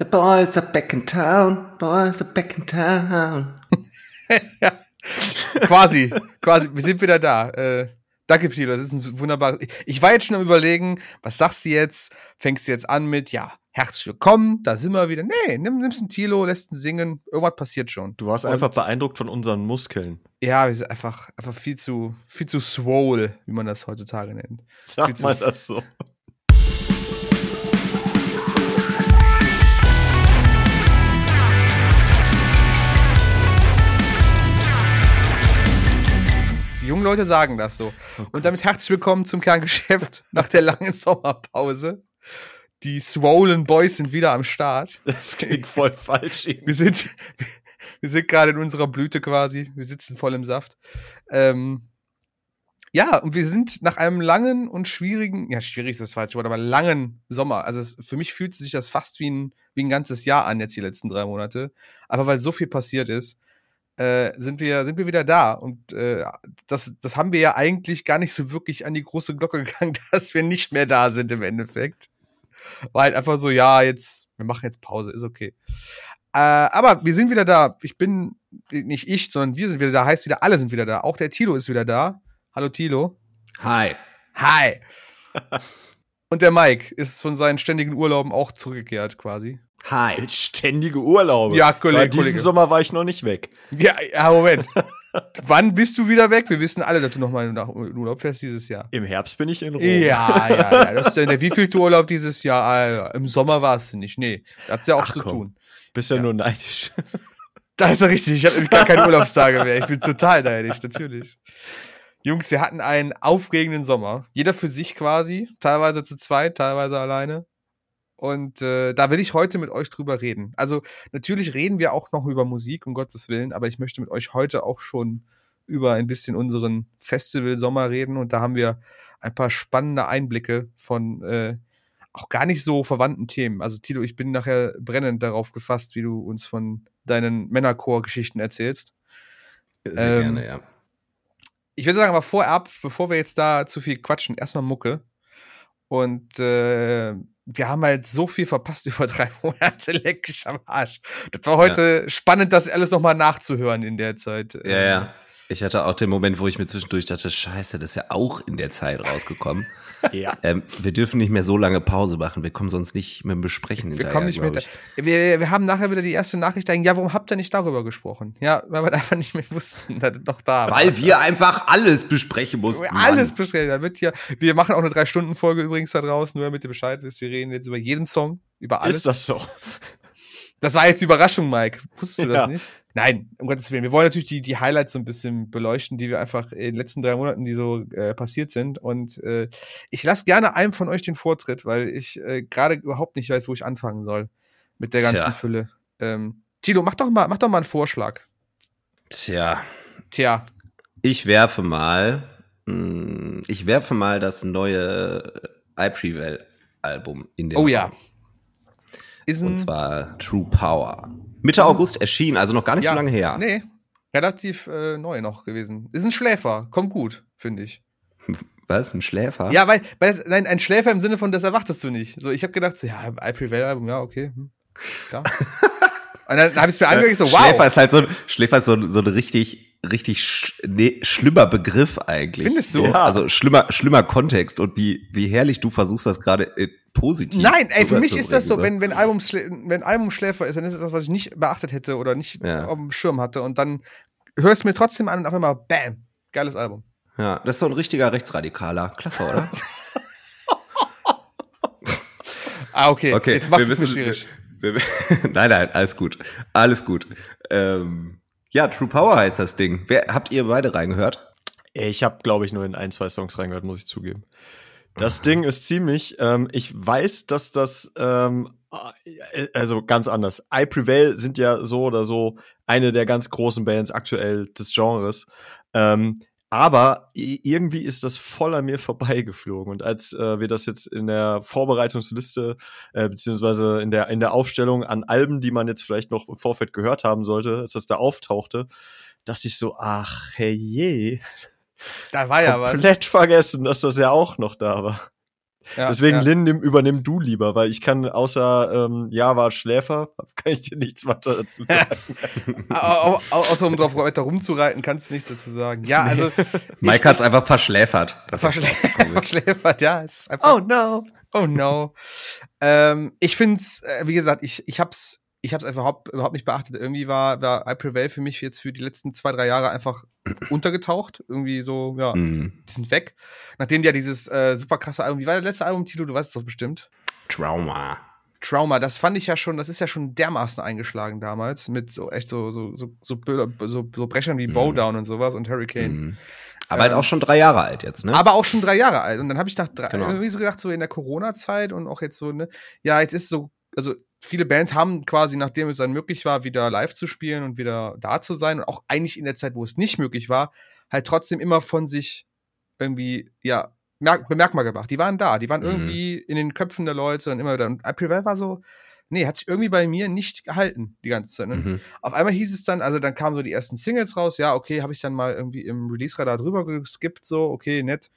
The boys are back in town, boys are back in town. ja. quasi, quasi, wir sind wieder da. Äh, danke, Pilo, das ist ein wunderbares. Ich war jetzt schon am überlegen, was sagst du jetzt? Fängst du jetzt an mit, ja, herzlich willkommen, da sind wir wieder. Nee, nimm, nimmst ein Tilo, lässt ihn singen, irgendwas passiert schon. Du warst Und, einfach beeindruckt von unseren Muskeln. Ja, wir sind einfach, einfach viel zu, viel zu swole, wie man das heutzutage nennt. Sag mal das so. Jungen Leute sagen das so. Oh und damit herzlich willkommen zum Kerngeschäft nach der langen Sommerpause. Die Swollen Boys sind wieder am Start. Das klingt voll falsch. Wir sind, wir sind gerade in unserer Blüte quasi. Wir sitzen voll im Saft. Ähm, ja, und wir sind nach einem langen und schwierigen, ja, schwierig ist das falsche Wort, aber langen Sommer. Also es, für mich fühlt sich das fast wie ein, wie ein ganzes Jahr an, jetzt die letzten drei Monate. Aber weil so viel passiert ist äh, sind, wir, sind wir wieder da. Und äh, das, das haben wir ja eigentlich gar nicht so wirklich an die große Glocke gegangen, dass wir nicht mehr da sind im Endeffekt. War halt einfach so, ja, jetzt, wir machen jetzt Pause, ist okay. Äh, aber wir sind wieder da. Ich bin, nicht ich, sondern wir sind wieder da. Heißt wieder, alle sind wieder da. Auch der Tilo ist wieder da. Hallo Tilo. Hi. Hi. Und der Mike ist von seinen ständigen Urlauben auch zurückgekehrt quasi. Hi. Ständige Urlaube. Ja, Kollege. Diesen Kollege. Sommer war ich noch nicht weg. Ja, ja Moment. Wann bist du wieder weg? Wir wissen alle, dass du nochmal nach Urlaub fährst dieses Jahr. Im Herbst bin ich in Rom. Ja, ja, ja. Das ist der wievielte Urlaub dieses Jahr? Ah, Im Sommer warst du nicht. Nee, das hat's ja auch Ach, zu komm. tun. Bist ja, ja nur neidisch. Das ist ja richtig. Ich habe gar keine Urlaubstage mehr. Ich bin total neidisch, natürlich. Jungs, wir hatten einen aufregenden Sommer. Jeder für sich quasi. Teilweise zu zweit, teilweise alleine. Und äh, da will ich heute mit euch drüber reden. Also natürlich reden wir auch noch über Musik, um Gottes Willen, aber ich möchte mit euch heute auch schon über ein bisschen unseren Festival-Sommer reden. Und da haben wir ein paar spannende Einblicke von äh, auch gar nicht so verwandten Themen. Also Tilo, ich bin nachher brennend darauf gefasst, wie du uns von deinen Männerchor-Geschichten erzählst. Sehr ähm, gerne, ja. Ich würde sagen, aber vorab, bevor wir jetzt da zu viel quatschen, erstmal Mucke. Und äh, wir haben halt so viel verpasst über drei Monate, leck ich am Arsch. Das war heute ja. spannend, das alles nochmal nachzuhören in der Zeit. Ja, ja. Ähm, ich hatte auch den Moment, wo ich mir zwischendurch dachte, scheiße, das ist ja auch in der Zeit rausgekommen. Ja. Ähm, wir dürfen nicht mehr so lange Pause machen, wir kommen sonst nicht mit dem Besprechen Wir kommen nicht mehr. Wir, wir haben nachher wieder die erste Nachricht ein, ja, warum habt ihr nicht darüber gesprochen? Ja, weil wir einfach nicht mehr wussten, dass das noch da war. Weil wir einfach alles besprechen mussten. Alles besprechen. Da wird hier, wir machen auch eine Drei-Stunden-Folge übrigens da draußen, nur damit ihr Bescheid wisst. Wir reden jetzt über jeden Song, über alles. Ist das so? Das war jetzt die Überraschung, Mike. Wusstest du das nicht? Nein, um Gottes Willen. Wir wollen natürlich die, die Highlights so ein bisschen beleuchten, die wir einfach in den letzten drei Monaten, die so äh, passiert sind. Und äh, ich lasse gerne einem von euch den Vortritt, weil ich äh, gerade überhaupt nicht weiß, wo ich anfangen soll mit der ganzen Tja. Fülle. Ähm, Tilo, mach doch mal, mach doch mal einen Vorschlag. Tja. Tja. Ich werfe mal, hm, ich werfe mal das neue iPrevel Album in den Oh ja. Und zwar True Power. Mitte August erschienen, also noch gar nicht ja, so lange her. Nee, relativ äh, neu noch gewesen. Ist ein Schläfer, kommt gut, finde ich. Was? Ein Schläfer? Ja, weil, weil nein, ein Schläfer im Sinne von, das erwartest du nicht. So, ich habe gedacht, so, ja, I Prevail Album, ja, okay. Hm. Und dann habe ich es mir angehört, so, wow. Schläfer ist halt so, Schläfer ist so, so ein richtig richtig sch nee, schlimmer Begriff eigentlich. Findest du? Ja. Also schlimmer, schlimmer Kontext und wie, wie herrlich du versuchst das gerade äh, positiv. Nein, ey, für mich ist das so, wenn, wenn Album, wenn Album Schläfer ist, dann ist es das, was ich nicht beachtet hätte oder nicht ja. auf dem Schirm hatte und dann hörst du mir trotzdem an und auf einmal, bam, geiles Album. Ja, das ist so ein richtiger Rechtsradikaler. Klasse, oder? ah, okay. okay. Jetzt machst du es schwierig. Wir, wir, nein, nein, alles gut. Alles gut. Ähm, ja, True Power heißt das Ding. Wer, habt ihr beide reingehört? Ich habe, glaube ich, nur in ein, zwei Songs reingehört, muss ich zugeben. Das Ding ist ziemlich, ähm, ich weiß, dass das, ähm, äh, also ganz anders. I Prevail sind ja so oder so eine der ganz großen Bands aktuell des Genres. Ähm, aber irgendwie ist das voll an mir vorbeigeflogen. Und als äh, wir das jetzt in der Vorbereitungsliste, äh, beziehungsweise in der, in der Aufstellung an Alben, die man jetzt vielleicht noch im Vorfeld gehört haben sollte, als das da auftauchte, dachte ich so, ach, hey je. Da war ja was. Komplett vergessen, dass das ja auch noch da war. Ja, Deswegen, ja. Lin, nimm, übernimm du lieber, weil ich kann außer ähm, Java Schläfer, kann ich dir nichts weiter dazu sagen. Au, außer um drauf weiter rumzureiten, kannst du nichts dazu sagen. Ja, also. Mike hat es einfach verschläfert. Verschlä verschläfert, ja. oh no. Oh no. ähm, ich find's, äh, wie gesagt, ich, ich hab's ich habe es einfach überhaupt, überhaupt nicht beachtet. Irgendwie war, war I Prevail für mich jetzt für die letzten zwei, drei Jahre einfach untergetaucht. Irgendwie so, ja, mm. die sind weg. Nachdem ja dieses äh, super krasse Album, wie war der letzte Albumtitel? Du weißt es doch bestimmt. Trauma. Trauma, das fand ich ja schon, das ist ja schon dermaßen eingeschlagen damals mit so echt so, so, so, so, so, so Brechern wie mm. Bowdown und sowas und Hurricane. Mm. Aber halt ähm, halt auch schon drei Jahre alt jetzt, ne? Aber auch schon drei Jahre alt. Und dann habe ich nach drei, genau. irgendwie so gedacht, so in der Corona-Zeit und auch jetzt so, ne, ja, jetzt ist so, also viele Bands haben quasi, nachdem es dann möglich war, wieder live zu spielen und wieder da zu sein und auch eigentlich in der Zeit, wo es nicht möglich war, halt trotzdem immer von sich irgendwie, ja, bemerkbar gemacht. Die waren da, die waren mhm. irgendwie in den Köpfen der Leute und immer wieder. Und April war so, nee, hat sich irgendwie bei mir nicht gehalten die ganze Zeit. Ne? Mhm. Auf einmal hieß es dann, also dann kamen so die ersten Singles raus, ja, okay, habe ich dann mal irgendwie im Release-Radar drüber geskippt, so, okay, nett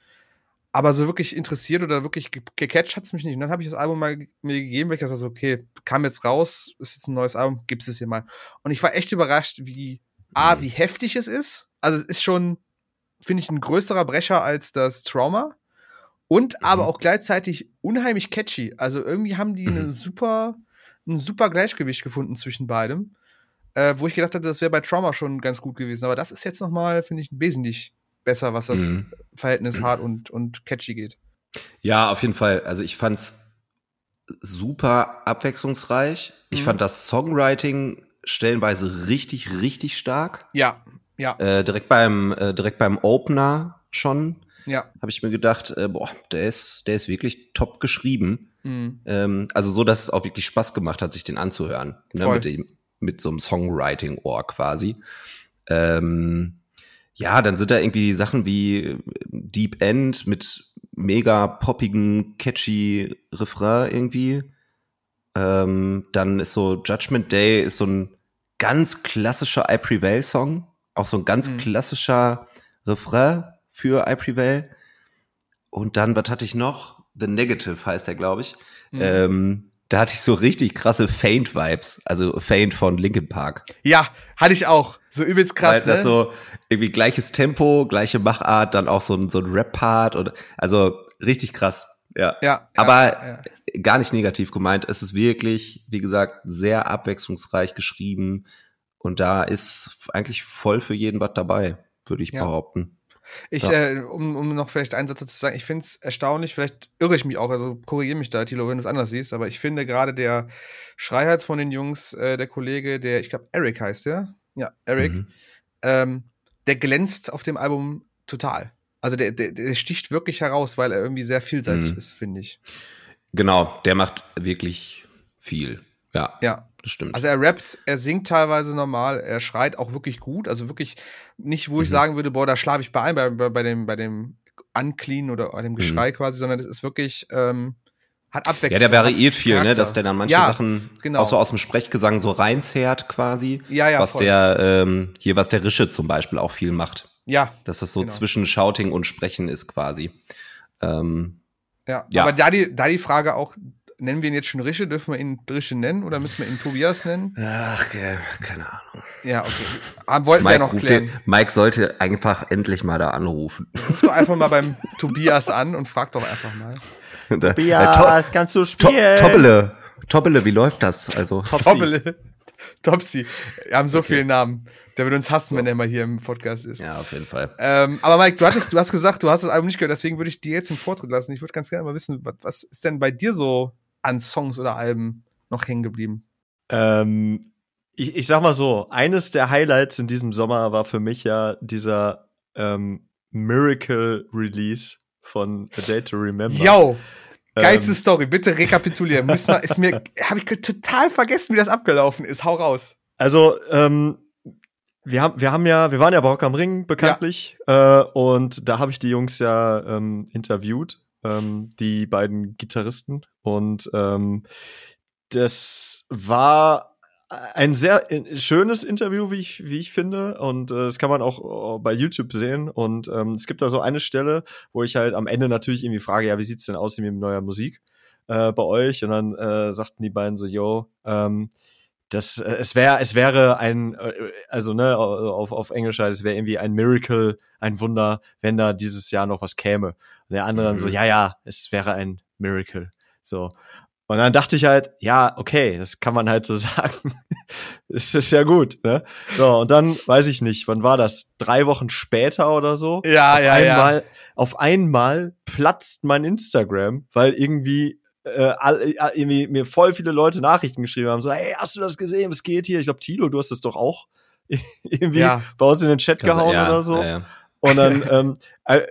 aber so wirklich interessiert oder wirklich gecatcht hat es mich nicht. Und dann habe ich das Album mal mir gegeben, weil ich gesagt okay, kam jetzt raus, ist jetzt ein neues Album, gibst es hier mal. Und ich war echt überrascht, wie, A, mhm. wie heftig es ist. Also es ist schon, finde ich, ein größerer Brecher als das Trauma. Und mhm. aber auch gleichzeitig unheimlich catchy. Also irgendwie haben die eine mhm. super, ein super Gleichgewicht gefunden zwischen beidem. Äh, wo ich gedacht hatte, das wäre bei Trauma schon ganz gut gewesen. Aber das ist jetzt nochmal, finde ich, wesentlich besser, was das mhm. Verhältnis hart und, und catchy geht. Ja, auf jeden Fall. Also ich fand's super abwechslungsreich. Ich mhm. fand das Songwriting stellenweise richtig, richtig stark. Ja, ja. Äh, direkt beim, äh, direkt beim Opener schon. Ja. Habe ich mir gedacht, äh, boah, der ist, der ist wirklich top geschrieben. Mhm. Ähm, also so, dass es auch wirklich Spaß gemacht hat, sich den anzuhören. Ne, mit, dem, mit so einem Songwriting-Ohr quasi. Ähm, ja, dann sind da irgendwie Sachen wie äh, Deep End mit mega poppigen, catchy Refrain irgendwie. Ähm, dann ist so Judgment Day ist so ein ganz klassischer I Prevail Song. Auch so ein ganz mhm. klassischer Refrain für I Prevail. Und dann, was hatte ich noch? The Negative heißt der, glaube ich. Mhm. Ähm, da hatte ich so richtig krasse Faint-Vibes, also Faint von Linkin Park. Ja, hatte ich auch. So übelst krass. Weil das ne? so irgendwie gleiches Tempo, gleiche Machart, dann auch so ein, so ein Rap-Part und also richtig krass. Ja. ja Aber ja, ja. gar nicht negativ gemeint. Es ist wirklich, wie gesagt, sehr abwechslungsreich geschrieben und da ist eigentlich voll für jeden was dabei, würde ich behaupten. Ich, ja. äh, um, um noch vielleicht einen Satz dazu zu sagen, ich finde es erstaunlich, vielleicht irre ich mich auch, also korrigiere mich da, Tilo, wenn du es anders siehst, aber ich finde gerade der Schreihals von den Jungs, äh, der Kollege, der, ich glaube, Eric heißt der, ja, Eric, mhm. ähm, der glänzt auf dem Album total. Also der, der, der sticht wirklich heraus, weil er irgendwie sehr vielseitig mhm. ist, finde ich. Genau, der macht wirklich viel. Ja. Ja das stimmt. Also er rappt, er singt teilweise normal, er schreit auch wirklich gut. Also wirklich nicht, wo mhm. ich sagen würde, boah, da schlafe ich bei ein, bei, bei, dem, bei dem Unclean oder bei dem mhm. Geschrei mhm. quasi, sondern das ist wirklich, ähm, hat Abwechslung. Ja, der variiert viel, ne? Dass der dann manche ja, Sachen genau. auch so aus dem Sprechgesang so reinzehrt quasi. Ja, ja. Was voll. der, ähm, hier, was der Rische zum Beispiel auch viel macht. Ja. Dass das so genau. zwischen Shouting und Sprechen ist quasi. Ähm, ja, ja, aber da die, da die Frage auch, nennen wir ihn jetzt schon Rische? Dürfen wir ihn Rische nennen oder müssen wir ihn Tobias nennen? Ach, keine Ahnung. Ja, okay. Aber ah, wollten Mike wir noch klären. Den, Mike sollte einfach endlich mal da anrufen. Ruf doch einfach mal beim Tobias an und frag doch einfach mal. Tobias, äh, to kannst du spielen? To Tobbele. Tobbele, wie läuft das? Also Tobbele. Topsy. Wir haben so okay. viele Namen. Der wird uns hassen, wenn er mal hier im Podcast ist. Ja, auf jeden Fall. Ähm, aber Mike, du hattest, du hast gesagt, du hast das Album nicht gehört, deswegen würde ich dir jetzt den Vortritt lassen. Ich würde ganz gerne mal wissen, was, was ist denn bei dir so an Songs oder Alben noch hängen geblieben? Ähm, ich, ich sag mal so, eines der Highlights in diesem Sommer war für mich ja dieser ähm, Miracle Release von A Day to Remember. Yo! Geilste ähm, Story, bitte rekapitulieren. Müssen wir, ist mir, habe ich total vergessen, wie das abgelaufen ist. Hau raus. Also, ähm, wir haben, wir haben ja, wir waren ja bei Rock am Ring bekanntlich, ja. äh, und da habe ich die Jungs ja ähm, interviewt ähm, die beiden Gitarristen. Und ähm, das war ein sehr äh, schönes Interview, wie ich, wie ich finde. Und äh, das kann man auch äh, bei YouTube sehen. Und ähm, es gibt da so eine Stelle, wo ich halt am Ende natürlich irgendwie frage, ja, wie sieht's denn aus mit neuer Musik äh, bei euch? Und dann äh, sagten die beiden so, yo, ähm, das, äh, es wäre, es wäre ein, äh, also ne, auf, auf Englisch halt, es wäre irgendwie ein Miracle, ein Wunder, wenn da dieses Jahr noch was käme. Und der andere mhm. dann so, ja, ja, es wäre ein Miracle. So. Und dann dachte ich halt, ja, okay, das kann man halt so sagen. das ist ja gut, ne? So, und dann weiß ich nicht, wann war das? Drei Wochen später oder so? Ja, auf ja, einmal, ja. Auf einmal platzt mein Instagram, weil irgendwie äh, all, äh, irgendwie mir voll viele Leute Nachrichten geschrieben haben, so, hey, hast du das gesehen? Was geht hier? Ich glaube, Tilo, du hast das doch auch irgendwie ja. bei uns in den Chat gehauen ja, oder so. Ja, und dann ähm, äh,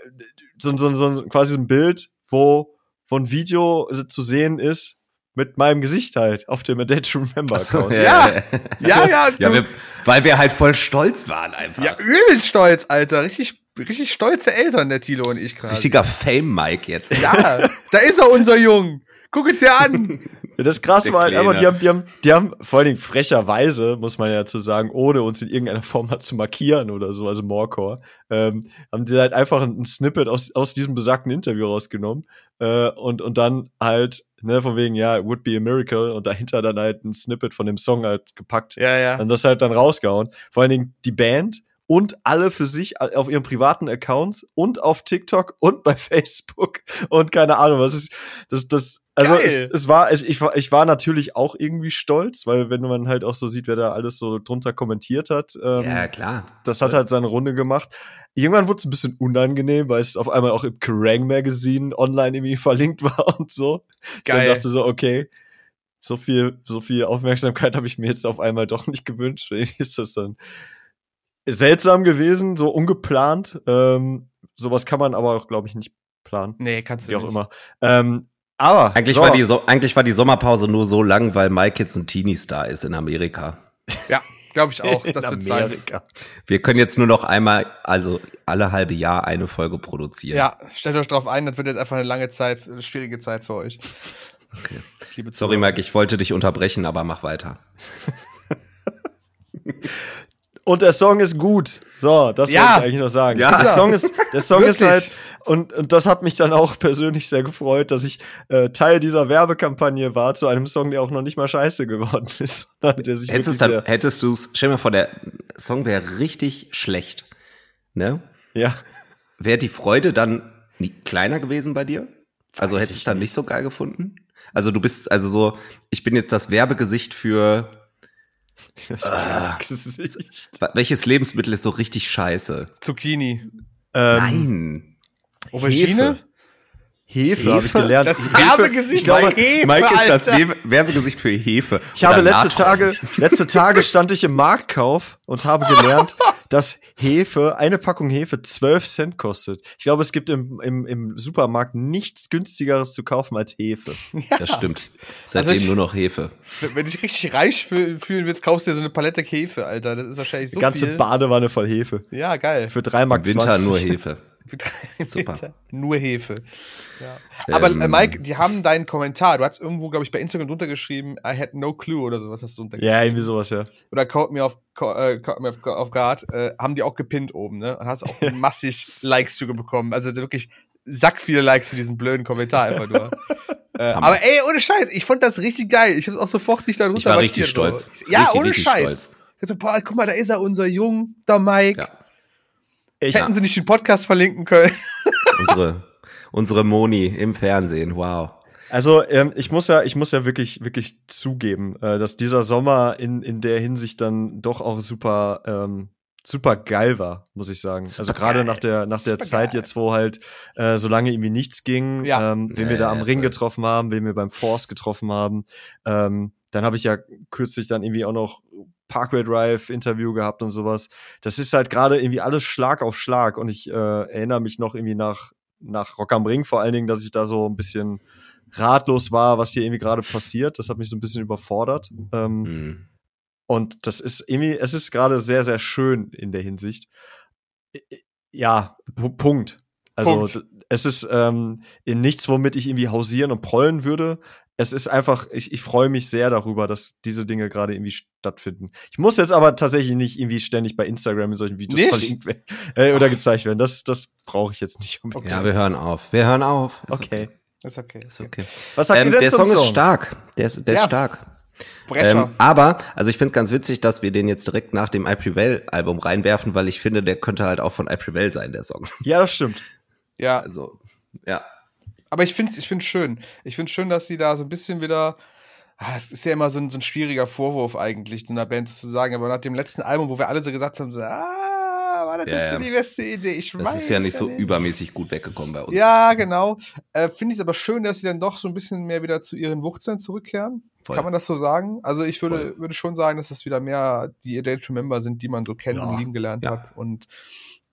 so, so, so quasi so ein Bild, wo, wo ein Video zu sehen ist, mit meinem Gesicht halt auf dem A Day to Remember Account. So, ja, ja, ja. ja, ja wir, weil wir halt voll stolz waren einfach. Ja, übel stolz, Alter. Richtig, richtig stolze Eltern, der Tilo und ich gerade. Richtiger Fame-Mike jetzt. Ja, da ist er, unser Jung. Guck es dir an. Das krasse war halt einfach, die haben, die haben, die haben vor allen Dingen frecherweise, muss man ja dazu sagen, ohne uns in irgendeiner Form mal zu markieren oder so, also Morecore, ähm, haben die halt einfach ein Snippet aus, aus diesem besagten Interview rausgenommen äh, und, und dann halt, ne, von wegen, ja, it would be a miracle und dahinter dann halt ein Snippet von dem Song halt gepackt. Ja, ja. Und das halt dann rausgehauen. Vor allen Dingen die Band und alle für sich auf ihren privaten Accounts und auf TikTok und bei Facebook und keine Ahnung, was ist, das, das, also es, es, war, es, ich war, ich war natürlich auch irgendwie stolz, weil wenn man halt auch so sieht, wer da alles so drunter kommentiert hat, ähm, ja klar, das hat halt seine Runde gemacht. Irgendwann wurde es ein bisschen unangenehm, weil es auf einmal auch im Kerrang Magazine online irgendwie verlinkt war und so. Geil. Ich dachte so, okay, so viel, so viel Aufmerksamkeit habe ich mir jetzt auf einmal doch nicht gewünscht. Wie ist das dann seltsam gewesen, so ungeplant. Ähm, sowas kann man aber auch, glaube ich, nicht planen. Nee, kannst du Wie auch nicht. immer. Ähm, aber eigentlich, so. war die so eigentlich war die Sommerpause nur so lang, weil Mike jetzt ein Teenie-Star ist in Amerika. Ja, glaube ich auch. Das wird Amerika. Sein. Wir können jetzt nur noch einmal, also alle halbe Jahr eine Folge produzieren. Ja, stellt euch drauf ein, das wird jetzt einfach eine lange Zeit, eine schwierige Zeit für euch. Okay. Sorry, Mike, ich wollte dich unterbrechen, aber mach weiter. und der Song ist gut. So, das ja. wollte ich eigentlich noch sagen. Ja. Der Song ist, der Song ist halt, und, und das hat mich dann auch persönlich sehr gefreut, dass ich äh, Teil dieser Werbekampagne war zu einem Song, der auch noch nicht mal scheiße geworden ist. hättest, dann, hättest du stell dir mal vor, der Song wäre richtig schlecht. Ne? Ja. Wäre die Freude dann nie kleiner gewesen bei dir? Also hättest du es dann nicht so geil gefunden? Also du bist, also so, ich bin jetzt das Werbegesicht für das äh, welches Lebensmittel ist so richtig scheiße? Zucchini. Ähm, Nein. Aubergine? Hefe, Hefe habe ich gelernt. Das Werbegesicht ich glaube, Hefe, Mike ist das Werbegesicht für Hefe. Ich habe letzte Tage, letzte Tage stand ich im Marktkauf und habe gelernt, dass Hefe, eine Packung Hefe 12 Cent kostet. Ich glaube, es gibt im, im, im Supermarkt nichts günstigeres zu kaufen als Hefe. Ja. Das stimmt. Seitdem also ich, nur noch Hefe. Wenn ich richtig reich fühlen willst, kaufst du dir so eine Palette Hefe, Alter. Das ist wahrscheinlich so Die ganze viel. Badewanne voll Hefe. Ja, geil. Für 3 Mark Im Winter 20. nur Hefe. Super. Nur Hefe. Ja. Aber äh, ähm, Mike, die haben deinen Kommentar. Du hast irgendwo, glaube ich, bei Instagram drunter geschrieben, I had no clue oder sowas hast du untergeschrieben. Ja, irgendwie sowas, ja. Oder Caught Me Off, äh, caught me off, off Guard. Äh, haben die auch gepinnt oben, ne? Und hast auch massig Likes zu bekommen. Also wirklich sack viele Likes zu diesem blöden Kommentar einfach nur. äh, aber ey, ohne Scheiß, ich fand das richtig geil. Ich hab's auch sofort nicht darunter Ich war richtig stolz. So. Ja, richtig, ohne richtig Scheiß. Stolz. Ich so, boah, guck mal, da ist er, unser Jung, der Mike. Ja. Ich, Hätten sie nicht den Podcast verlinken können. unsere, unsere Moni im Fernsehen, wow. Also ähm, ich muss ja, ich muss ja wirklich, wirklich zugeben, äh, dass dieser Sommer in in der Hinsicht dann doch auch super, ähm, super geil war, muss ich sagen. Super also gerade nach der nach der super Zeit geil. jetzt, wo halt äh, so lange irgendwie nichts ging, ja. ähm, wen ja, wir da am Ring voll. getroffen haben, wen wir beim Force getroffen haben. Ähm, dann habe ich ja kürzlich dann irgendwie auch noch Parkway Drive Interview gehabt und sowas. Das ist halt gerade irgendwie alles Schlag auf Schlag und ich äh, erinnere mich noch irgendwie nach nach Rock am Ring vor allen Dingen, dass ich da so ein bisschen ratlos war, was hier irgendwie gerade passiert. Das hat mich so ein bisschen überfordert. Ähm, mhm. Und das ist irgendwie, es ist gerade sehr, sehr schön in der Hinsicht. Ja, Punkt. Also Punkt. es ist ähm, in nichts, womit ich irgendwie hausieren und prollen würde. Es ist einfach, ich, ich freue mich sehr darüber, dass diese Dinge gerade irgendwie stattfinden. Ich muss jetzt aber tatsächlich nicht irgendwie ständig bei Instagram in solchen Videos Nicht? verlinkt werden äh, oder gezeigt werden. Das, das brauche ich jetzt nicht unbedingt. Ja, wir hören auf. Wir hören auf. Ist Okay. Ist okay. Ist okay. Was sagt Ähm, ihr denn der zum Song ist stark. Der ist, der Ja. ist stark. Brecher. Ähm, aber, also ich finde es ganz witzig, dass wir den jetzt direkt nach dem I Prevail Album reinwerfen, weil ich finde, der könnte halt auch von I Prevail sein, der Song. Ja, das stimmt. ja, Also, ja. Aber ich finde es ich find's schön. Ich finde schön, dass sie da so ein bisschen wieder. Ah, Es ist ja immer so ein, so ein schwieriger Vorwurf eigentlich, in einer Band zu sagen, aber nach dem letzten Album, wo wir alle so gesagt haben, so, ah, war das Ja, jetzt ja. die beste Idee? Ich Das weiß ist ja nicht so nicht. übermäßig gut weggekommen bei uns. Ja, genau. Äh, Finde ich es aber schön, dass sie dann doch so ein bisschen mehr wieder zu ihren Wurzeln zurückkehren. Voll. Kann man das so sagen? Also ich würde, Voll. würde schon sagen, dass das wieder mehr die A Day to Remember sind, die man so kennt Ja, und lieben gelernt hat. Und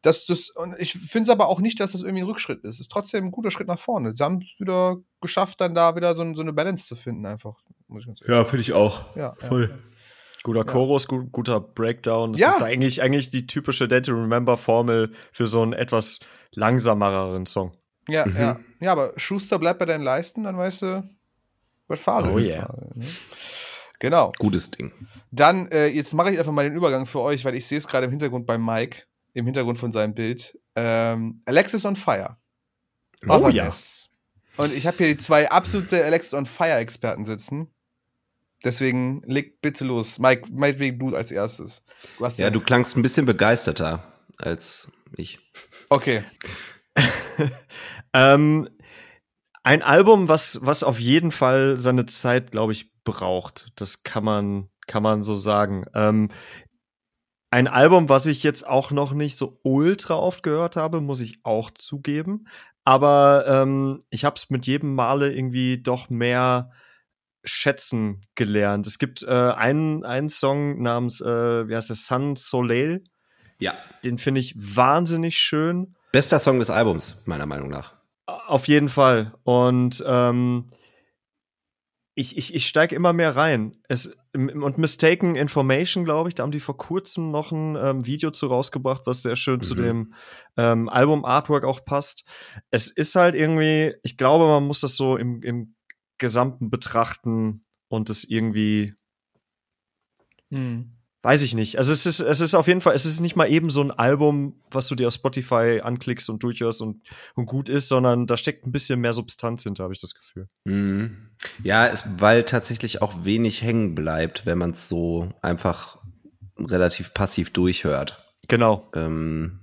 das, das, und ich finde es aber auch nicht, dass das irgendwie ein Rückschritt ist. Es ist trotzdem ein guter Schritt nach vorne. Sie haben es wieder geschafft, dann da wieder so, ein- so eine Balance zu finden, einfach. Muss ich ganz ehrlich Ja, finde ich auch. Ja, Voll. Guter Chorus, gu guter Breakdown. Das Ja. ist eigentlich, eigentlich die typische Dead to Remember Formel für so einen etwas langsamereren Song. Ja, Mhm. ja. Ja, aber Schuster bleibt bei deinen Leisten, dann weißt du, was Phase Oh ist. yeah. gerade, ne? Genau. Gutes Ding. Dann, äh, jetzt mache ich einfach mal den Übergang für euch, weil ich sehe es gerade im Hintergrund bei Mike, im Hintergrund von seinem Bild. Ähm, Alexis on Fire. Oh Otherness. Und ich habe hier die zwei absolute Alexis on Fire Experten sitzen. Deswegen leg bitte los. Mike, meinetwegen du als erstes. Du hast Ja, du klangst ein bisschen begeisterter als ich. Okay. Ähm, ein Album, was, was auf jeden Fall seine Zeit, glaube ich, braucht. Das kann man, kann man so sagen. Ähm, ein Album, was ich jetzt auch noch nicht so ultra oft gehört habe, muss ich auch zugeben. Aber ähm, ich habe es mit jedem Male irgendwie doch mehr schätzen gelernt. Es gibt äh, einen, einen Song namens, äh, wie heißt der, Sun Soleil. Ja. Den finde ich wahnsinnig schön. Bester Song des Albums, meiner Meinung nach. Auf jeden Fall. Und ähm, ich, ich, ich steige immer mehr rein. Es, und Mistaken Information, glaube ich, da haben die vor kurzem noch ein ähm, Video zu rausgebracht, was sehr schön zu Mhm. dem ähm, Album-Artwork auch passt. Es ist halt irgendwie, ich glaube, man muss das so im, im Gesamten betrachten und es irgendwie Hm. Weiß ich nicht. Also es ist, es ist auf jeden Fall, es ist nicht mal eben so ein Album, was du dir auf Spotify anklickst und durchhörst und, und gut ist, sondern da steckt ein bisschen mehr Substanz hinter, habe ich das Gefühl. Mhm. Ja, es, weil tatsächlich auch wenig hängen bleibt, wenn man es so einfach relativ passiv durchhört. Genau. Ähm,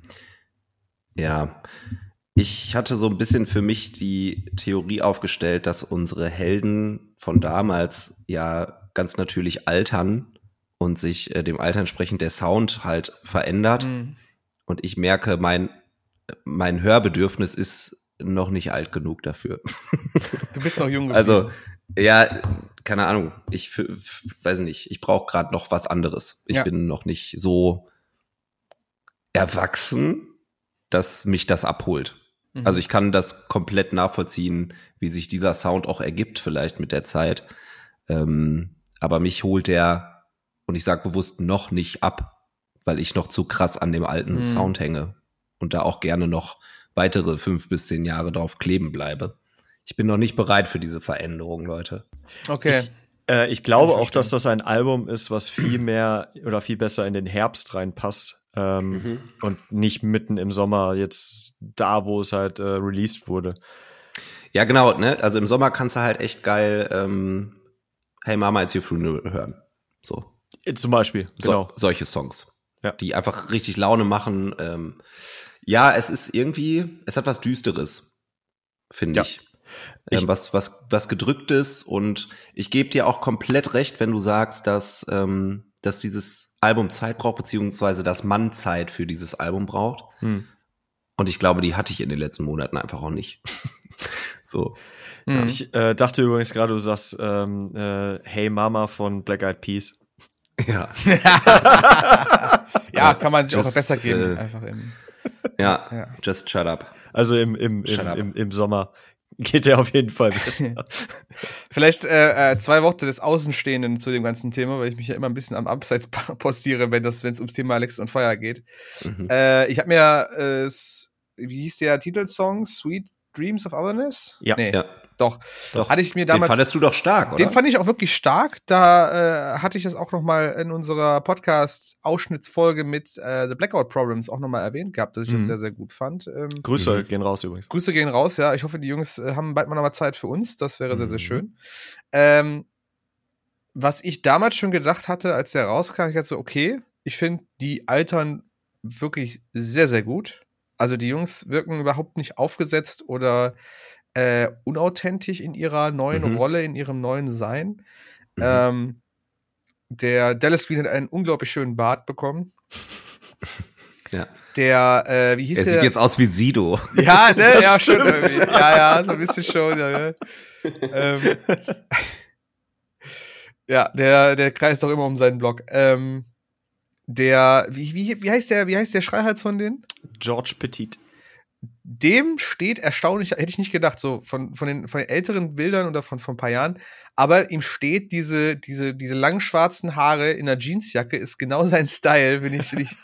ja, ich hatte so ein bisschen für mich die Theorie aufgestellt, dass unsere Helden von damals ja ganz natürlich altern und sich äh, dem Alter entsprechend der Sound halt verändert. Hm. Und ich merke, mein, mein Hörbedürfnis ist noch nicht alt genug dafür. Du bist noch jung. Also, geblieben. ja, keine Ahnung. Ich weiß nicht. Ich brauche gerade noch was anderes. Ich Ja. bin noch nicht so erwachsen, dass mich das abholt. Mhm. Also ich kann das komplett nachvollziehen, wie sich dieser Sound auch ergibt, vielleicht mit der Zeit. Ähm, aber mich holt der, und ich sage bewusst noch nicht ab, weil ich noch zu krass an dem alten Mhm. Sound hänge und da auch gerne noch weitere fünf bis zehn Jahre drauf kleben bleibe. Ich bin noch nicht bereit für diese Veränderung, Leute. okay. Ich, äh, ich glaube ich auch, dass das ein Album ist, was viel mehr oder viel besser in den Herbst reinpasst. Ähm, Und nicht mitten im Sommer, jetzt da, wo es halt äh, released wurde. Ja, genau, ne? Also im Sommer kannst du halt echt geil ähm, Hey Mama, it's your funeral hören. So. Zum Beispiel, So, genau. solche Songs, Ja. die einfach richtig Laune machen. Ähm, ja, es ist irgendwie, es hat was Düsteres, finde Ja. ich. Ähm, Ich- was, was, was gedrücktes und ich gebe dir auch komplett recht, wenn du sagst, dass, ähm, dass dieses Album Zeit braucht, beziehungsweise dass man Zeit für dieses Album braucht. Hm. Und ich glaube, die hatte ich in den letzten Monaten einfach auch nicht. so. Hm. Ich äh, dachte übrigens gerade, du sagst ähm, äh, Hey Mama von Black Eyed Peas. Ja. ja, kann man sich auch Just, besser geben. äh, einfach im, Ja, Ja. just shut up. Also im, im, im, up. im, im Sommer geht der auf jeden Fall besser. Vielleicht äh, äh, zwei Worte des Außenstehenden zu dem ganzen Thema, weil ich mich ja immer ein bisschen am Abseits postiere, wenn das, wenn es ums Thema Alex und Fire geht. Mhm. Äh, ich habe mir, äh, wie hieß der Titelsong? Sweet Dreams of Otherness? Ja. Nee. Ja. Doch. doch. Hatte ich mir damals. Den fandest du doch stark, oder? Den fand ich auch wirklich stark. Da äh, hatte ich das auch noch mal in unserer Podcast-Ausschnittsfolge mit äh, The Blackout Problems auch noch mal erwähnt gehabt, dass ich mhm. das sehr, sehr gut fand. Ähm, Grüße mhm. gehen raus übrigens. Grüße gehen raus, ja. Ich hoffe, die Jungs äh, haben bald mal noch mal Zeit für uns. Das wäre mhm. sehr, sehr mhm. schön. Ähm, was ich damals schon gedacht hatte, als der rauskam, ich dachte so, okay, ich finde, die altern wirklich sehr, sehr gut. Also die Jungs wirken überhaupt nicht aufgesetzt oder äh, unauthentisch in ihrer neuen mhm. Rolle, in ihrem neuen Sein. Mhm. Ähm, der Dallas Green hat einen unglaublich schönen Bart bekommen. Ja. Der, äh, wie hieß er der? sieht jetzt aus wie Sido. Ja, ne? ja, schon irgendwie. Ja, ja, so ein bisschen schon, ja. Ne? ähm, ja, der, der kreist doch immer um seinen Block. Ähm, der, wie, wie, wie heißt der, wie heißt der Schreihals von denen? George Petit. Dem steht erstaunlich, hätte ich nicht gedacht, so von, von, den, von den älteren Bildern oder von, von ein paar Jahren, aber ihm steht diese, diese, diese langen schwarzen Haare in der Jeansjacke, ist genau sein Style, finde ich, finde ich,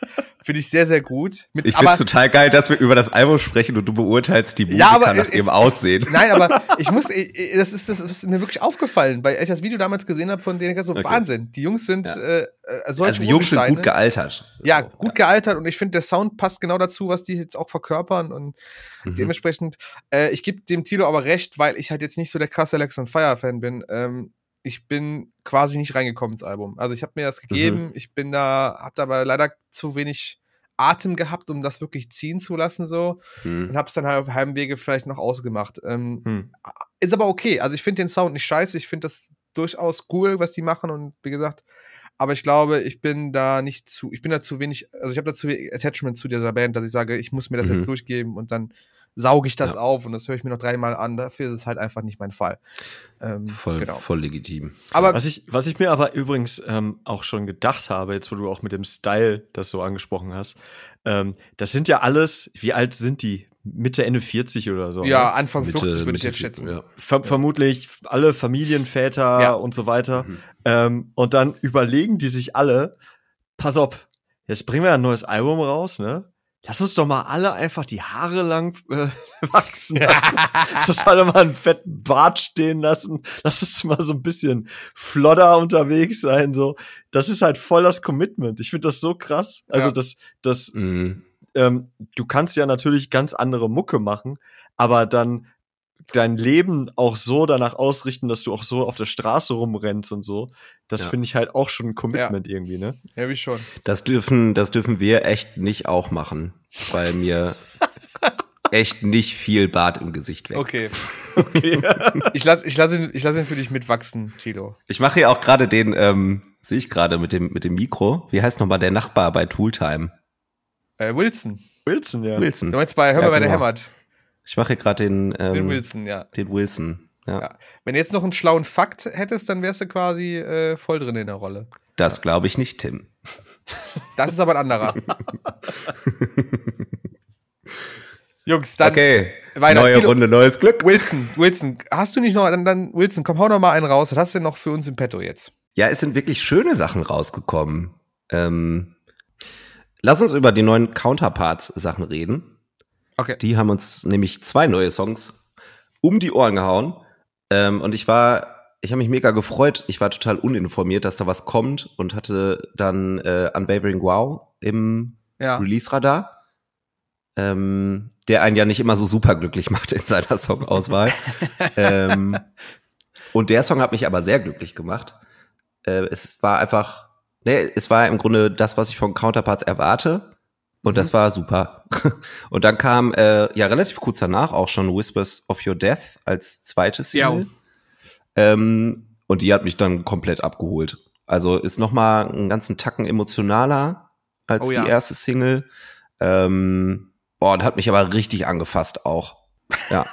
Finde ich sehr, sehr gut. Mit, ich finde es total geil, dass wir über das Album sprechen und du beurteilst die Musiker ja, aber nach es, ihrem Aussehen. Nein, aber ich muss, das ist, das ist mir wirklich aufgefallen, weil ich das Video damals gesehen habe, von denen ich so, okay. Wahnsinn. Die Jungs sind ja. äh, solche Also die Jungs sind gut gealtert. Ja, gut gealtert und ich finde, der Sound passt genau dazu, was die jetzt auch verkörpern und mhm. dementsprechend, äh, ich gebe dem Tilo aber recht, weil ich halt jetzt nicht so der krasse Alex on Fire Fan bin. Ähm, ich bin quasi nicht reingekommen ins Album. Also ich habe mir das gegeben, mhm. ich bin da, habe da aber leider zu wenig Atem gehabt, um das wirklich ziehen zu lassen, so. Hm. Und hab's dann halt auf halbem Wege vielleicht noch ausgemacht. Ähm, hm. Ist aber okay. Also ich finde den Sound nicht scheiße. Ich finde das durchaus cool, was die machen. Und wie gesagt, aber ich glaube, ich bin da nicht zu, ich bin da zu wenig, also ich habe da zu wenig Attachment zu dieser Band, dass ich sage, ich muss mir das mhm. jetzt durchgeben und dann sauge ich das ja. auf und das höre ich mir noch dreimal an. Dafür ist es halt einfach nicht mein Fall. Ähm, voll, genau. voll legitim. Aber was ich, was ich mir aber übrigens ähm, auch schon gedacht habe, jetzt wo du auch mit dem Style das so angesprochen hast, ähm, das sind ja alles, wie alt sind die? Mitte, Ende 40 oder so. Ja, ne? Anfang Mitte, 50 würde ich jetzt schätzen. Ja. Ver vermutlich alle Familienväter ja. und so weiter. Mhm. Ähm, und dann überlegen die sich alle, pass auf, jetzt bringen wir ein neues Album raus, ne? lass uns doch mal alle einfach die Haare lang äh, wachsen lassen. lass uns alle mal einen fetten Bart stehen lassen. Lass uns mal so ein bisschen flodder unterwegs sein. So, das ist halt voll das Commitment. Ich finde das so krass. Also ja. das, das, mhm. Ähm, du kannst ja natürlich ganz andere Mucke machen, aber dann dein Leben auch so danach ausrichten, dass du auch so auf der Straße rumrennst und so. Das ja. finde ich halt auch schon ein Commitment ja. irgendwie, ne? Ja, wie schon. Das dürfen, das dürfen wir echt nicht auch machen, weil mir echt nicht viel Bart im Gesicht wächst. Okay. okay. ich lasse ich lass ihn, ich lass ihn für dich mitwachsen, Tilo. Ich mache ja auch gerade den, ähm, sehe ich gerade mit dem, mit dem Mikro. Wie heißt nochmal der Nachbar bei Tooltime? Äh, Wilson. Wilson, ja. Wilson. Du meinst bei Hör mal, ja, bei der genau. hämmert. Ich mache gerade den, ähm, den Wilson, ja. Den Wilson. Ja. ja. Wenn du jetzt noch einen schlauen Fakt hättest, dann wärst du quasi äh, voll drin in der Rolle. Das glaube ich nicht, Tim. Das ist aber ein anderer. Jungs, dann. Okay. Weiter. Neue Kilo. Runde, neues Glück. Wilson, Wilson, hast du nicht noch, dann, dann, Wilson, komm, hau noch mal einen raus. Was hast du denn noch für uns im Petto jetzt? Ja, es sind wirklich schöne Sachen rausgekommen. Ähm, lass uns über die neuen Counterparts-Sachen reden. Okay. Die haben uns nämlich zwei neue Songs um die Ohren gehauen. Ähm, und ich war, ich habe mich mega gefreut. Ich war total uninformiert, dass da was kommt und hatte dann äh, Unwavering Wow im ja. Release-Radar. Ähm, der einen ja nicht immer so super glücklich macht in seiner Songauswahl. ähm, und der Song hat mich aber sehr glücklich gemacht. Äh, es war einfach, ne, es war im Grunde das, was ich von Counterparts erwarte. Und das mhm. war super. Und dann kam äh, ja relativ kurz danach auch schon Whispers of Your Death als zweites Single. Ja. Ähm, und die hat mich dann komplett abgeholt. Also ist noch mal einen ganzen Tacken emotionaler als oh, die ja. erste Single. Ähm, boah, und hat mich aber richtig angefasst auch. Ja.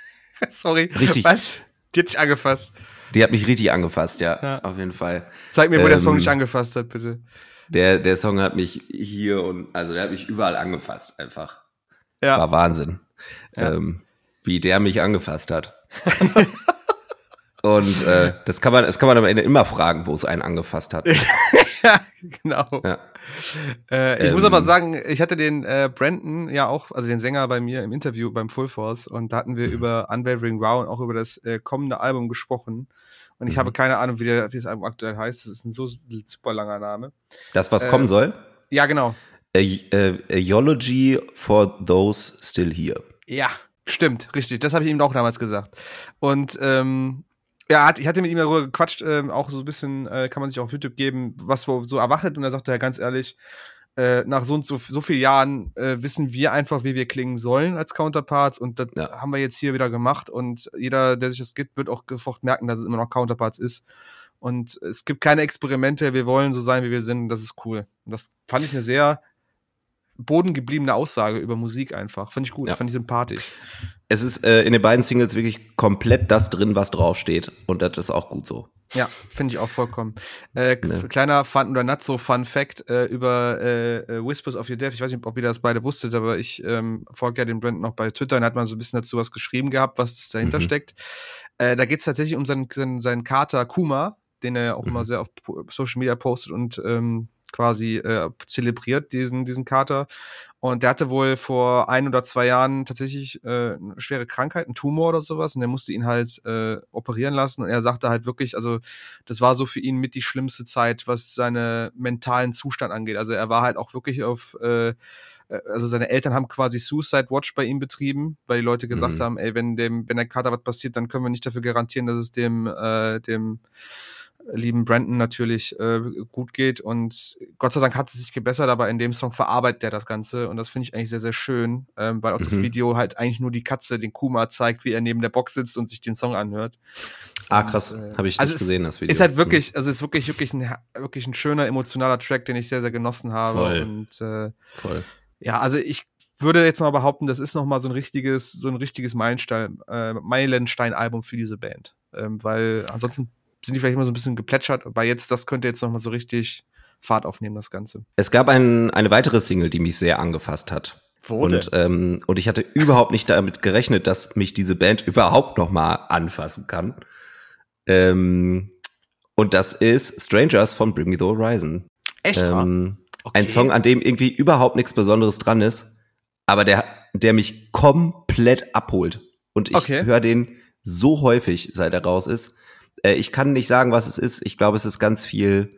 Sorry. Richtig. Was? Die hat dich angefasst. Die hat mich richtig angefasst, ja, ja. auf jeden Fall. Zeig mir, wo ähm, der Song dich angefasst hat, bitte der, der Song hat mich hier und, also der hat mich überall angefasst, einfach. Ja. Das war Wahnsinn. Ja. Ähm, wie der mich angefasst hat. und äh, das kann man, das kann man am Ende immer fragen, wo es einen angefasst hat. ja, genau. Ja. Äh, ich ähm, muss aber sagen, ich hatte den äh, Brandon ja auch, also den Sänger bei mir im Interview beim Full Force und da hatten wir mhm. über Unwavering Wow und auch über das äh, kommende Album gesprochen. Und ich mhm. habe keine Ahnung, wie, der, wie das Album aktuell heißt. Das ist ein so super langer Name. Das, was kommen äh, soll? Ja, genau. A, Eulogy for those still here. Ja, stimmt, richtig. Das habe ich ihm auch damals gesagt. Und ähm, ja, ich hatte mit ihm darüber gequatscht, ähm, auch so ein bisschen, äh, kann man sich auch auf YouTube geben, was so erwachtet. Und er sagte ja ganz ehrlich, äh, nach so und so, so vielen Jahren äh, wissen wir einfach, wie wir klingen sollen als Counterparts. Und das ja. haben wir jetzt hier wieder gemacht. Und jeder, der sich das gibt, wird auch sofort merken, dass es immer noch Counterparts ist. Und es gibt keine Experimente, wir wollen so sein, wie wir sind. Das ist cool. Und das fand ich eine sehr bodengebliebene Aussage über Musik einfach. Fand ich gut, ja. fand ich sympathisch. Es ist äh, in den beiden Singles wirklich komplett das drin, was draufsteht. Und das ist auch gut so. Ja, finde ich auch vollkommen. Äh, ne. Kleiner Fun oder not so Fun Fact äh, über äh, äh, Whispers of Your Death. Ich weiß nicht, ob ihr das beide wusstet, aber ich ähm, folge ja den Brandon noch bei Twitter und hat mal so ein bisschen dazu was geschrieben gehabt, was dahinter mhm. steckt. Äh, da geht es tatsächlich um seinen, seinen, seinen Kater Kuma, den er auch mhm. immer sehr auf Social Media postet und ähm, quasi äh, zelebriert, diesen, diesen Kater. Und der hatte wohl vor ein oder zwei Jahren tatsächlich äh, eine schwere Krankheit, einen Tumor oder sowas, und der musste ihn halt äh, operieren lassen. Und er sagte halt wirklich, also das war so für ihn mit die schlimmste Zeit, was seine mentalen Zustand angeht. Also er war halt auch wirklich auf äh, also seine Eltern haben quasi Suicide Watch bei ihm betrieben, weil die Leute gesagt mhm. haben, ey, wenn dem, wenn der Kater was passiert, dann können wir nicht dafür garantieren, dass es dem, äh, dem lieben Brandon natürlich äh, gut geht. Und Gott sei Dank hat es sich gebessert, aber in dem Song verarbeitet er das Ganze. Und das finde ich eigentlich sehr, sehr schön, ähm, weil auch mhm. das Video halt eigentlich nur die Katze, den Kuma, zeigt, wie er neben der Box sitzt und sich den Song anhört. Ah, krass. Äh, Habe ich also nicht gesehen, das Video. Ist halt wirklich, mhm. also ist wirklich, wirklich ein, wirklich ein schöner, emotionaler Track, den ich sehr, sehr genossen habe. Voll. Und äh, Voll. Ja, also ich würde jetzt mal behaupten, das ist noch mal so ein richtiges, so ein richtiges Meilenstein, äh, Meilenstein-Album für diese Band. Ähm, weil ansonsten sind die vielleicht immer so ein bisschen geplätschert, aber jetzt, das könnte jetzt nochmal so richtig Fahrt aufnehmen, das Ganze. Es gab ein, eine weitere Single, die mich sehr angefasst hat. Wo und, ähm, und ich hatte überhaupt nicht damit gerechnet, dass mich diese Band überhaupt nochmal anfassen kann. Ähm, und das ist Strangers von Bring Me the Horizon. Echt? Ähm, okay. Ein Song, an dem irgendwie überhaupt nichts Besonderes dran ist, aber der, der mich komplett abholt. Und ich okay. höre den so häufig, seit er raus ist. Äh, ich kann nicht sagen, was es ist. Ich glaube, es ist ganz viel,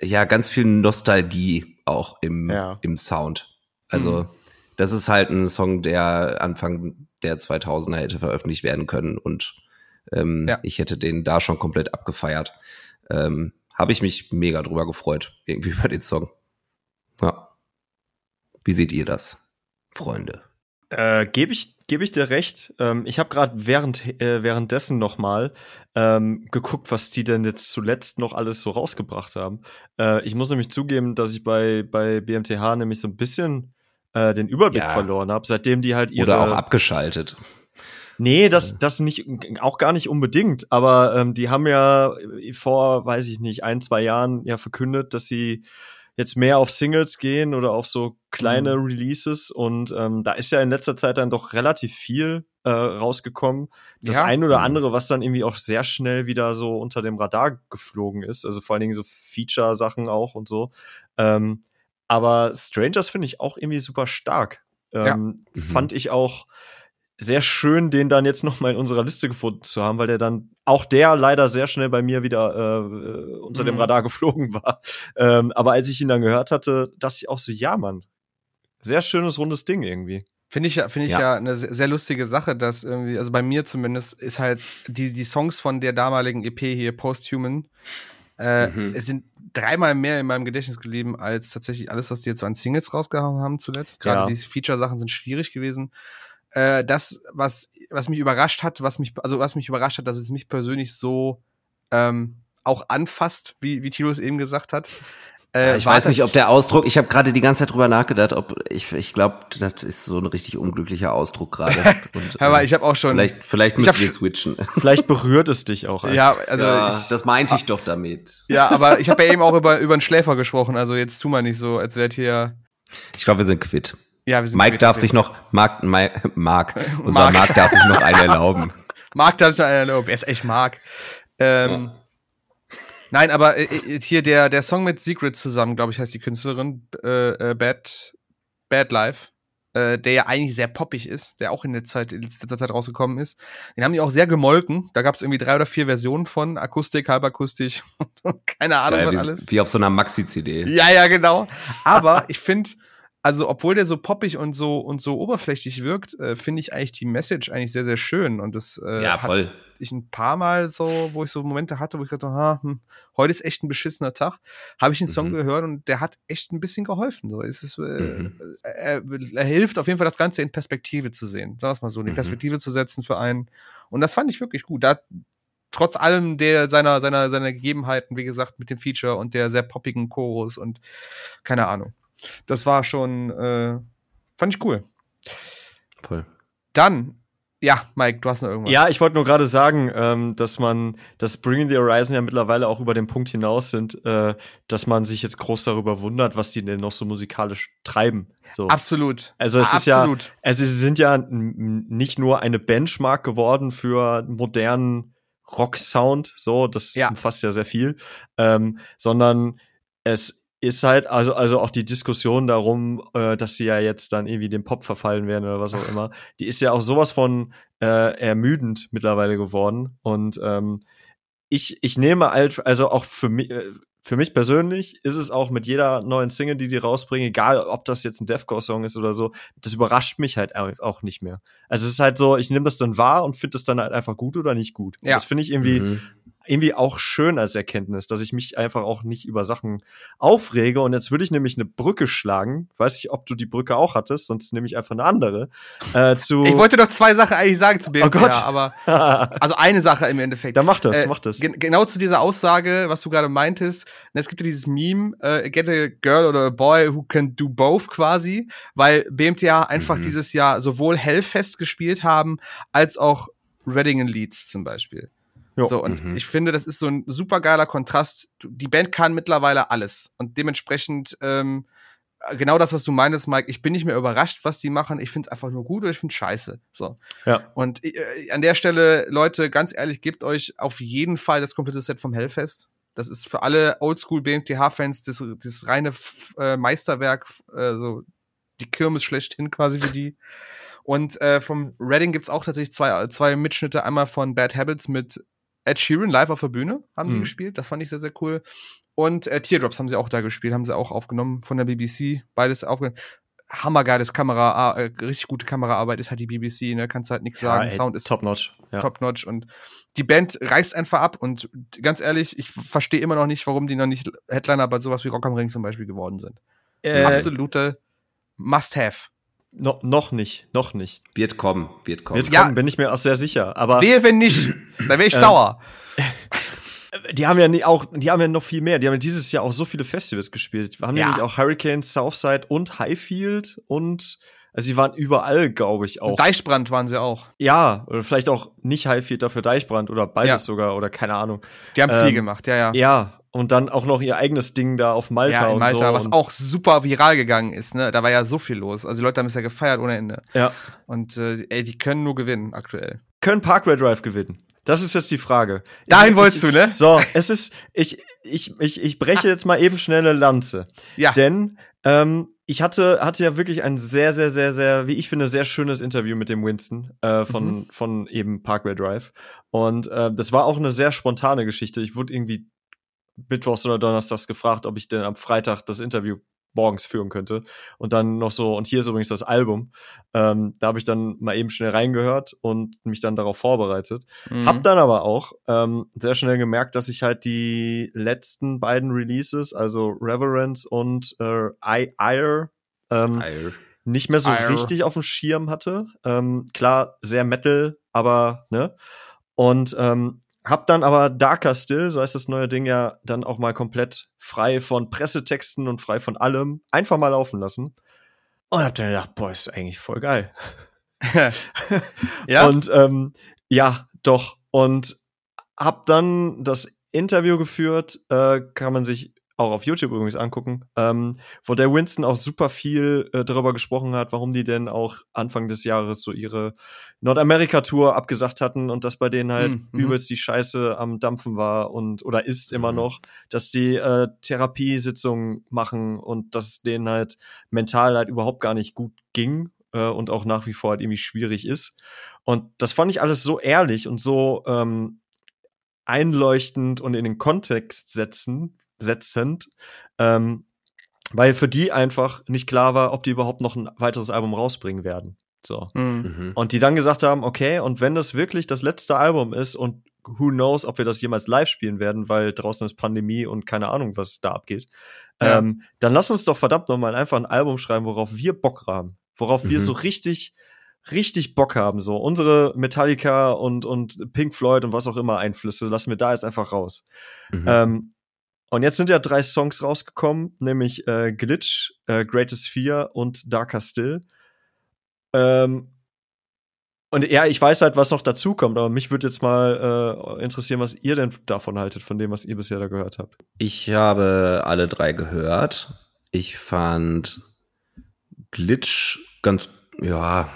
ja, ganz viel Nostalgie auch im, ja. im Sound. Also, mhm. das ist halt ein Song, der Anfang der 2000er hätte veröffentlicht werden können und ähm, ja. ich hätte den da schon komplett abgefeiert. Ähm, Habe ich mich mega drüber gefreut, irgendwie über den Song. Ja. Wie seht ihr das, Freunde? Äh, Gebe ich gebe ich dir recht. Ähm, ich habe gerade während äh, währenddessen noch mal ähm, geguckt, was die denn jetzt zuletzt noch alles so rausgebracht haben. Äh, ich muss nämlich zugeben, dass ich bei bei BMTH nämlich so ein bisschen äh, den Überblick ja. verloren habe, seitdem die halt ihre oder auch abgeschaltet. Nee, das, das nicht, auch gar nicht unbedingt, aber ähm, die haben ja vor, weiß ich nicht, ein, zwei Jahren ja verkündet, dass sie jetzt mehr auf Singles gehen oder auf so kleine mhm. Releases und ähm, da ist ja in letzter Zeit dann doch relativ viel äh, rausgekommen. Das ja. ein oder mhm. andere, was dann irgendwie auch sehr schnell wieder so unter dem Radar geflogen ist, also vor allen Dingen so Feature-Sachen auch und so. Ähm, aber Strangers finde ich auch irgendwie super stark. Ähm, ja. mhm. Fand ich auch sehr schön, den dann jetzt noch mal in unserer Liste gefunden zu haben, weil der dann auch der leider sehr schnell bei mir wieder äh, unter mhm. dem Radar geflogen war. Ähm, aber als ich ihn dann gehört hatte, dachte ich auch so, ja, Mann, sehr schönes rundes Ding irgendwie. Finde ich ja, finde ich ja. ja eine sehr lustige Sache, dass irgendwie, also bei mir zumindest, ist halt die, die Songs von der damaligen EP hier, Posthuman, äh, mhm. es sind dreimal mehr in meinem Gedächtnis geblieben als tatsächlich alles, was die jetzt so an Singles rausgehauen haben zuletzt. Gerade ja. die Feature-Sachen sind schwierig gewesen äh, das, was, was mich überrascht hat, was mich, also was mich überrascht hat, dass es mich persönlich so ähm, auch anfasst, wie, wie Tilo es eben gesagt hat. Äh, ich weiß nicht, ob der Ausdruck, ich habe gerade die ganze Zeit drüber nachgedacht, ob ich, ich glaube, das ist so ein richtig unglücklicher Ausdruck gerade. Aber ich habe auch schon. Vielleicht, vielleicht müssen wir switchen. Vielleicht berührt es dich auch. Einfach. Ja, also ja, ich, das meinte ich doch damit. Ja, aber ich habe ja eben auch über über einen Schläfer gesprochen. Also jetzt tu mal nicht so, als wärt hier. Ich glaube, wir sind quitt. Ja, wir sind Mike darf sich noch, Mark, Mike, Mark, unser Mark. Mark darf sich noch einen erlauben. Mark darf sich noch einen erlauben. Wer ist echt Mark? Ähm, Nein, aber äh, äh, hier der, der Song mit Secret zusammen, glaube ich, heißt die Künstlerin, äh, äh, Bad, Bad Life, äh, der ja eigentlich sehr poppig ist, der auch in der Zeit, in letzter Zeit rausgekommen ist. Den haben die auch sehr gemolken. Da gab es irgendwie drei oder vier Versionen von, Akustik, Halbakustik, keine Ahnung Geil, was wie, alles. wie auf so einer Maxi-CD. Ja, ja, genau. Aber ich finde, also obwohl der so poppig und so und so oberflächlich wirkt, äh, finde ich eigentlich die Message eigentlich sehr, sehr schön. Und das äh, Ja, voll. ich ein paar Mal so, wo ich so Momente hatte, wo ich dachte, ha, hm, heute ist echt ein beschissener Tag, habe ich den Song Mhm. gehört und der hat echt ein bisschen geholfen. So, es ist, äh, Mhm. er, er hilft auf jeden Fall, das Ganze in Perspektive zu sehen. Wir es mal so, in die Mhm. Perspektive zu setzen für einen. Und das fand ich wirklich gut. Da trotz allem der seiner seiner seiner Gegebenheiten, wie gesagt, mit dem Feature und der sehr poppigen Chorus und keine Ahnung. Das war schon, äh, fand ich cool. Voll. Dann, ja, Mike, du hast noch irgendwas. Ja, ich wollte nur gerade sagen, ähm, dass man, dass Bringing the Horizon ja mittlerweile auch über den Punkt hinaus sind, äh, dass man sich jetzt groß darüber wundert, was die denn noch so musikalisch treiben. So. Absolut. Also es ist ja, Absolut. also sie sind ja nicht nur eine Benchmark geworden für modernen Rock-Sound, so, das Ja. umfasst ja sehr viel, ähm, sondern es ist halt, also, also auch die Diskussion darum, äh, dass sie ja jetzt dann irgendwie dem Pop verfallen werden oder was auch immer, die ist ja auch sowas von äh, ermüdend mittlerweile geworden. Und ähm, ich, ich nehme halt, also auch für mich, äh, für mich persönlich ist es auch mit jeder neuen Single, die die rausbringen, egal ob das jetzt ein Deathcore-Song ist oder so, das überrascht mich halt au- auch nicht mehr. Also es ist halt so, ich nehme das dann wahr und finde das dann halt einfach gut oder nicht gut. Ja. Das finde ich irgendwie, Mhm. Irgendwie auch schön als Erkenntnis, dass ich mich einfach auch nicht über Sachen aufrege. Und jetzt würde ich nämlich eine Brücke schlagen. Weiß nicht, ob du die Brücke auch hattest, sonst nehme ich einfach eine andere. Äh, zu Ich wollte doch zwei Sachen eigentlich sagen zu BMPA, Oh Gott. aber also eine Sache im Endeffekt. Dann mach das, Äh, mach das. Gen genau zu dieser Aussage, was du gerade meintest. Und es gibt ja dieses Meme, äh, get a girl or a boy who can do both quasi, weil BMTA einfach Mhm. dieses Jahr sowohl Hellfest gespielt haben, als auch Reading and Leeds zum Beispiel. Jo. So, und Mhm. ich finde, das ist so ein super geiler Kontrast. Die Band kann mittlerweile alles. Und dementsprechend, ähm, genau das, was du meinst, Mike, ich bin nicht mehr überrascht, was die machen. Ich finde es einfach nur gut oder ich finde scheiße. So. Ja. Und äh, an der Stelle, Leute, ganz ehrlich, gebt euch auf jeden Fall das komplette Set vom Hellfest. Das ist für alle Oldschool BMTH-Fans das, das reine äh, Meisterwerk, äh, so die Kirmes schlechthin quasi wie die. Und äh, vom Reading gibt's auch tatsächlich zwei, zwei Mitschnitte. Einmal von Bad Habits mit Ed Sheeran live auf der Bühne haben sie Mhm. gespielt. Das fand ich sehr, sehr cool. Und äh, Teardrops haben sie auch da gespielt, haben sie auch aufgenommen von der BBC. Beides aufgenommen. Hammergeiles Kamera, äh, richtig gute Kameraarbeit ist halt die BBC, ne? Kannst halt nichts sagen. ey, Sound ist top notch. Ja. top notch und die Band reißt einfach ab und ganz ehrlich, ich verstehe immer noch nicht, warum die noch nicht Headliner bei sowas wie Rock am Ring zum Beispiel geworden sind. Äh, Absolute Must-Have. No, noch nicht, noch nicht. Wird kommen, wird kommen. Wird Ja. kommen, bin ich mir auch sehr sicher. Aber Wehe, wenn nicht, dann wäre ich sauer. die haben ja nie auch, die haben ja noch viel mehr. Die haben ja dieses Jahr auch so viele Festivals gespielt. Wir haben Ja. nämlich auch Hurricane, Southside und Highfield und also sie waren überall, glaube ich, auch. Deichbrand waren sie auch. Ja, oder vielleicht auch nicht Highfield, dafür Deichbrand oder beides Ja. sogar oder keine Ahnung. Die haben viel Ähm, gemacht, ja, ja. Ja, und dann auch noch ihr eigenes Ding da auf Malta Ja, in und Malta, so. was und, auch super viral gegangen ist, ne? Da war ja so viel los. Also die Leute haben es ja gefeiert ohne Ende. Ja. Und äh, ey, die können nur gewinnen aktuell. Können Parkway Drive gewinnen? Das ist jetzt die Frage. Dahin Ich- wolltest ich, du, ne? So, es ist, ich, ich, ich, ich breche jetzt mal eben schnell eine Lanze. Ja. Denn ähm, ich hatte, hatte ja wirklich ein sehr, sehr, sehr, sehr, wie ich finde, sehr schönes Interview mit dem Winston äh, von, Mhm. von eben Parkway Drive. Und äh, das war auch eine sehr spontane Geschichte. Ich wurde irgendwie mittwochs oder donnerstags gefragt, ob ich denn am Freitag das Interview morgens führen könnte. Und dann noch so, und hier ist übrigens das Album. Ähm, da habe ich dann mal eben schnell reingehört und mich dann darauf vorbereitet. Mhm. Hab dann aber auch ähm, sehr schnell gemerkt, dass ich halt die letzten beiden Releases, also Reverence und äh, I Ire, ähm, Geil. nicht mehr so Ire. richtig auf dem Schirm hatte. Ähm, klar, sehr Metal, aber ne. Und ähm, hab dann aber Darker Still, so heißt das neue Ding ja, dann auch mal komplett frei von Pressetexten und frei von allem einfach mal laufen lassen. Und hab dann gedacht, boah, ist eigentlich voll geil. ja. Und ähm, ja, doch. Und hab dann das Interview geführt, äh, kann man sich auch auf YouTube übrigens angucken, ähm, wo der Winston auch super viel äh, darüber gesprochen hat, warum die denn auch Anfang des Jahres so ihre Nordamerika-Tour abgesagt hatten und dass bei denen halt mhm. übelst die Scheiße am Dampfen war und oder ist immer mhm. noch, dass die äh, Therapiesitzungen machen und dass denen halt mental halt überhaupt gar nicht gut ging äh, und auch nach wie vor halt irgendwie schwierig ist. Und das fand ich alles so ehrlich und so ähm, einleuchtend und in den Kontext setzen, setzend, ähm, weil für die einfach nicht klar war, ob die überhaupt noch ein weiteres Album rausbringen werden. So. Mhm. mhm. Und die dann gesagt haben, okay, und wenn das wirklich das letzte Album ist und who knows, ob wir das jemals live spielen werden, weil draußen ist Pandemie und keine Ahnung, was da abgeht, ja. ähm, dann lass uns doch verdammt nochmal einfach ein Album schreiben, worauf wir Bock haben. Worauf mhm. wir so richtig, richtig Bock haben. So unsere Metallica und, und Pink Floyd und was auch immer Einflüsse lassen wir da jetzt einfach raus. Mhm. Ähm, und jetzt sind ja drei Songs rausgekommen, nämlich äh, Glitch, äh, Greatest Fear und Darker Still. Ähm, und ja, ich weiß halt, was noch dazu kommt, aber mich würde jetzt mal äh, interessieren, was ihr denn davon haltet, von dem, was ihr bisher da gehört habt. Ich habe alle drei gehört. Ich fand Glitch ganz, ja,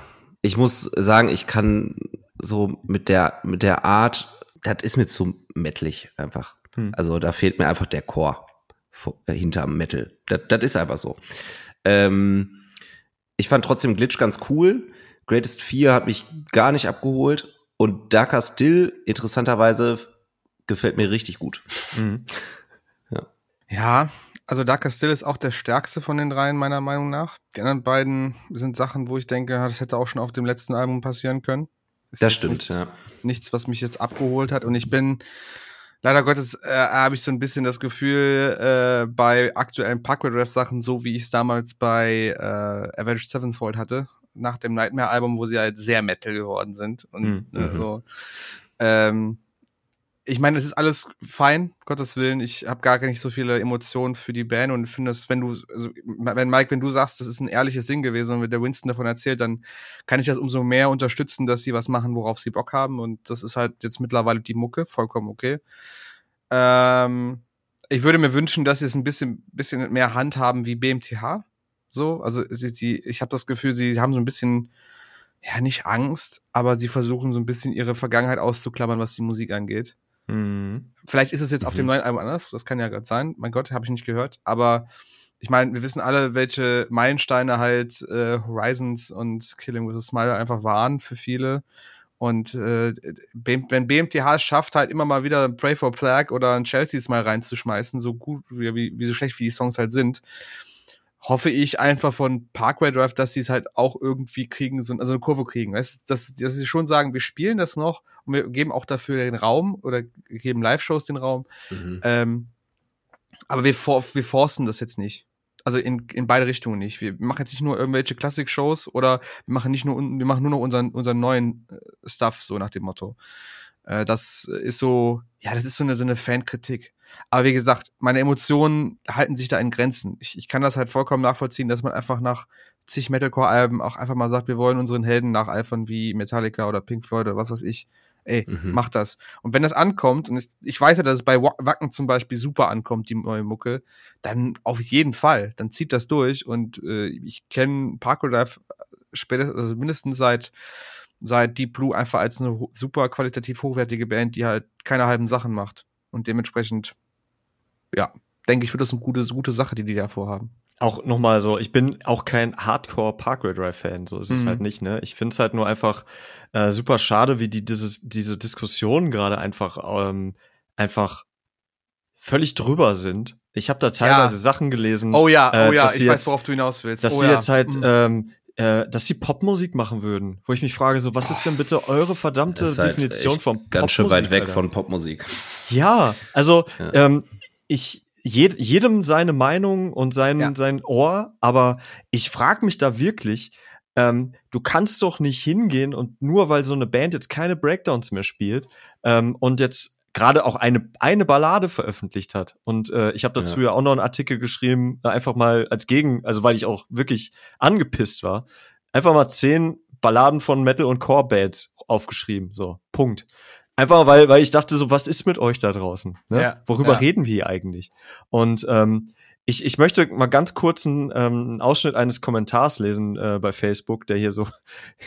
ich muss sagen, ich kann so mit der, mit der Art, das ist mir zu mettlig einfach. Hm. Also da fehlt mir einfach der Chor äh, hinterm Metal. Das, das ist einfach so. Ähm, ich fand trotzdem Glitch ganz cool. Greatest 4 hat mich gar nicht abgeholt. Und Darker Still, interessanterweise, gefällt mir richtig gut. Mhm. Ja. ja, also Darker Still ist auch der stärkste von den dreien, meiner Meinung nach. Die anderen beiden sind Sachen, wo ich denke, das hätte auch schon auf dem letzten Album passieren können. Ist das stimmt, nichts, ja. Nichts, was mich jetzt abgeholt hat. Und ich bin leider Gottes äh, habe ich so ein bisschen das Gefühl, äh, bei aktuellen Parkway Drive Sachen, so wie ich es damals bei äh, Avenged Sevenfold hatte, nach dem Nightmare-Album, wo sie halt sehr Metal geworden sind. Und mhm. äh, so. Ähm, ich meine, es ist alles fein, Gottes Willen. Ich habe gar nicht so viele Emotionen für die Band und finde es, wenn du, also, wenn Mike, wenn du sagst, das ist ein ehrliches Ding gewesen und mit der Winston davon erzählt, dann kann ich das umso mehr unterstützen, dass sie was machen, worauf sie Bock haben. Und das ist halt jetzt mittlerweile die Mucke, vollkommen okay. Ähm, ich würde mir wünschen, dass sie es ein bisschen, bisschen mehr Hand haben wie BMTH. So, also sie, sie, ich habe das Gefühl, sie haben so ein bisschen, ja, nicht Angst, aber sie versuchen so ein bisschen ihre Vergangenheit auszuklammern, was die Musik angeht. Mhm. Vielleicht ist es jetzt auf dem mhm. neuen Album anders, das kann ja gerade sein. Mein Gott, habe ich nicht gehört. Aber ich meine, wir wissen alle, welche Meilensteine halt äh, Horizons und Killing with a Smile einfach waren für viele. Und äh, wenn BMTH es schafft, halt immer mal wieder Pray for Plague oder ein Chelsea's mal reinzuschmeißen, so gut wie, wie so schlecht wie die Songs halt sind, hoffe ich einfach von Parkway Drive, dass sie es halt auch irgendwie kriegen, so, also eine Kurve kriegen. Weißt, dass, dass sie schon sagen, wir spielen das noch und wir geben auch dafür den Raum oder geben Live-Shows den Raum. Mhm. Ähm, aber wir, for wir forcen das jetzt nicht. Also in, in beide Richtungen nicht. Wir machen jetzt nicht nur irgendwelche Klassik-Shows oder wir machen nicht nur, wir machen nur noch unseren, unseren neuen äh, Stuff, so nach dem Motto. Äh, das ist so, ja, das ist so eine, so eine Fankritik. Aber wie gesagt, meine Emotionen halten sich da in Grenzen. Ich, ich kann das halt vollkommen nachvollziehen, dass man einfach nach zig Metalcore-Alben auch einfach mal sagt, wir wollen unseren Helden nacheifern wie Metallica oder Pink Floyd oder was weiß ich. Ey, mhm. mach das. Und wenn das ankommt, und ich weiß ja, dass es bei Wacken zum Beispiel super ankommt, die neue Mucke, dann auf jeden Fall. Dann zieht das durch. Und äh, ich kenne Parkour Drive spätestens, also mindestens seit, seit Deep Blue einfach als eine super qualitativ hochwertige Band, die halt keine halben Sachen macht. Und dementsprechend, ja, denke ich, wird das eine gute, gute Sache, die die da vorhaben. Auch nochmal so, ich bin auch kein Hardcore Parkway Drive Fan, so ist es mhm. halt nicht, ne? Ich finde es halt nur einfach äh, super schade, wie die dieses, diese Diskussionen gerade einfach, ähm, einfach völlig drüber sind. Ich habe da teilweise ja. Sachen gelesen. Oh ja, oh äh, ja, ich weiß, worauf du hinaus willst. Dass oh sie ja. jetzt halt mhm. ähm, äh, dass sie Popmusik machen würden. Wo ich mich frage, so, was ist denn bitte eure verdammte halt Definition von Popmusik? Ganz schön weit weg Alter? von Popmusik. Ja, also ja. Ähm, ich jed, jedem seine Meinung und sein, ja. sein Ohr, aber ich frage mich da wirklich, ähm, du kannst doch nicht hingehen und nur weil so eine Band jetzt keine Breakdowns mehr spielt ähm, und jetzt gerade auch eine eine Ballade veröffentlicht hat und äh, ich habe dazu ja. ja. auch noch einen Artikel geschrieben, äh, einfach mal als Gegen, also weil ich auch wirklich angepisst war, einfach mal zehn Balladen von Metal und Core Bands aufgeschrieben, so Punkt. Einfach weil, weil ich dachte so, was ist mit euch da draußen? Ne? Ja, Worüber ja. reden wir hier eigentlich? Und ähm, ich, ich möchte mal ganz kurz einen, ähm, einen Ausschnitt eines Kommentars lesen äh, bei Facebook, der hier so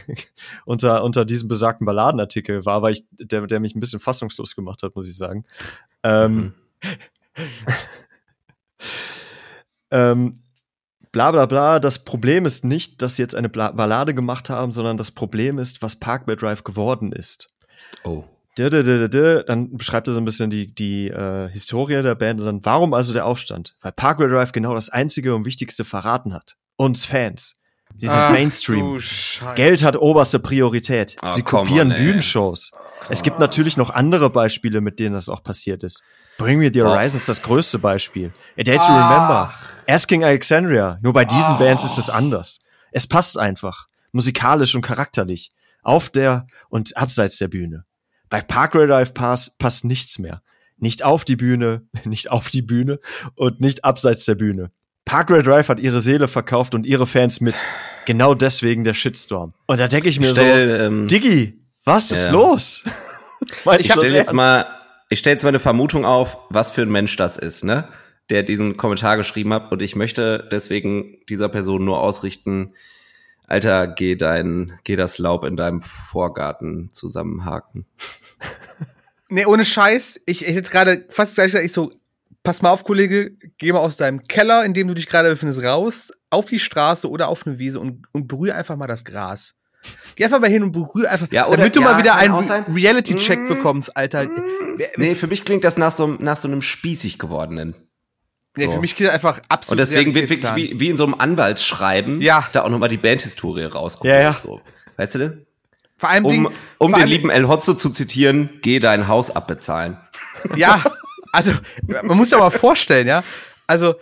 unter, unter diesem besagten Balladenartikel war, weil ich, der, der mich ein bisschen fassungslos gemacht hat, muss ich sagen. Ähm, ähm, bla bla bla, das Problem ist nicht, dass sie jetzt eine Ballade gemacht haben, sondern das Problem ist, was Parkway Drive geworden ist. Oh. Dann beschreibt er so ein bisschen die, die äh, Historie der Band und dann, warum also der Aufstand? Weil Parkway Drive genau das einzige und wichtigste verraten hat. Uns Fans. Sie sind Ach, Mainstream. Geld hat oberste Priorität. Ah, Sie kopieren on. Bühnenshows. Es gibt natürlich noch andere Beispiele, mit denen das auch passiert ist. Bring Me the Horizon ist das größte Beispiel. A Day to Ah. Remember. Asking Alexandria. Nur bei diesen Bands ist es anders. Es passt einfach. Musikalisch und charakterlich. Auf der und abseits der Bühne. Bei Parkway Drive Pass passt nichts mehr. Nicht auf die Bühne, nicht auf die Bühne und nicht abseits der Bühne. Parkway Drive hat ihre Seele verkauft und ihre Fans mit. Genau deswegen der Shitstorm. Und da denke ich mir stell, ähm, so, Diggi, was ist ja. los? Ich stelle jetzt mal, ich stelle jetzt mal eine Vermutung auf, was für ein Mensch das ist, ne? Der diesen Kommentar geschrieben hat und ich möchte deswegen dieser Person nur ausrichten, Alter, geh dein, geh das Laub in deinem Vorgarten zusammenhaken. Nee, ohne Scheiß. Ich, ich jetzt gerade fast gleich gesagt, ich so, pass mal auf, Kollege, geh mal aus deinem Keller, in dem du dich gerade befindest, raus, auf die Straße oder auf eine Wiese und, und berühre einfach mal das Gras. Geh einfach mal hin und berühre einfach, Ja, oder- damit du ja, mal wieder einen. Reality-Check Mm. bekommst, Alter. Nee, für mich klingt das nach so, nach so einem spießig gewordenen. Nee, So. für mich geht das einfach absolut Und deswegen wird wirklich wie, wie in so einem Anwaltsschreiben Ja. da auch nochmal die Bandhistorie rauskommt. Ja, ja. So. Weißt du denn? Vor allem Um, um vor den lieben El Hotzo zu zitieren, geh dein Haus abbezahlen. Ja, also man muss sich aber mal vorstellen, ja. Also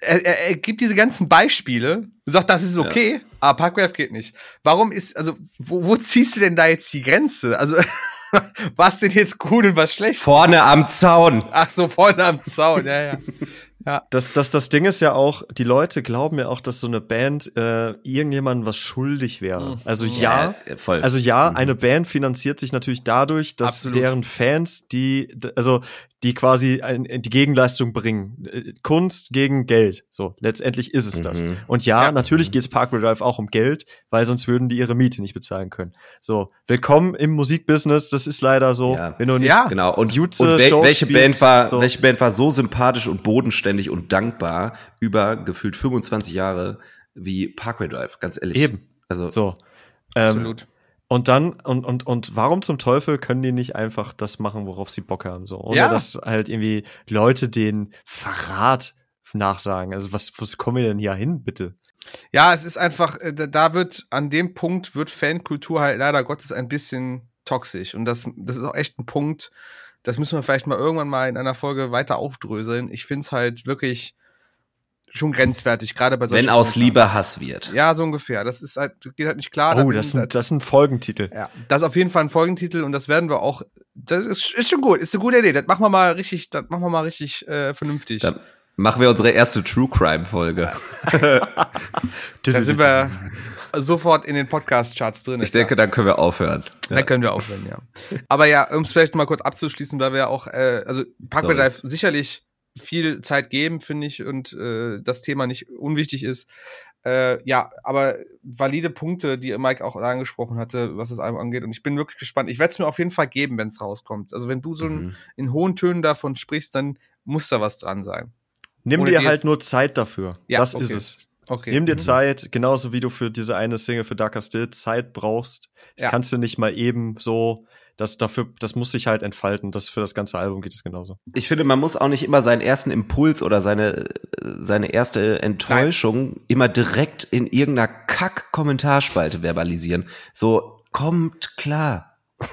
er, er, er gibt diese ganzen Beispiele, sagt, das ist okay, aber Parkway geht nicht. Warum ist, also wo, wo ziehst du denn da jetzt die Grenze? Also was denn jetzt gut und was schlecht? Vorne am Zaun. Ach so, vorne am Zaun, ja, ja. Das, das, das Ding ist ja auch, die Leute glauben ja auch, dass so eine Band äh, irgendjemandem was schuldig wäre. Also ja, Ja, voll. also ja, eine Band finanziert sich natürlich dadurch, dass Absolut. deren Fans die, also die quasi ein, die Gegenleistung bringen. Äh, Kunst gegen Geld. So, letztendlich ist es das. Mhm. Und ja, Ja. natürlich geht es Parkway Drive auch um Geld, weil sonst würden die ihre Miete nicht bezahlen können. So, willkommen im Musikbusiness, das ist leider so. Ja. Wenn du nicht Ja. Genau. Und, Jutze, und wel Shows welche spielst, Band war, so. welche Band war so sympathisch und bodenständig und dankbar über gefühlt 25 Jahre wie Parkway Drive, ganz ehrlich. Eben. Also, So. Ähm, Absolut. Und dann, und, und, und warum zum Teufel können die nicht einfach das machen, worauf sie Bock haben? So, ohne Ja. dass halt irgendwie Leute den Verrat nachsagen. Also, was, was kommen wir denn hier hin, bitte? Ja, es ist einfach, äh, da- da wird, an dem Punkt wird Fankultur halt leider Gottes ein bisschen toxisch. Und das, das ist auch echt ein Punkt, das müssen wir vielleicht mal irgendwann mal in einer Folge weiter aufdröseln. Ich finde es halt wirklich schon grenzwertig, gerade bei solchen wenn aus. Liebe Hass wird. Ja, so ungefähr. Das ist halt, das geht halt nicht klar. Oh, Da- das sind, das sind Folgentitel. ja, das ist auf jeden Fall ein Folgentitel und das werden wir auch. Das ist, ist schon gut, ist eine gute Idee. Das machen wir mal richtig, das machen wir mal richtig äh, vernünftig. Dann machen wir unsere erste True Crime Folge. Dann sind wir sofort in den Podcast-Charts drin. Ich denke, dann können wir aufhören. Da können wir aufhören, ja. Aber ja, um es vielleicht mal kurz abzuschließen, weil wir ja auch, äh, also Parkway. Drive sicherlich viel Zeit geben, finde ich, und äh, das Thema nicht unwichtig ist. Äh, ja, aber valide Punkte, die Mike auch angesprochen hatte, was das Album angeht. Und ich bin wirklich gespannt. Ich werde es mir auf jeden Fall geben, wenn es rauskommt. Also wenn du so Mhm. in hohen Tönen davon sprichst, dann muss da was dran sein. Nimm Ohne dir halt nur Zeit dafür. Ja, das okay. ist es. Okay. Nimm dir Mhm. Zeit, genauso wie du für diese eine Single für Darker Still Zeit brauchst. Das Ja. kannst du nicht mal eben so, das dafür, das muss sich halt entfalten. Das für das ganze Album geht es genauso. Ich finde, man muss auch nicht immer seinen ersten Impuls oder seine, seine erste Enttäuschung immer direkt in irgendeiner Kack-Kommentarspalte verbalisieren. So, kommt klar.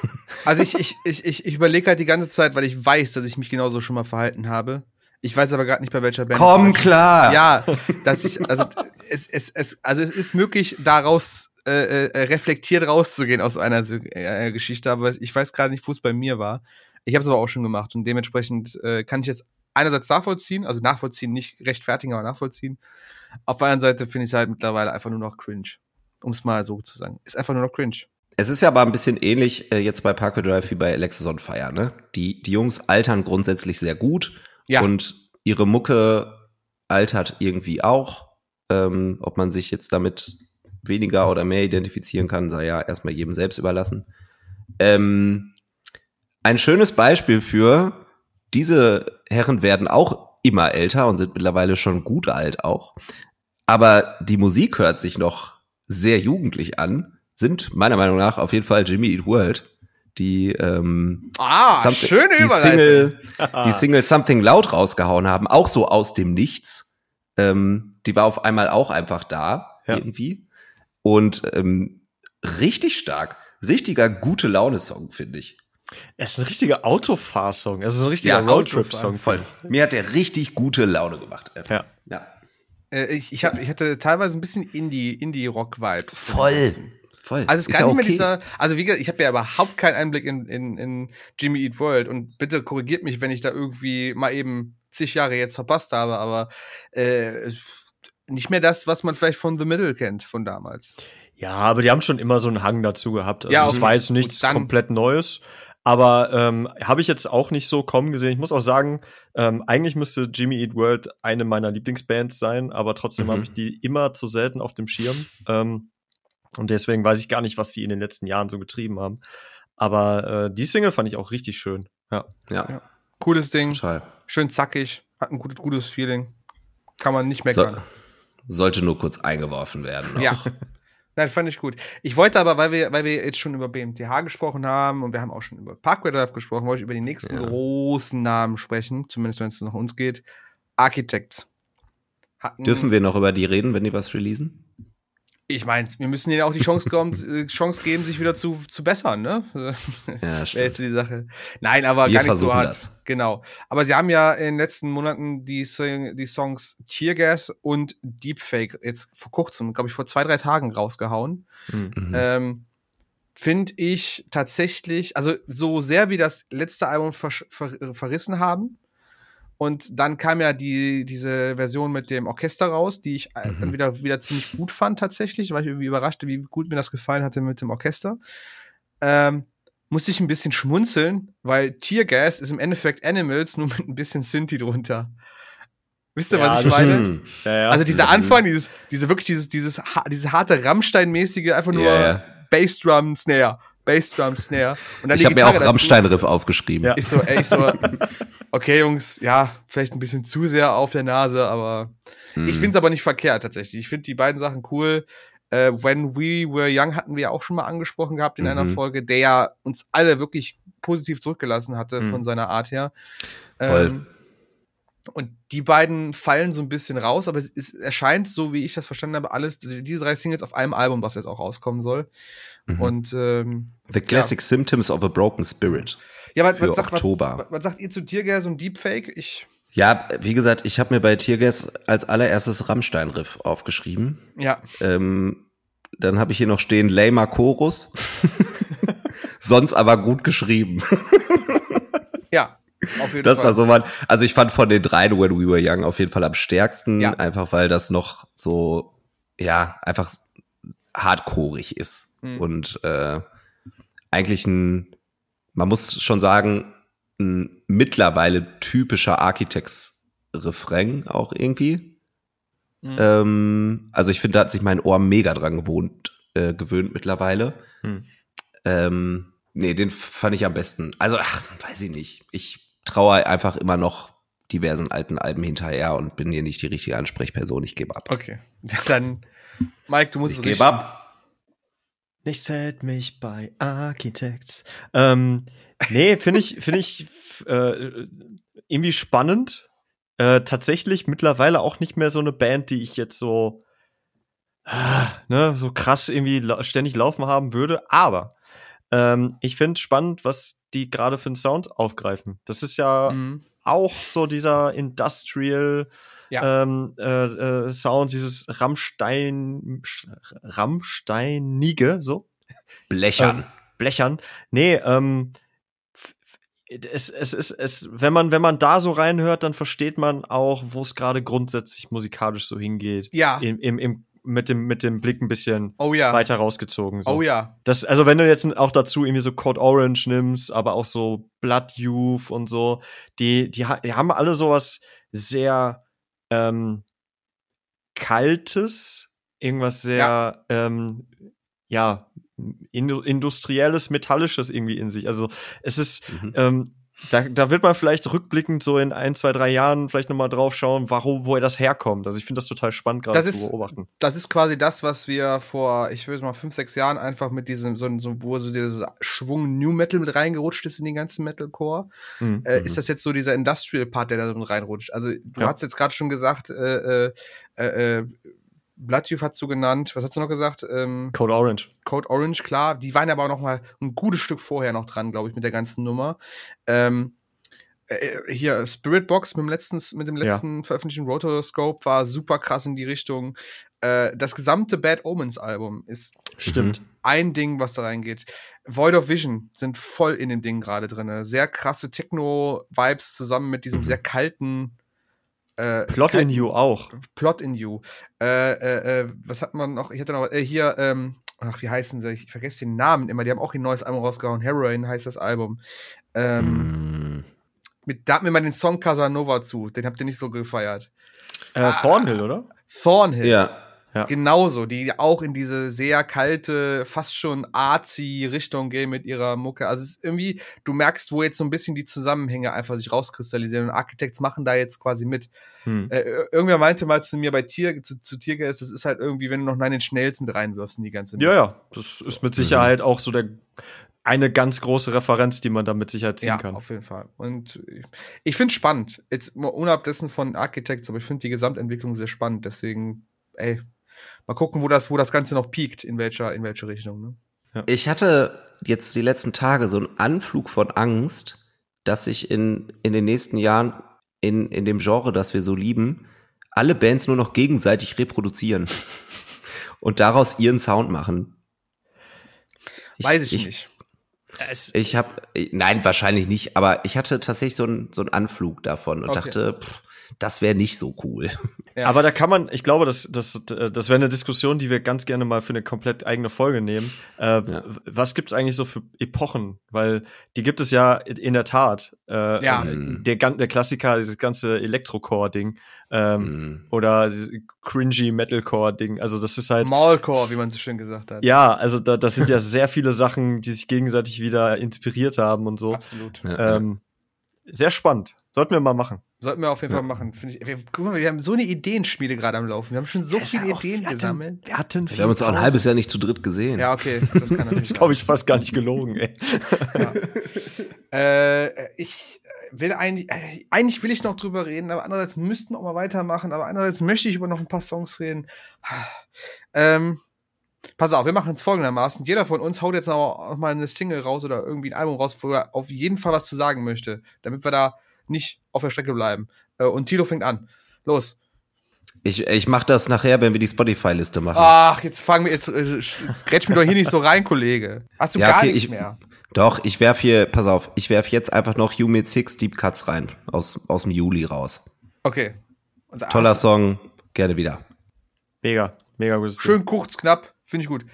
Also ich, ich, ich, ich, ich überlege halt die ganze Zeit, weil ich weiß, dass ich mich genauso schon mal verhalten habe. Ich weiß aber gerade nicht bei welcher Band. Komm klar. Ja, dass ich, also es, es, es, also es ist möglich, daraus äh, äh, reflektiert rauszugehen aus einer so- äh, Geschichte, aber ich weiß gerade nicht, wo es bei mir war. Ich habe es aber auch schon gemacht und dementsprechend äh, kann ich jetzt einerseits nachvollziehen, also nachvollziehen, nicht rechtfertigen, aber nachvollziehen. Auf der anderen Seite finde ich es halt mittlerweile einfach nur noch cringe. Um es mal so zu sagen. Ist einfach nur noch cringe. Es ist ja aber ein bisschen ähnlich äh, jetzt bei Parkway Drive wie bei Alexis on Fire, ne? Die, die Jungs altern grundsätzlich sehr gut ja. und ihre Mucke altert irgendwie auch. Ähm, ob man sich jetzt damit weniger oder mehr identifizieren kann, sei ja erstmal jedem selbst überlassen. Ähm, ein schönes Beispiel für diese Herren werden auch immer älter und sind mittlerweile schon gut alt auch. Aber die Musik hört sich noch sehr jugendlich an, sind meiner Meinung nach auf jeden Fall Jimmy Eat World, die ähm, ah, schöne die Single, die Single Something Loud rausgehauen haben, auch so aus dem Nichts. Ähm, die war auf einmal auch einfach da ja. irgendwie und ähm, richtig stark, richtiger gute Laune Song finde ich. Es ist ein richtiger Autofahrsong, es ist ein richtiger ja, Roadtrip-Song. Voll. Mir hat der richtig gute Laune gemacht. Ja. ja. Äh, ich, ich, hab, ich hatte teilweise ein bisschen Indie, Indie-Rock-Vibes. Voll. Voll. Also es ist gar nicht okay. mehr dieser, also wie gesagt, ich habe ja überhaupt keinen Einblick in, in, in Jimmy Eat World und bitte korrigiert mich, wenn ich da irgendwie mal eben zig Jahre jetzt verpasst habe, aber äh, nicht mehr das, was man vielleicht von The Middle kennt, von damals. Ja, aber die haben schon immer so einen Hang dazu gehabt. Also ja, das war jetzt nichts komplett Neues. Aber ähm, habe ich jetzt auch nicht so kommen gesehen. Ich muss auch sagen, ähm, eigentlich müsste Jimmy Eat World eine meiner Lieblingsbands sein, aber trotzdem mhm. habe ich die immer zu selten auf dem Schirm. Ähm, und deswegen weiß ich gar nicht, was die in den letzten Jahren so getrieben haben. Aber äh, die Single fand ich auch richtig schön. Ja. Ja. ja. Cooles Ding. Total. Schön zackig. Hat ein gutes, gutes Feeling. Kann man nicht meckern. So, sollte nur kurz eingeworfen werden. Noch. Ja. Nein, fand ich gut. Ich wollte aber, weil wir, weil wir jetzt schon über BMTH gesprochen haben und wir haben auch schon über Parkway Drive gesprochen, wollte ich über die nächsten ja. großen Namen sprechen, zumindest wenn es nach uns geht. Architects. Hatten Dürfen wir noch über die reden, wenn die was releasen? Ich meine, wir müssen ihnen auch die Chance, kommen, äh, Chance geben, sich wieder zu, zu bessern, ne? Ja, stimmt. jetzt die Sache. Nein, aber wir gar nicht so hart. Das. Genau. Aber sie haben ja in den letzten Monaten die, die Songs Teargas und Deepfake jetzt vor kurzem, glaube ich, vor zwei, drei Tagen rausgehauen. Mhm. Ähm, Finde ich tatsächlich, also so sehr wie das letzte Album ver ver verrissen haben, und dann kam ja die, diese Version mit dem Orchester raus, die ich äh, mhm. dann wieder, wieder ziemlich gut fand tatsächlich, weil ich irgendwie überraschte, wie gut mir das gefallen hatte mit dem Orchester. Ähm, musste ich ein bisschen schmunzeln, weil Teargas ist im Endeffekt Animals nur mit ein bisschen Synthi drunter. Wisst ihr, ja, was ich meine? Ja, ja. Also dieser Anfang, dieses, diese wirklich dieses, dieses, diese harte Rammstein-mäßige, einfach nur Bassdrum Snare, Bassdrum Snare. Ich habe mir auch Rammstein-Riff aufgeschrieben. Ja. Ich so, ey, ich so, okay, Jungs, ja, vielleicht ein bisschen zu sehr auf der Nase, aber hm. ich finde es aber nicht verkehrt tatsächlich. Ich finde die beiden Sachen cool. Äh, When We Were Young hatten wir ja auch schon mal angesprochen gehabt in mhm. einer Folge, der ja uns alle wirklich positiv zurückgelassen hatte mhm. von seiner Art her. Voll. Ähm, und die beiden fallen so ein bisschen raus, aber es erscheint, so wie ich das verstanden habe, alles, diese drei Singles auf einem Album, was jetzt auch rauskommen soll. Mhm. Und ähm, The Classic ja. Symptoms of a Broken Spirit. Ja, was, was, sagt, was, was sagt ihr zu Tiergas und Deepfake? Ich ja, wie gesagt, ich habe mir bei Tiergas als allererstes Rammstein-Riff aufgeschrieben. Ja. Ähm, dann habe ich hier noch stehen Lamer Chorus. Sonst aber gut geschrieben. ja, auf jeden das Fall. war so man, also ich fand von den dreien When We Were Young auf jeden Fall am stärksten, ja. einfach weil das noch so, ja, einfach hardcoreig ist hm. und äh, eigentlich ein, man muss schon sagen, ein mittlerweile typischer Architects-Refrain auch irgendwie. Hm. Ähm, also ich finde, da hat sich mein Ohr mega dran gewohnt, äh, gewöhnt mittlerweile. Hm. Ähm, nee, den fand ich am besten. Also, ach, weiß ich nicht. Ich traue einfach immer noch diversen alten Alben hinterher und bin hier nicht die richtige Ansprechperson. Ich gebe ab. Okay. Dann, Mike, du musst ich es gebe ab. Nichts hält mich bei Architects. Ähm, nee, finde ich, finde ich äh, irgendwie spannend. Äh, tatsächlich mittlerweile auch nicht mehr so eine Band, die ich jetzt so, äh, ne, so krass irgendwie la ständig laufen haben würde. Aber ähm, ich finde spannend, was die gerade für einen Sound aufgreifen. Das ist ja mhm. auch so dieser Industrial ja. ähm, äh, äh, Sound, dieses Rammstein, Rammsteinige, so. Blechern. Ähm, Blechern. Nee, ähm, es, es ist, es, wenn man, wenn man da so reinhört, dann versteht man auch, wo es gerade grundsätzlich musikalisch so hingeht. Ja. Im, im, im mit dem, mit dem Blick ein bisschen oh, ja. weiter rausgezogen. So. Oh ja. Das, also wenn du jetzt auch dazu irgendwie so Code Orange nimmst, aber auch so Blood Youth und so, die, die, die haben alle sowas sehr ähm, Kaltes, irgendwas sehr, ja, ähm, ja industrielles, metallisches irgendwie in sich. Also es ist, mhm. ähm, da, da wird man vielleicht rückblickend so in ein, zwei, drei Jahren vielleicht nochmal drauf schauen, warum, woher das herkommt. Also ich finde das total spannend gerade zu ist, beobachten. Das ist quasi das, was wir vor, ich würde mal fünf, sechs Jahren einfach mit diesem, so, so wo so dieser Schwung New Metal mit reingerutscht ist in den ganzen Metalcore. Mhm. Äh, ist das jetzt so dieser Industrial Part, der da mit reinrutscht? Also du ja. hast jetzt gerade schon gesagt, äh, äh, äh, äh Bloodtooth hat so genannt. Was hast du noch gesagt? Ähm, Code Orange. Code Orange, klar. Die waren aber auch noch mal ein gutes Stück vorher noch dran, glaube ich, mit der ganzen Nummer. Ähm, äh, äh hier Spirit Box mit dem letzten, mit dem letzten ja. veröffentlichten Rotoscope war super krass in die Richtung. Äh, das gesamte Bad Omens Album ist Stimmt. ein Ding, was da reingeht. Void of Vision sind voll in dem Ding gerade drin. Sehr krasse Techno-Vibes zusammen mit diesem mhm. sehr kalten äh, Plot in You auch. Plot in You. Äh, äh, äh, was hat man noch? Ich hatte noch äh, hier, ähm, ach, wie heißen sie? Ich vergesse den Namen immer. Die haben auch ein neues Album rausgehauen. Heroin heißt das Album. Ähm, mm. mit, da hat mir mal den Song Casanova zu. Den habt ihr nicht so gefeiert. Äh, ah, Thornhill, oder? Thornhill. Ja. Ja. Genauso, die auch in diese sehr kalte, fast schon arzi Richtung gehen mit ihrer Mucke. Also es ist irgendwie, du merkst, wo jetzt so ein bisschen die Zusammenhänge einfach sich rauskristallisieren und Architects machen da jetzt quasi mit. Hm. Äh, irgendwer meinte mal zu mir bei Tier, zu, zu Tiergeist, das ist halt irgendwie, wenn du noch Nine Schnells mit reinwirfst in die ganze Ja, ja, das ist mit Sicherheit auch so der eine ganz große Referenz, die man da mit Sicherheit ziehen ja, kann. auf jeden Fall. Und ich finde es spannend. Jetzt unabhängig dessen von Architects, aber ich finde die Gesamtentwicklung sehr spannend. Deswegen, ey, mal gucken, wo das, wo das Ganze noch piekt, in welcher, in welche Richtung. Ne? Ja. Ich hatte jetzt die letzten Tage so einen Anflug von Angst, dass sich in, in den nächsten Jahren in, in dem Genre, das wir so lieben, alle Bands nur noch gegenseitig reproduzieren und daraus ihren Sound machen. Ich, Weiß ich, ich nicht. Es ich habe, nein, wahrscheinlich nicht, aber ich hatte tatsächlich so einen, so einen Anflug davon und okay. dachte, pff, das wäre nicht so cool. Ja. Aber da kann man, ich glaube, das, das, das wäre eine Diskussion, die wir ganz gerne mal für eine komplett eigene Folge nehmen. Äh, ja. Was gibt's eigentlich so für Epochen? Weil die gibt es ja in der Tat. Äh, ja. Mhm. Der, der Klassiker, dieses ganze Elektrocore-Ding. Ähm, mm. Oder cringy Metalcore-Ding. Also das ist halt. Mallcore, wie man so schön gesagt hat. Ja, also da, das sind ja sehr viele Sachen, die sich gegenseitig wieder inspiriert haben und so. Absolut. Ähm, sehr spannend. Sollten wir mal machen. Sollten wir auf jeden ja. Fall machen. Ich, wir, guck mal, wir haben so eine Ideenspiele gerade am Laufen. Wir haben schon so das viele Ideen wir gesammelt. wir, hatten wir haben uns auch ein halbes Jahr nicht zu dritt gesehen. Ja, okay. Das kann natürlich. das glaube ich fast gar nicht gelogen, ey. ja. äh, ich will eigentlich, äh, eigentlich will ich noch drüber reden, aber andererseits müssten wir auch mal weitermachen, aber andererseits möchte ich über noch ein paar Songs reden. ähm, Pass auf, wir machen es folgendermaßen. Jeder von uns haut jetzt noch mal eine Single raus oder irgendwie ein Album raus, wo er auf jeden Fall was zu sagen möchte, damit wir da nicht auf der Strecke bleiben. Äh, und Tilo fängt an. Los. Ich, ich mach das nachher, wenn wir die Spotify-Liste machen. Ach, jetzt fangen wir, jetzt äh, grätsch mir doch hier nicht so rein, Kollege. Hast du ja, gar okay, nichts ich, mehr? Doch, ich werf hier, pass auf, ich werf jetzt einfach noch You Made Six Deep Cuts rein, aus, aus dem Juli raus. Okay. Toller Song, gerne wieder. Mega, mega gutes Schön kurz, knapp, finde ich gut.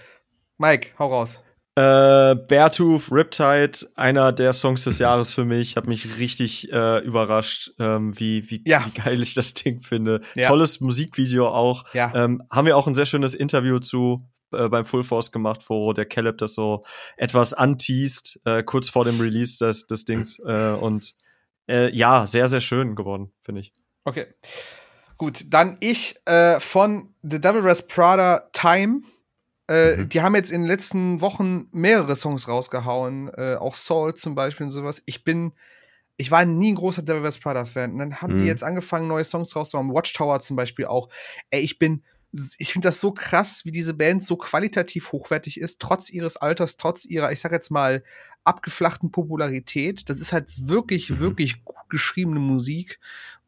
Mike, hau raus. Äh, Beartooth, Riptide, einer der Songs des Jahres für mich. Hat mich richtig äh, überrascht, ähm, wie, wie, ja. wie geil ich das Ding finde. Ja. Tolles Musikvideo auch. Ja. Ähm, haben wir auch ein sehr schönes Interview zu äh, beim Full Force gemacht, wo der Caleb das so etwas anteast, äh, kurz vor dem Release des, des Dings. Äh, und äh, ja, sehr, sehr schön geworden, finde ich. Okay. Gut, dann ich von The Devil Wears Prada Time äh, mhm. Die haben jetzt in den letzten Wochen mehrere Songs rausgehauen, äh, auch Soul zum Beispiel und sowas. Ich bin, ich war nie ein großer Devil West Prada Fan. Und dann haben mhm. die jetzt angefangen, neue Songs rauszuhauen. Watchtower zum Beispiel auch. Ey, ich bin, ich finde das so krass, wie diese Band so qualitativ hochwertig ist, trotz ihres Alters, trotz ihrer, ich sag jetzt mal, abgeflachten Popularität. Das ist halt wirklich, mhm. wirklich gut geschriebene Musik.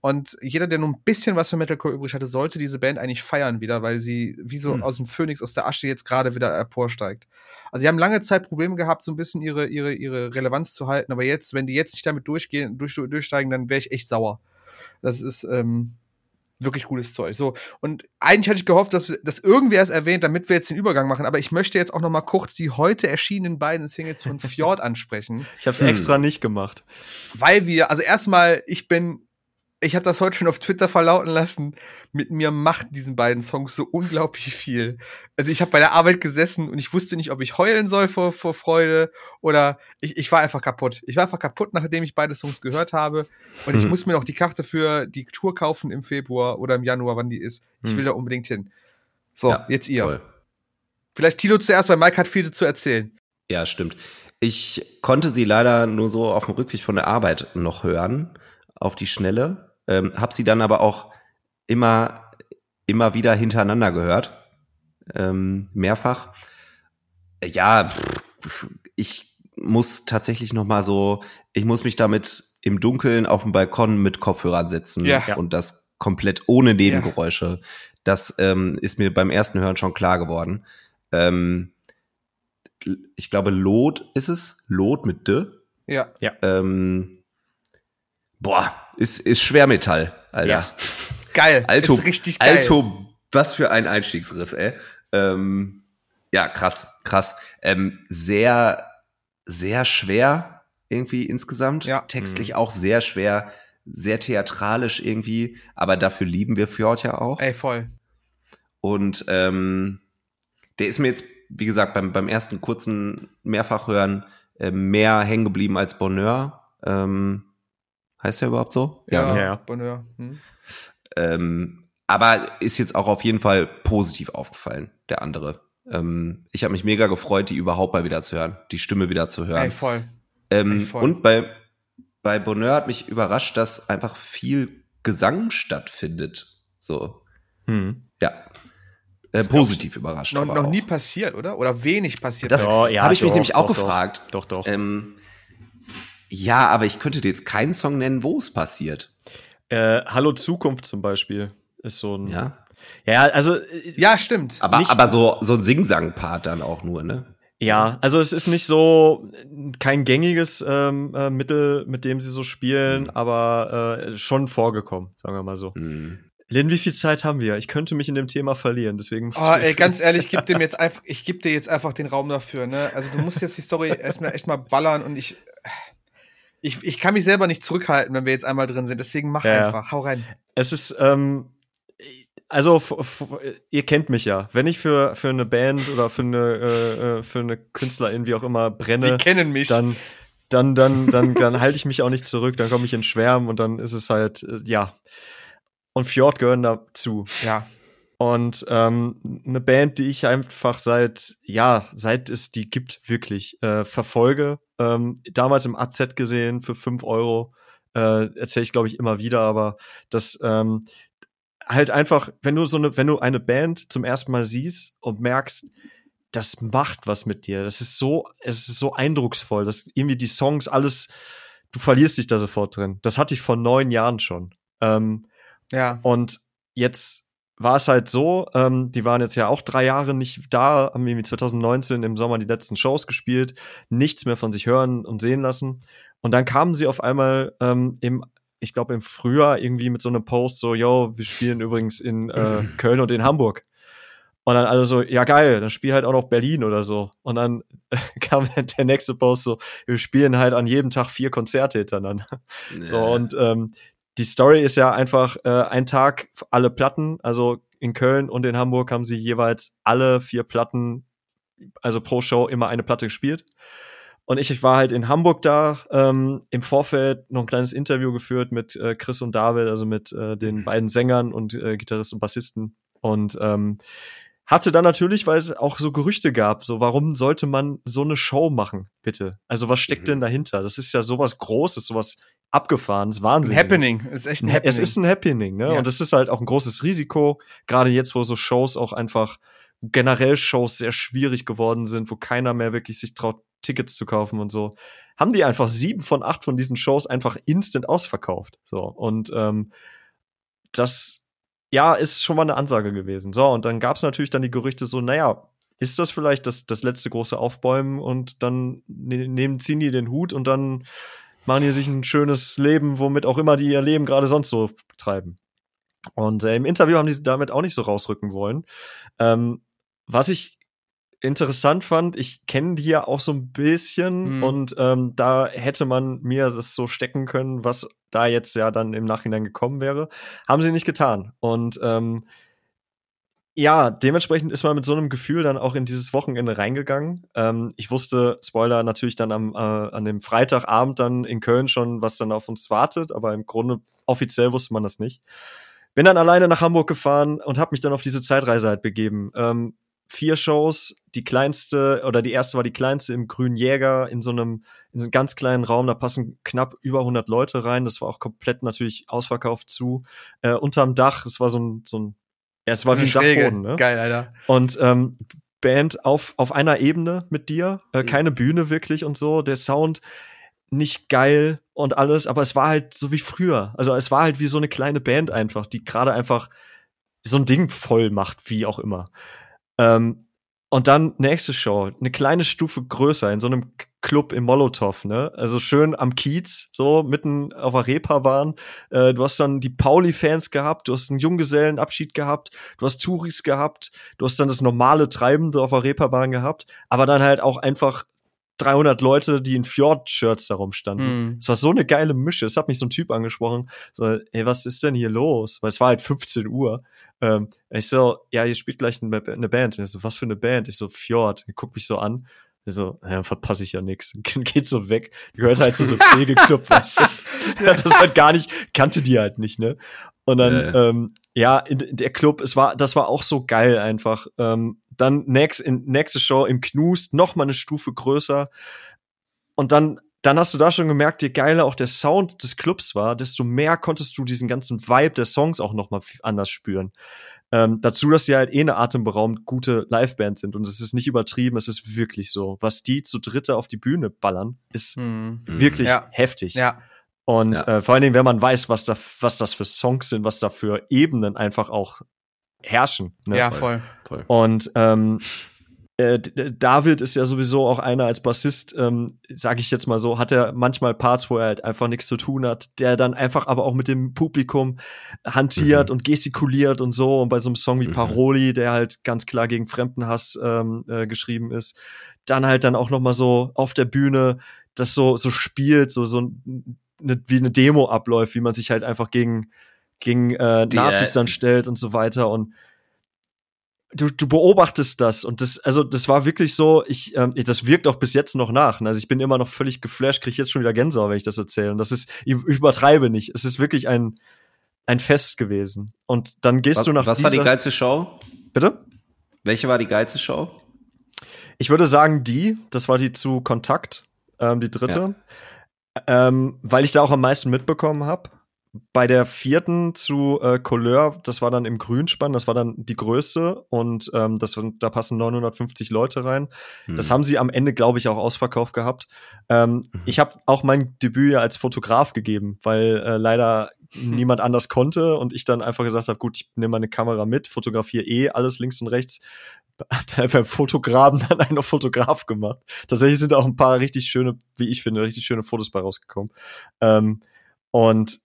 Und jeder, der nur ein bisschen was für Metalcore übrig hatte, sollte diese Band eigentlich feiern wieder, weil sie wie so hm. aus dem Phönix, aus der Asche jetzt gerade wieder emporsteigt. Also sie haben lange Zeit Probleme gehabt, so ein bisschen ihre, ihre, ihre Relevanz zu halten, aber jetzt, wenn die jetzt nicht damit durchgehen, durch, durchsteigen, dann wäre ich echt sauer. Das ist, ähm, wirklich gutes Zeug. So, und eigentlich hatte ich gehofft, dass, dass irgendwer es erwähnt, damit wir jetzt den Übergang machen, aber ich möchte jetzt auch noch mal kurz die heute erschienenen beiden Singles von Fjord ansprechen. Ich habe es hm. extra nicht gemacht. Weil wir, also erstmal, ich bin ich habe das heute schon auf Twitter verlauten lassen. Mit mir macht diesen beiden Songs so unglaublich viel. Also ich habe bei der Arbeit gesessen und ich wusste nicht, ob ich heulen soll vor, vor Freude oder ich, ich war einfach kaputt. Ich war einfach kaputt, nachdem ich beide Songs gehört habe. Und ich hm. muss mir noch die Karte für die Tour kaufen im Februar oder im Januar, wann die ist. Ich hm. will da unbedingt hin. So, ja, jetzt ihr. Toll. Vielleicht Tilo zuerst, weil Mike hat viel zu erzählen. Ja, stimmt. Ich konnte sie leider nur so auf dem Rückweg von der Arbeit noch hören, auf die Schnelle. Ähm, hab sie dann aber auch immer, immer wieder hintereinander gehört. Ähm, mehrfach. Ja, ich muss tatsächlich noch mal so, ich muss mich damit im Dunkeln auf dem Balkon mit Kopfhörern setzen ja. und das komplett ohne Nebengeräusche. Ja. Das ähm, ist mir beim ersten Hören schon klar geworden. Ähm, ich glaube, Lot ist es. Lot mit D. Ja. ja. Ähm, boah, ist, ist Schwermetall, Alter. Ja. Geil. Alto, ist richtig geil. Alto, was für ein Einstiegsriff, ey. Ähm, ja, krass, krass. Ähm, sehr, sehr schwer irgendwie insgesamt. Ja. Textlich mhm. auch sehr schwer, sehr theatralisch irgendwie, aber dafür lieben wir Fjord ja auch. Ey, voll. Und ähm, der ist mir jetzt, wie gesagt, beim, beim ersten kurzen Mehrfachhören äh, mehr hängen geblieben als Bonheur. Ähm, Heißt der überhaupt so? Ja, ja, ja. Bonheur. Hm. Ähm, aber ist jetzt auch auf jeden Fall positiv aufgefallen, der andere. Ähm, ich habe mich mega gefreut, die überhaupt mal wieder zu hören, die Stimme wieder zu hören. Ey, voll. Ähm, Ey, voll. Und bei, bei Bonheur hat mich überrascht, dass einfach viel Gesang stattfindet. So. Hm. Ja. Äh, positiv überrascht. Noch, noch nie passiert, oder? Oder wenig passiert. Das ja, habe ich doch, mich nämlich auch doch, gefragt. Doch, doch. Ähm, ja, aber ich könnte dir jetzt keinen Song nennen, wo es passiert. Äh, Hallo Zukunft zum Beispiel ist so ein. Ja. Ja, also. Äh, ja, stimmt. Aber, aber so, so ein Sing-Sang-Part dann auch nur, ne? Ja, also es ist nicht so kein gängiges ähm, äh, Mittel, mit dem sie so spielen, mhm. aber äh, schon vorgekommen, sagen wir mal so. Mhm. Lynn, wie viel Zeit haben wir? Ich könnte mich in dem Thema verlieren, deswegen musst Oh, ey, ganz ehrlich, ich gebe dem jetzt einfach, ich gebe dir jetzt einfach den Raum dafür, ne? Also du musst jetzt die Story erstmal echt mal ballern und ich ich, ich kann mich selber nicht zurückhalten, wenn wir jetzt einmal drin sind. Deswegen mach ja, einfach, hau rein. Es ist, ähm, also ihr kennt mich ja. Wenn ich für für eine Band oder für eine äh, äh, für eine Künstlerin wie auch immer brenne, Sie kennen mich. dann dann dann dann dann halte ich mich auch nicht zurück. Dann komme ich in Schwärmen und dann ist es halt äh, ja. Und Fjord gehören dazu. Ja. Und ähm, eine Band, die ich einfach seit, ja, seit es die gibt, wirklich äh, verfolge. Ähm, damals im AZ gesehen für fünf Euro. Äh, Erzähle ich, glaube ich, immer wieder, aber das ähm, halt einfach, wenn du so eine, wenn du eine Band zum ersten Mal siehst und merkst, das macht was mit dir. Das ist so, es ist so eindrucksvoll, dass irgendwie die Songs alles, du verlierst dich da sofort drin. Das hatte ich vor neun Jahren schon. Ähm, ja. Und jetzt war es halt so, ähm, die waren jetzt ja auch drei Jahre nicht da, haben irgendwie 2019 im Sommer die letzten Shows gespielt, nichts mehr von sich hören und sehen lassen. Und dann kamen sie auf einmal ähm, im, ich glaube im Frühjahr irgendwie mit so einem Post so, yo, wir spielen übrigens in äh, Köln und in Hamburg. Und dann alle so, ja geil, dann spiel halt auch noch Berlin oder so. Und dann kam der nächste Post so, wir spielen halt an jedem Tag vier Konzerte hintereinander. Nee. So und ähm, die Story ist ja einfach äh, ein Tag alle Platten. Also in Köln und in Hamburg haben sie jeweils alle vier Platten, also pro Show immer eine Platte gespielt. Und ich, ich war halt in Hamburg da, ähm, im Vorfeld noch ein kleines Interview geführt mit äh, Chris und David, also mit äh, den beiden Sängern und äh, Gitarristen und Bassisten. Und ähm, hatte dann natürlich, weil es auch so Gerüchte gab, so warum sollte man so eine Show machen, bitte? Also was steckt mhm. denn dahinter? Das ist ja sowas Großes, sowas abgefahrenes, Wahnsinn. Ein Happening, ist echt ein Happening. Es ist ein Happening, ne? Ja. Und es ist halt auch ein großes Risiko, gerade jetzt, wo so Shows auch einfach generell Shows sehr schwierig geworden sind, wo keiner mehr wirklich sich traut, Tickets zu kaufen und so, haben die einfach sieben von acht von diesen Shows einfach instant ausverkauft. So und ähm, das ja ist schon mal eine Ansage gewesen. So und dann gab es natürlich dann die Gerüchte so, naja, ist das vielleicht das, das letzte große Aufbäumen und dann ne, nehmen ziehen die den Hut und dann machen die sich ein schönes Leben, womit auch immer die ihr Leben gerade sonst so treiben. Und äh, im Interview haben die damit auch nicht so rausrücken wollen. Ähm, was ich interessant fand, ich kenne die ja auch so ein bisschen mhm. und ähm, da hätte man mir das so stecken können, was da jetzt ja dann im Nachhinein gekommen wäre. Haben sie nicht getan. Und ähm, ja, dementsprechend ist man mit so einem Gefühl dann auch in dieses Wochenende reingegangen. Ähm, ich wusste, Spoiler, natürlich dann am, äh, an dem Freitagabend dann in Köln schon, was dann auf uns wartet, aber im Grunde offiziell wusste man das nicht. Bin dann alleine nach Hamburg gefahren und habe mich dann auf diese Zeitreise halt begeben. Ähm, vier Shows, die kleinste oder die erste war die kleinste im Grünen Jäger in so einem in so einem ganz kleinen Raum, da passen knapp über 100 Leute rein, das war auch komplett natürlich ausverkauft zu. Äh, unterm Dach, es war so ein so ein ja, es war wie ein Schräge. Dachboden, ne? Geil, Alter. Und ähm, Band auf auf einer Ebene mit dir, äh, mhm. keine Bühne wirklich und so, der Sound nicht geil und alles, aber es war halt so wie früher. Also es war halt wie so eine kleine Band einfach, die gerade einfach so ein Ding voll macht, wie auch immer. Ähm, und dann nächste Show, eine kleine Stufe größer, in so einem Club im Molotow, ne? Also schön am Kiez, so mitten auf der Reeperbahn. Äh, du hast dann die Pauli-Fans gehabt, du hast einen Junggesellenabschied gehabt, du hast Touris gehabt, du hast dann das normale Treibende auf der Reeperbahn gehabt, aber dann halt auch einfach 300 Leute, die in Fjord-Shirts da rumstanden. Es mm. war so eine geile Mische. Es hat mich so ein Typ angesprochen, so, ey, was ist denn hier los? Weil es war halt 15 Uhr. Ähm, ich so, ja, hier spielt gleich eine, Band. Und ich so, was für eine Band? Ich so, Fjord. Er guckt mich so an. Ich so, ja, verpasse ich ja nix. Geht so weg. Gehört halt zu so Pflegeclub, weißt du. das halt gar nicht, kannte die halt nicht, ne? Und dann, äh. ähm, ja, in, in der Club, es war, das war auch so geil einfach. Ähm, dann next, in, nächste Show im Knust, noch mal eine Stufe größer. Und dann, dann hast du da schon gemerkt, je geiler auch der Sound des Clubs war, desto mehr konntest du diesen ganzen Vibe der Songs auch noch mal anders spüren. Ähm, dazu, dass sie halt eh eine atemberaubend gute Liveband sind und es ist nicht übertrieben, es ist wirklich so. Was die zu dritte auf die Bühne ballern, ist mhm. wirklich ja. heftig. Ja. Und ja. äh, vor allen Dingen, wenn man weiß, was da, was das für Songs sind, was da für Ebenen einfach auch herrschen. Ne? Ja, voll. voll. Und ähm, äh, David ist ja sowieso auch einer als Bassist, ähm, sage ich jetzt mal so, hat er manchmal Parts, wo er halt einfach nichts zu tun hat, der dann einfach aber auch mit dem Publikum hantiert mhm. und gestikuliert und so. Und bei so einem Song wie mhm. Paroli, der halt ganz klar gegen Fremdenhass ähm, äh, geschrieben ist, dann halt dann auch noch mal so auf der Bühne das so so spielt, so so eine, wie eine Demo abläuft, wie man sich halt einfach gegen gegen äh, Nazis dann stellt und so weiter und du, du beobachtest das und das, also das war wirklich so, ich, ähm, das wirkt auch bis jetzt noch nach. Ne? Also ich bin immer noch völlig geflasht, kriege jetzt schon wieder Gänsehaut, wenn ich das erzähle. Und das ist, ich übertreibe nicht. Es ist wirklich ein, ein Fest gewesen. Und dann gehst was, du nach Was war die geilste Show? Bitte? Welche war die geilste Show? Ich würde sagen, die, das war die zu Kontakt, ähm, die dritte. Ja. Ähm, weil ich da auch am meisten mitbekommen habe bei der vierten zu äh, Couleur, das war dann im Grünspann, das war dann die größte und ähm, das, da passen 950 Leute rein. Mhm. Das haben sie am Ende, glaube ich, auch ausverkauft gehabt. Ähm, mhm. Ich habe auch mein Debüt ja als Fotograf gegeben, weil äh, leider mhm. niemand anders konnte und ich dann einfach gesagt habe, gut, ich nehme meine Kamera mit, fotografiere eh alles links und rechts. Hab dann einfach Fotograben dann einen Fotograf gemacht. Tatsächlich sind auch ein paar richtig schöne, wie ich finde, richtig schöne Fotos bei rausgekommen. Ähm, und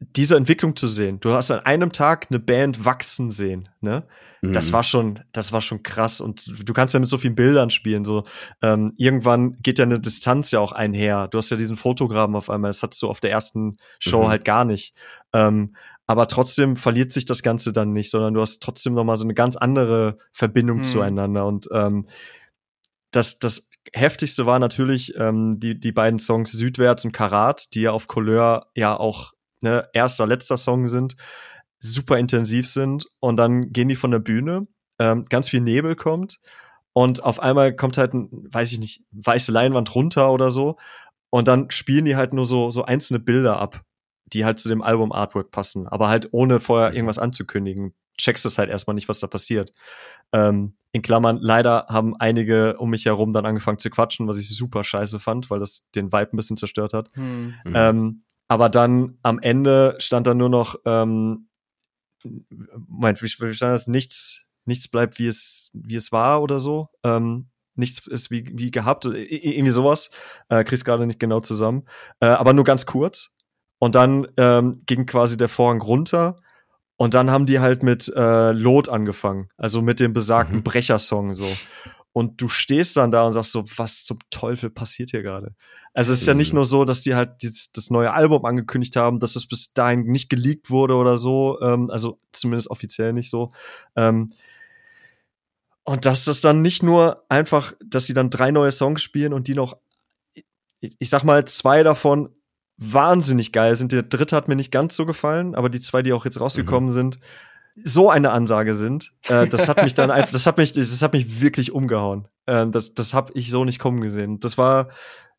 diese Entwicklung zu sehen. Du hast an einem Tag eine Band wachsen sehen, ne? Mhm. Das war schon, das war schon krass. Und du kannst ja mit so vielen Bildern spielen. So ähm, irgendwann geht ja eine Distanz ja auch einher. Du hast ja diesen Fotograben auf einmal. Das hattest du auf der ersten Show mhm. halt gar nicht. Ähm, aber trotzdem verliert sich das Ganze dann nicht, sondern du hast trotzdem noch mal so eine ganz andere Verbindung mhm. zueinander. Und ähm, das, das heftigste war natürlich ähm, die, die beiden Songs Südwärts und Karat, die ja auf Couleur ja auch ne, erster, letzter Song sind, super intensiv sind und dann gehen die von der Bühne, ähm, ganz viel Nebel kommt und auf einmal kommt halt ein, weiß ich nicht, weiße Leinwand runter oder so und dann spielen die halt nur so, so einzelne Bilder ab, die halt zu dem Album Artwork passen, aber halt ohne vorher mhm. irgendwas anzukündigen. Checkst es halt erstmal nicht, was da passiert. Ähm, in Klammern, leider haben einige um mich herum dann angefangen zu quatschen, was ich super scheiße fand, weil das den Vibe ein bisschen zerstört hat. Mhm. Ähm, aber dann am Ende stand da nur noch, ähm, Moment, wie stand das? Nichts, nichts bleibt wie es, wie es war oder so. Ähm, nichts ist wie, wie gehabt, irgendwie sowas. Äh, krieg's gerade nicht genau zusammen. Äh, aber nur ganz kurz. Und dann ähm, ging quasi der Vorhang runter. Und dann haben die halt mit äh, Lot angefangen. Also mit dem besagten mhm. Brechersong so. Und du stehst dann da und sagst so, was zum Teufel passiert hier gerade? Also es ist mhm. ja nicht mhm. nur so, dass die halt dieses, das neue Album angekündigt haben, dass es bis dahin nicht geleakt wurde oder so, ähm, also zumindest offiziell nicht so. Ähm, und dass das dann nicht nur einfach, dass sie dann drei neue Songs spielen und die noch, ich, ich sag mal, zwei davon wahnsinnig geil sind. Der dritte hat mir nicht ganz so gefallen, aber die zwei, die auch jetzt rausgekommen mhm. sind, so eine Ansage sind. Äh, das hat mich dann einfach, das hat mich, das hat mich wirklich umgehauen. Äh, das, das habe ich so nicht kommen gesehen. Das war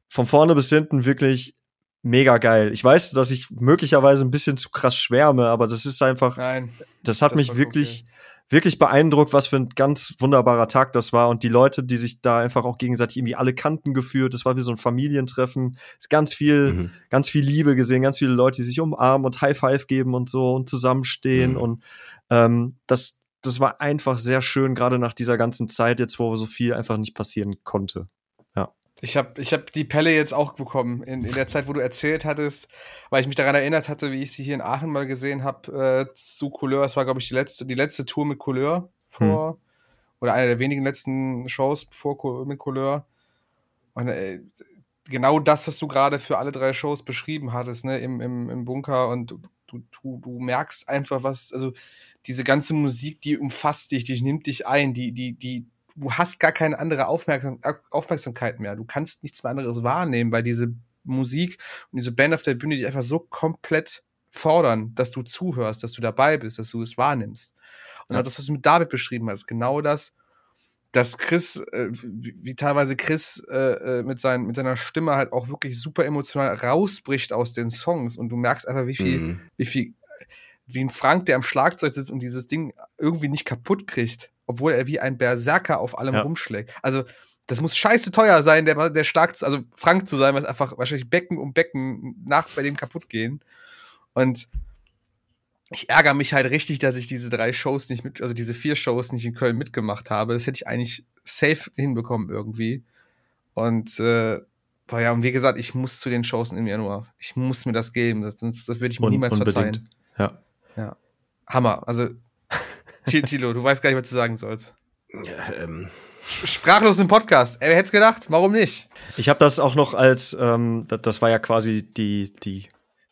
von vorne bis hinten wirklich mega geil. Ich weiß, dass ich möglicherweise ein bisschen zu krass schwärme, aber das ist einfach, Nein, das hat das mich wirklich okay wirklich beeindruckt, was für ein ganz wunderbarer Tag das war und die Leute, die sich da einfach auch gegenseitig irgendwie alle Kanten geführt. Das war wie so ein Familientreffen. Ganz viel, mhm. ganz viel Liebe gesehen, ganz viele Leute, die sich umarmen und High Five geben und so und zusammenstehen mhm. und ähm, das, das war einfach sehr schön, gerade nach dieser ganzen Zeit jetzt, wo so viel einfach nicht passieren konnte. Ich habe ich hab die Pelle jetzt auch bekommen, in, in der Zeit, wo du erzählt hattest, weil ich mich daran erinnert hatte, wie ich sie hier in Aachen mal gesehen habe, äh, zu Couleur. Es war, glaube ich, die letzte, die letzte Tour mit Couleur vor, hm. oder eine der wenigen letzten Shows vor, mit Couleur. Und äh, genau das, was du gerade für alle drei Shows beschrieben hattest, ne, im, im, im Bunker und du, du, du merkst einfach was, also diese ganze Musik, die umfasst dich, die nimmt dich ein, die, die, die, du hast gar keine andere Aufmerksam Aufmerksamkeit mehr. Du kannst nichts mehr anderes wahrnehmen, weil diese Musik und diese Band auf der Bühne dich einfach so komplett fordern, dass du zuhörst, dass du dabei bist, dass du es wahrnimmst. Und ja. das, was du mit David beschrieben hast, genau das, dass Chris, äh, wie, wie, teilweise Chris äh, äh, mit, sein, mit seiner Stimme halt auch wirklich super emotional rausbricht aus den Songs und du merkst einfach, wie viel, mhm. wie viel, wie ein Frank, der am Schlagzeug sitzt und dieses Ding irgendwie nicht kaputt kriegt obwohl er wie ein Berserker auf allem ja. rumschlägt. Also, das muss scheiße teuer sein, der, der stark, also Frank zu sein, was einfach wahrscheinlich Becken um Becken nach bei dem kaputt gehen. Und ich ärgere mich halt richtig, dass ich diese drei Shows nicht mit, also diese vier Shows nicht in Köln mitgemacht habe. Das hätte ich eigentlich safe hinbekommen irgendwie. Und äh, boah, ja, und wie gesagt, ich muss zu den Shows im Januar. Ich muss mir das geben, das, das, würde ich mir Un niemals unbedingt. verzeihen. Ja. Ja. Hammer. Also Tilo, du weißt gar nicht, was du sagen sollst. Ja, ähm. Sprachlos im Podcast. Wer hätte es gedacht? Warum nicht? Ich habe das auch noch als, ähm, das war ja quasi die, die,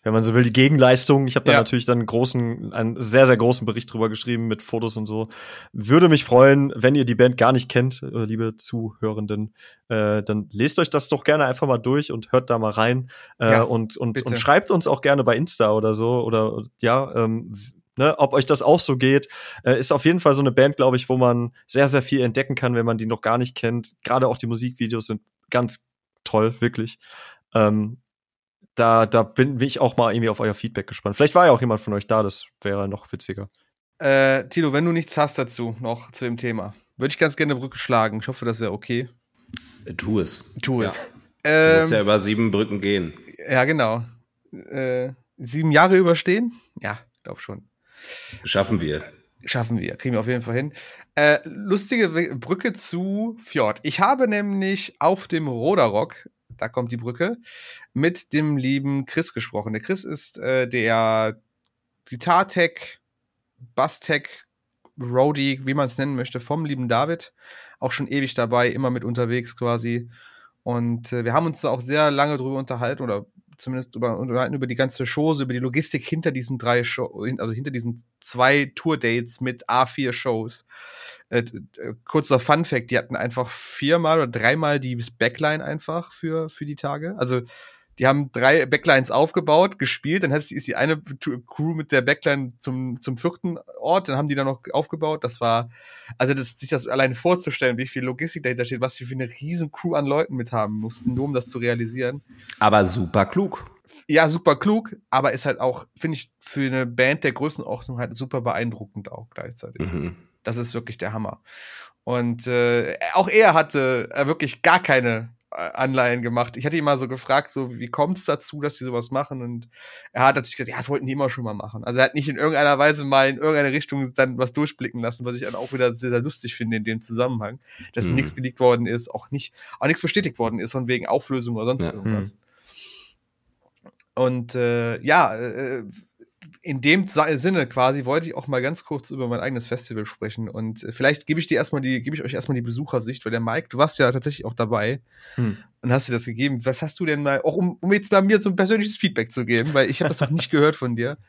wenn man so will, die Gegenleistung. Ich habe da ja. natürlich dann einen großen, einen sehr, sehr großen Bericht drüber geschrieben mit Fotos und so. Würde mich freuen, wenn ihr die Band gar nicht kennt, äh, liebe Zuhörenden, äh, dann lest euch das doch gerne einfach mal durch und hört da mal rein. Äh, ja, und, und, und schreibt uns auch gerne bei Insta oder so. Oder ja, ähm, ne, ob euch das auch so geht. Äh, ist auf jeden Fall so eine Band, glaube ich, wo man sehr, sehr viel entdecken kann, wenn man die noch gar nicht kennt. Gerade auch die Musikvideos sind ganz toll, wirklich. Ähm, da, da bin, bin ich auch mal irgendwie auf euer Feedback gespannt. Vielleicht war ja auch jemand von euch da, das wäre noch witziger. Äh, Tilo, wenn du nichts hast dazu, noch zu dem Thema, würde ich ganz gerne eine Brücke schlagen. Ich hoffe, das wäre okay. Äh, tu es. Tu es. Ja. Ähm, du musst ja über sieben Brücken gehen. Ja, genau. Äh, sieben Jahre überstehen? Ja, glaub schon. Schaffen wir. Schaffen wir, kriegen wir auf jeden Fall hin. Äh, lustige Brücke zu Fjord. Ich habe nämlich auf dem Roderock, da kommt die Brücke, mit dem lieben Chris gesprochen. Der Chris ist äh, der Gitartech, Basstech, Roadie, wie man es nennen möchte, vom lieben David. Auch schon ewig dabei, immer mit unterwegs quasi. Und äh, wir haben uns da auch sehr lange drüber unterhalten oder zumindest über, über die ganze Show, über die Logistik hinter diesen drei Shows, also hinter diesen zwei Tour-Dates mit A4 Shows. Äh, äh, kurzer Fun Fact, die hatten einfach viermal oder dreimal die Backline einfach für, für die Tage. Also die haben drei Backlines aufgebaut, gespielt, dann ist die eine Crew mit der Backline zum, zum vierten Ort, dann haben die da noch aufgebaut. Das war, also das, sich das alleine vorzustellen, wie viel Logistik dahinter steht, was für eine riesen Crew an Leuten mit haben mussten, nur um das zu realisieren. Aber super klug. Ja, super klug, aber ist halt auch, finde ich, für eine Band der Größenordnung halt super beeindruckend auch gleichzeitig. Mhm. Das ist wirklich der Hammer. Und äh, auch er hatte äh, wirklich gar keine Anleihen gemacht. Ich hatte ihn mal so gefragt, so wie kommt es dazu, dass die sowas machen? Und er hat natürlich gesagt, ja, das wollten die immer schon mal machen. Also er hat nicht in irgendeiner Weise mal in irgendeine Richtung dann was durchblicken lassen, was ich dann auch wieder sehr, sehr lustig finde in dem Zusammenhang, dass mhm. nichts geleakt worden ist, auch nicht, auch nichts bestätigt worden ist von wegen Auflösung oder sonst ja. irgendwas. Mhm. Und äh, ja, äh, in dem Sinne quasi wollte ich auch mal ganz kurz über mein eigenes Festival sprechen und äh, vielleicht gebe ich dir erstmal die, gebe ich euch erstmal die Besuchersicht, weil der Mike, du warst ja tatsächlich auch dabei hm. und hast dir das gegeben. Was hast du denn mal, auch um, um jetzt mal mir so ein persönliches Feedback zu geben, weil ich habe das noch nicht gehört von dir.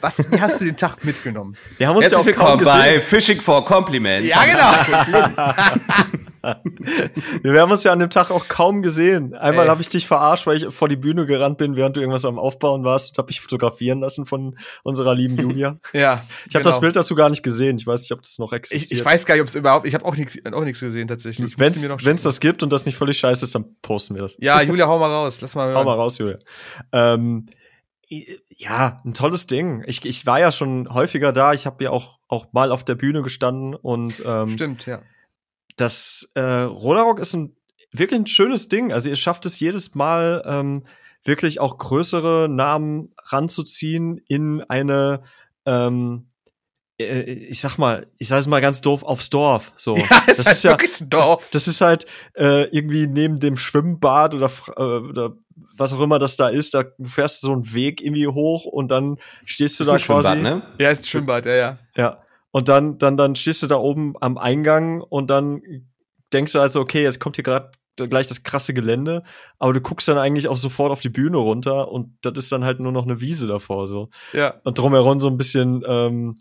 Was, wie hast du den Tag mitgenommen? Wir haben uns Herzlich ja auch willkommen bei Fishing for Compliments. Ja, genau. Wir haben uns ja an dem Tag auch kaum gesehen. Einmal habe ich dich verarscht, weil ich vor die Bühne gerannt bin, während du irgendwas am Aufbauen warst und habe mich fotografieren lassen von unserer lieben Julia. ja. Ich habe genau. das Bild dazu gar nicht gesehen. Ich weiß nicht, ob das noch existiert. Ich, ich weiß gar nicht, ob es überhaupt. Ich habe auch nichts auch gesehen tatsächlich. Wenn es das gibt und das nicht völlig scheiße ist, dann posten wir das. Ja, Julia, hau mal raus. Lass mal hören. Hau mal raus, Julia. Ähm, ja, ein tolles Ding. Ich, ich war ja schon häufiger da. Ich habe ja auch, auch mal auf der Bühne gestanden und ähm, Stimmt, ja das äh, Roller ist ein wirklich ein schönes Ding. Also ihr schafft es jedes Mal ähm, wirklich auch größere Namen ranzuziehen in eine ähm, äh, ich sag mal, ich sag es mal ganz doof, aufs Dorf. So. Ja, das ist, halt ist ja ein Dorf. Das, das, ist halt äh, irgendwie neben dem Schwimmbad oder, äh, oder was auch immer das da ist, da du fährst so einen Weg irgendwie hoch und dann stehst du ist da quasi. Ne? Ja, ist ein Schwimmbad, ja, ja. Ja. Und dann, dann, dann stehst du da oben am Eingang und dann denkst du also, okay, jetzt kommt hier gerade gleich das krasse Gelände, aber du guckst dann eigentlich auch sofort auf die Bühne runter und das ist dann halt nur noch eine Wiese davor so. Ja. Und drumherum so ein bisschen ähm,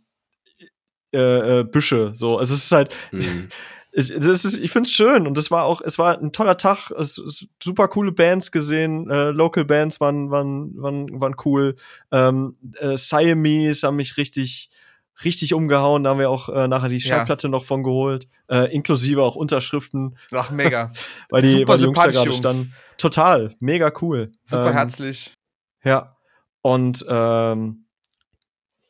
äh, äh, Büsche so. Also es ist halt mhm. ich, das ist, ich find's schön und es war auch, es war ein toller Tag, es, es super coole Bands gesehen, äh, Local Bands waren waren waren, waren cool, ähm, äh, Siamese haben mich richtig richtig umgehauen. Da haben wir auch äh, nachher die Schallplatte ja. noch von geholt, äh, inklusive auch Unterschriften. Ach, mega. weil die, Super weil die Jungs da gerade standen. Total, mega cool. Super ähm, herzlich. Ja. Und ähm,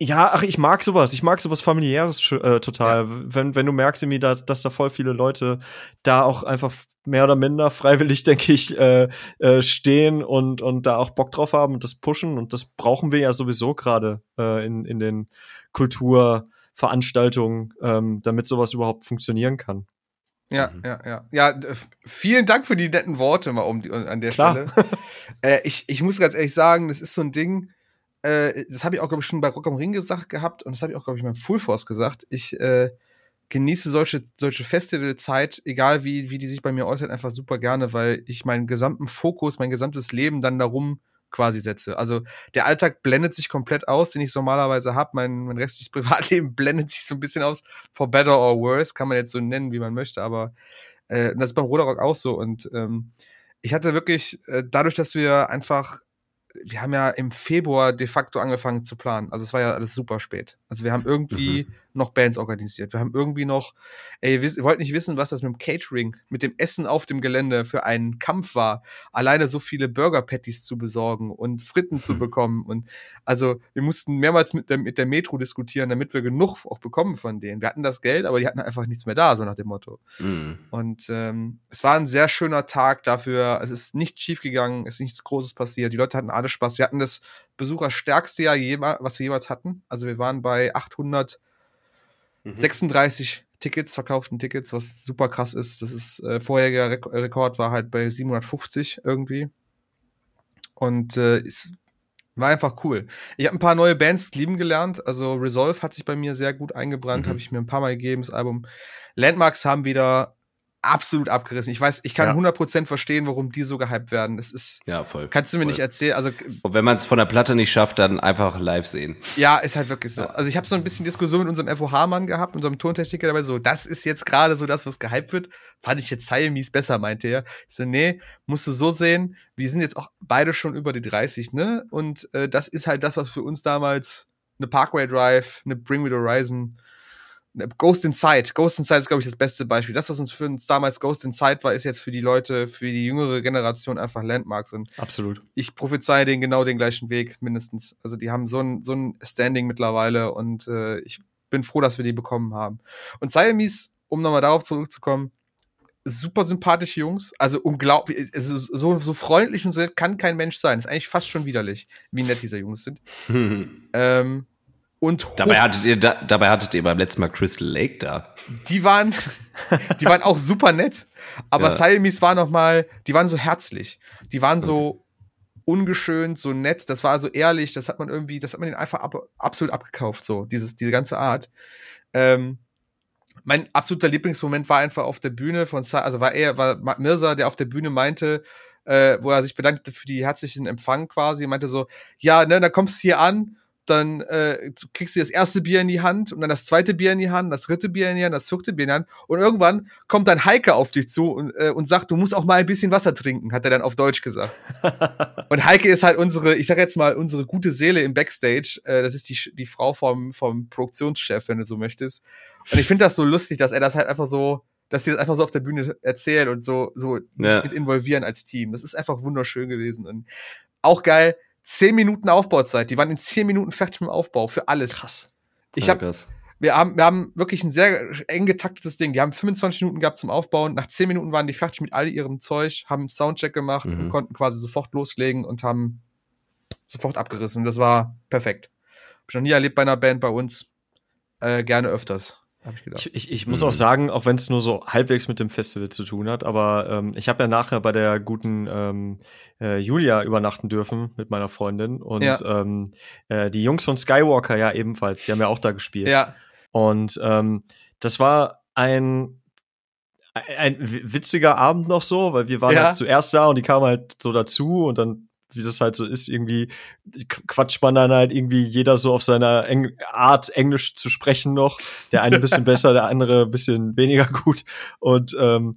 ja, ach, ich mag sowas. Ich mag sowas familiäres äh, total. Ja. Wenn, wenn du merkst irgendwie, dass, dass da voll viele Leute da auch einfach mehr oder minder freiwillig, denke ich, äh, äh, stehen und, und da auch Bock drauf haben und das pushen. Und das brauchen wir ja sowieso gerade äh, in, in den Kulturveranstaltungen, ähm, damit sowas überhaupt funktionieren kann. Ja, mhm. ja, ja. Ja, vielen Dank für die netten Worte mal um die, an der Klar. Stelle. äh, ich, ich muss ganz ehrlich sagen, das ist so ein Ding, äh, das habe ich auch, glaube ich, schon bei Rock am Ring gesagt gehabt und das habe ich auch, glaube ich, beim Full Force gesagt. Ich äh, genieße solche, solche Festivalzeit, egal wie, wie die sich bei mir äußert, einfach super gerne, weil ich meinen gesamten Fokus, mein gesamtes Leben dann darum quasi setze. Also der Alltag blendet sich komplett aus, den ich normalerweise habe. Mein, mein restliches Privatleben blendet sich so ein bisschen aus. For better or worse, kann man jetzt so nennen, wie man möchte, aber äh, das ist beim Roderock auch so. Und ähm, ich hatte wirklich, äh, dadurch, dass wir einfach wir haben ja im Februar de facto angefangen zu planen. Also es war ja alles super spät. Also wir haben irgendwie mhm. Noch Bands organisiert. Wir haben irgendwie noch, ey, ihr wollt nicht wissen, was das mit dem Catering, mit dem Essen auf dem Gelände für einen Kampf war. Alleine so viele Burger Patties zu besorgen und Fritten zu bekommen. Und also wir mussten mehrmals mit der, mit der Metro diskutieren, damit wir genug auch bekommen von denen. Wir hatten das Geld, aber die hatten einfach nichts mehr da, so nach dem Motto. Mhm. Und ähm, es war ein sehr schöner Tag dafür. Es ist nicht schief gegangen, es ist nichts Großes passiert. Die Leute hatten alle Spaß. Wir hatten das besucherstärkste Jahr, was wir jemals hatten. Also wir waren bei 836 mhm. Tickets, verkauften Tickets, was super krass ist. Das ist äh, vorheriger Rek Rekord war halt bei 750 irgendwie. Und äh, es war einfach cool. Ich habe ein paar neue Bands lieben gelernt. Also Resolve hat sich bei mir sehr gut eingebrannt, mhm. habe ich mir ein paar Mal gegeben, das Album. Landmarks haben wieder absolut abgerissen. Ich weiß, ich kann ja. 100% verstehen, warum die so gehypt werden. Das ist Ja, voll. Kannst du mir voll. nicht erzählen, also Und wenn man es von der Platte nicht schafft, dann einfach live sehen. Ja, ist halt wirklich so. Ja. Also ich habe so ein bisschen Diskussion mit unserem FOH Mann gehabt, unserem Tontechniker dabei so, das ist jetzt gerade so das, was gehypt wird. Fand ich jetzt Siamese besser, meinte er. Ich so, nee, musst du so sehen, wir sind jetzt auch beide schon über die 30, ne? Und äh, das ist halt das, was für uns damals eine Parkway Drive, eine Bring Me the Horizon Ghost Inside. Ghost Inside ist, glaube ich, das beste Beispiel. Das, was uns für uns damals Ghost Inside war, ist jetzt für die Leute, für die jüngere Generation einfach Landmarks. Und Absolut. Ich prophezeie denen genau den gleichen Weg, mindestens. Also die haben so ein, so ein Standing mittlerweile und äh, ich bin froh, dass wir die bekommen haben. Und Siamese, um nochmal darauf zurückzukommen, super sympathische Jungs, also unglaublich, also so, so freundlich und so kann kein Mensch sein. Ist eigentlich fast schon widerlich, wie nett diese Jungs sind. ähm, und dabei hattet ihr da, dabei hattet ihr beim letzten Mal Crystal Lake da. Die waren die waren auch super nett, aber ja. Siamese war noch mal, die waren so herzlich. Die waren so ungeschönt, so nett, das war so ehrlich, das hat man irgendwie, das hat man den einfach ab, absolut abgekauft, so, dieses, diese ganze Art. Ähm, mein absoluter Lieblingsmoment war einfach auf der Bühne von, also war er, war Mirza, der auf der Bühne meinte, äh, wo er sich bedankte für die herzlichen Empfang quasi, meinte so, ja, ne, da kommst du hier an dann äh, kriegst du das erste Bier in die Hand und dann das zweite Bier in die Hand, das dritte Bier in die Hand, das vierte Bier in die Hand und irgendwann kommt dann Heike auf dich zu und, äh, und sagt, du musst auch mal ein bisschen Wasser trinken, hat er dann auf Deutsch gesagt. und Heike ist halt unsere, ich sag jetzt mal, unsere gute Seele im Backstage. Äh, das ist die, die Frau vom, vom Produktionschef, wenn du so möchtest. Und ich finde das so lustig, dass er das halt einfach so, dass die das einfach so auf der Bühne erzählen und so, so ja. mit involvieren als Team. Das ist einfach wunderschön gewesen. Und auch geil, zehn Minuten Aufbauzeit. Die waren in zehn Minuten fertig mit dem Aufbau für alles. Krass. Ich ja, habe wir haben, wir haben wirklich ein sehr eng getaktetes Ding. Die haben 25 Minuten gehabt zum Aufbauen. Nach 10 Minuten waren die fertig mit all ihrem Zeug, haben Soundcheck gemacht mhm. und konnten quasi sofort loslegen und haben sofort abgerissen. Das war perfekt. Hab ich noch nie erlebt bei einer Band bei uns. Äh, gerne öfters habe ich gedacht. Ich, ich, ich muss mhm. auch sagen, auch wenn es nur so halbwegs mit dem Festival zu tun hat, aber ähm, ich habe ja nachher bei der guten ähm, äh, Julia übernachten dürfen mit meiner Freundin und ja. ähm, äh, die Jungs von Skywalker ja ebenfalls, die haben ja auch da gespielt. Ja. Und ähm, das war ein ein witziger Abend noch so, weil wir waren ja. halt zuerst da und die kamen halt so dazu und dann wie das halt so ist, irgendwie quatscht man dann halt irgendwie jeder so auf seiner Eng Art Englisch zu sprechen noch. Der eine ein bisschen besser, der andere ein bisschen weniger gut. Und ähm,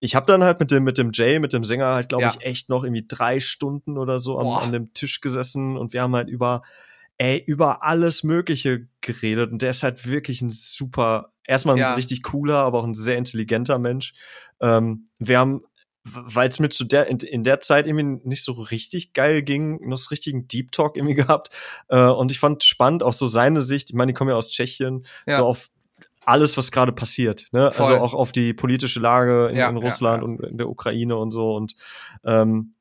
ich habe dann halt mit dem mit dem Jay, mit dem Sänger halt glaube ja. ich echt noch irgendwie drei Stunden oder so an, an dem Tisch gesessen und wir haben halt über ey über alles Mögliche geredet und der ist halt wirklich ein super erstmal ein ja. richtig cooler, aber auch ein sehr intelligenter Mensch. Ähm, wir haben weil es mir zu der in, in, der Zeit irgendwie nicht so richtig geil ging, noch so richtigen Deep Talk irgendwie gehabt. Äh, und ich fand spannend auch so seine Sicht. Ich meine, die kommen ja aus Tschechien, ja. so auf alles, was gerade passiert. Ne? Also auch auf die politische Lage in, ja, in Russland ja, und in der Ukraine und so. Und ähm,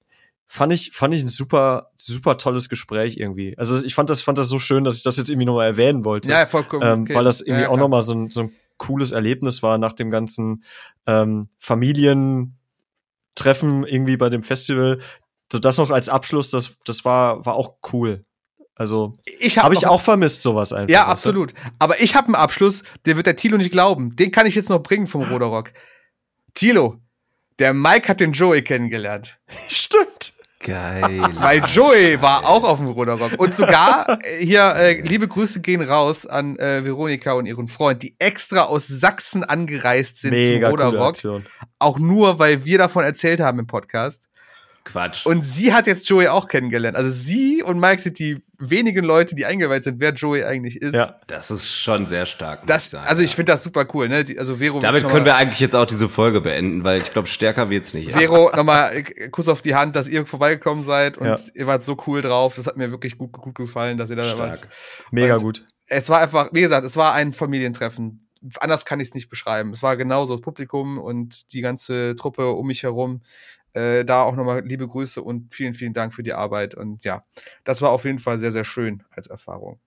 fand ich fand ich ein super super tolles Gespräch irgendwie. Also ich fand das fand das so schön, dass ich das jetzt irgendwie nochmal erwähnen wollte. Ja, vollkommen. Ähm, okay. Weil das irgendwie auch nochmal so ein, so ein cooles Erlebnis war nach dem ganzen ähm, Familien Treffen irgendwie bei dem Festival. So das noch als Abschluss, das, das war, war auch cool. Also ich habe hab ich auch vermisst sowas einfach. Ja, absolut. Aber ich habe einen Abschluss, der wird der Tilo nicht glauben. Den kann ich jetzt noch bringen vom Roderock. Tilo, der Mike hat den Joey kennengelernt. Stimmt. Geil. Weil Joey war auch auf dem Ruderrock. Und sogar äh, hier, äh, liebe Grüße gehen raus an äh, Veronika und ihren Freund, die extra aus Sachsen angereist sind Mega zum Ruderrock. Auch nur, weil wir davon erzählt haben im Podcast. Quatsch. Und sie hat jetzt Joey auch kennengelernt. Also sie und Mike sind die wenigen Leute, die eingeweiht sind, wer Joey eigentlich ist. Ja, das ist schon sehr stark. Das, ich sagen, also ich finde das super cool. Ne? Die, also Vero. Damit können wir eigentlich jetzt auch diese Folge beenden, weil ich glaube, stärker wird's nicht. Vero, nochmal äh, Kuss auf die Hand, dass ihr vorbeigekommen seid und ja. ihr wart so cool drauf. Das hat mir wirklich gut, gut gefallen, dass ihr da wart. Mega und gut. Es war einfach, wie gesagt, es war ein Familientreffen. Anders kann ich es nicht beschreiben. Es war genauso das Publikum und die ganze Truppe um mich herum. Äh, da auch nochmal liebe Grüße und vielen, vielen Dank für die Arbeit. Und ja, das war auf jeden Fall sehr, sehr schön als Erfahrung.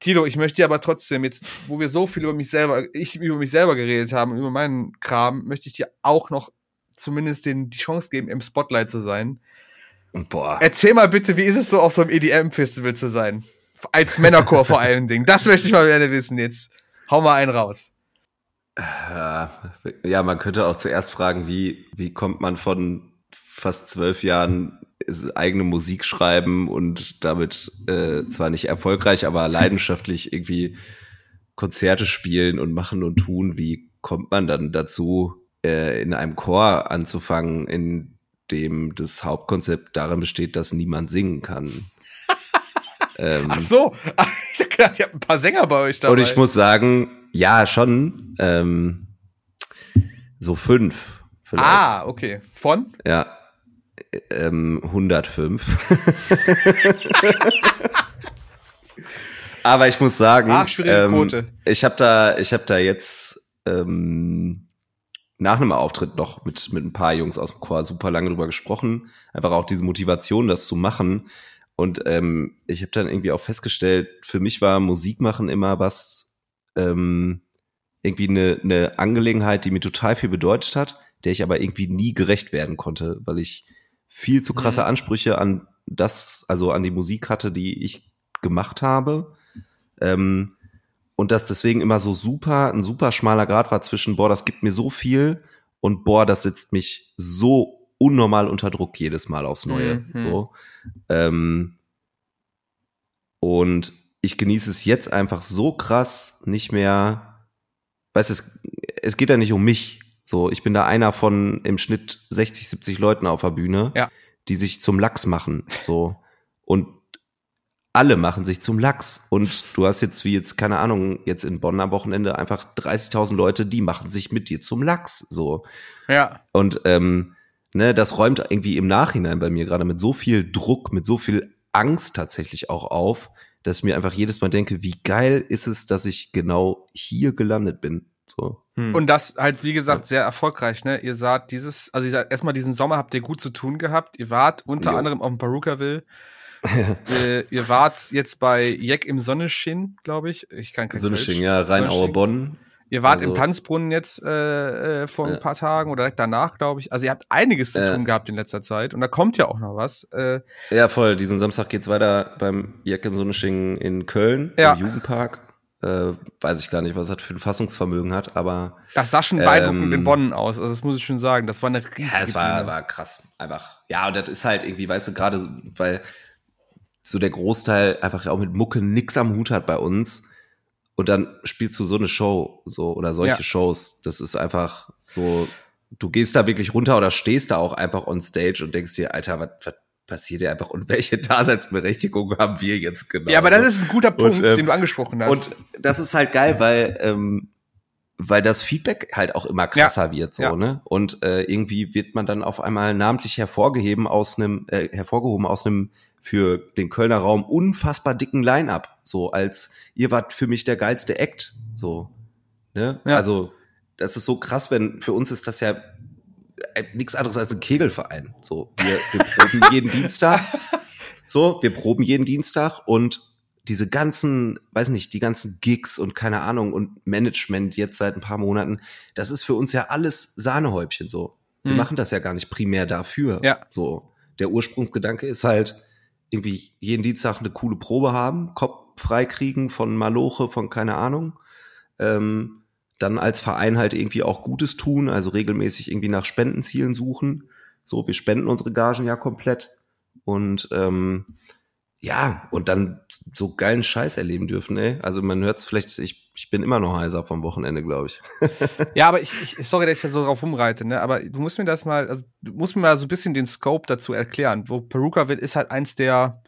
Tilo, ich möchte dir aber trotzdem jetzt, wo wir so viel über mich selber, ich über mich selber geredet haben, über meinen Kram, möchte ich dir auch noch zumindest den, die Chance geben, im Spotlight zu sein. Boah. Erzähl mal bitte, wie ist es so, auf so einem EDM-Festival zu sein? Als Männerchor vor allen Dingen. Das möchte ich mal gerne wissen jetzt. Hau mal einen raus. Ja, man könnte auch zuerst fragen, wie, wie kommt man von fast zwölf Jahren eigene Musik schreiben und damit äh, zwar nicht erfolgreich, aber leidenschaftlich irgendwie Konzerte spielen und machen und tun. Wie kommt man dann dazu, äh, in einem Chor anzufangen, in dem das Hauptkonzept darin besteht, dass niemand singen kann? ähm, Ach so, ich habt ein paar Sänger bei euch dabei. Und ich muss sagen, ja, schon. Ähm, so fünf. Vielleicht. Ah, okay. Von? Ja ähm, 105. Aber ich muss sagen, Ach, ähm, ich habe da, ich habe da jetzt ähm, nach einem Auftritt noch mit mit ein paar Jungs aus dem Chor super lange drüber gesprochen. Einfach auch diese Motivation, das zu machen. Und ähm, ich habe dann irgendwie auch festgestellt, für mich war Musik machen immer was ähm, irgendwie eine, eine Angelegenheit, die mir total viel bedeutet hat, der ich aber irgendwie nie gerecht werden konnte, weil ich viel zu krasse mhm. Ansprüche an das, also an die Musik hatte, die ich gemacht habe. Ähm, und das deswegen immer so super, ein super schmaler Grad war zwischen, boah, das gibt mir so viel und boah, das setzt mich so unnormal unter Druck jedes Mal aufs Neue. Mhm. So. Ähm, und ich genieße es jetzt einfach so krass nicht mehr. Weißt du, es, es geht ja nicht um mich. So, ich bin da einer von im Schnitt 60, 70 Leuten auf der Bühne, ja. die sich zum Lachs machen. So. Und alle machen sich zum Lachs. Und du hast jetzt, wie jetzt, keine Ahnung, jetzt in Bonn am Wochenende einfach 30.000 Leute, die machen sich mit dir zum Lachs. So. Ja. Und ähm, ne, das räumt irgendwie im Nachhinein bei mir gerade mit so viel Druck, mit so viel Angst tatsächlich auch auf, dass ich mir einfach jedes Mal denke, wie geil ist es, dass ich genau hier gelandet bin. So. Hm. Und das halt, wie gesagt, sehr erfolgreich, ne? Ihr sagt dieses, also ihr sagt, erstmal diesen Sommer habt ihr gut zu tun gehabt. Ihr wart unter jo. anderem auf dem Perukaville. äh, ihr wart jetzt bei Jack im Sonneschin, glaube ich. Ich kann kein Sonneschin, ja, Rheinauer Bonn. Ihr wart also, im Tanzbrunnen jetzt äh, äh, vor ein paar Tagen oder direkt danach, glaube ich. Also ihr habt einiges zu tun gehabt in letzter Zeit und da kommt ja auch noch was. Äh, ja, voll. Diesen Samstag geht's weiter beim Jack im Sonnesching in Köln, ja. im Jugendpark. Äh, weiß ich gar nicht, was das für ein Fassungsvermögen hat, aber. Das sah schon beeindruckend ähm, in Bonn aus, also das muss ich schon sagen. Das war eine riesige Ja, es war, war krass. Einfach. Ja, und das ist halt irgendwie, weißt du, gerade, weil so der Großteil einfach auch mit Mucke nix am Hut hat bei uns und dann spielst du so eine Show so oder solche ja. Shows. Das ist einfach so, du gehst da wirklich runter oder stehst da auch einfach on stage und denkst dir, Alter, was passiert hier einfach und welche Daseinsberechtigung haben wir jetzt genau? Ja, aber das ist ein guter Punkt, und, ähm, den du angesprochen hast. Und das ist halt geil, weil ähm, weil das Feedback halt auch immer krasser ja, wird so ja. ne und äh, irgendwie wird man dann auf einmal namentlich hervorgeheben aus einem äh, hervorgehoben aus einem für den Kölner Raum unfassbar dicken Line-up so als ihr wart für mich der geilste Act so ne ja. also das ist so krass wenn für uns ist das ja nichts anderes als ein Kegelverein so wir, wir proben jeden Dienstag so wir proben jeden Dienstag und diese ganzen, weiß nicht, die ganzen Gigs und keine Ahnung und Management jetzt seit ein paar Monaten, das ist für uns ja alles Sahnehäubchen so. Wir mhm. machen das ja gar nicht primär dafür. Ja. So. Der Ursprungsgedanke ist halt, irgendwie jeden Dienstag eine coole Probe haben, Kopf freikriegen von Maloche, von keine Ahnung. Ähm, dann als Verein halt irgendwie auch Gutes tun, also regelmäßig irgendwie nach Spendenzielen suchen. So, wir spenden unsere Gagen ja komplett. Und ähm, ja, und dann so geilen Scheiß erleben dürfen, ey. Also man hört es vielleicht, ich, ich bin immer noch heiser vom Wochenende, glaube ich. ja, aber ich, ich, sorry, dass ich da so drauf rumreite, ne? Aber du musst mir das mal, also du musst mir mal so ein bisschen den Scope dazu erklären. Wo Peruka wird, ist halt eins der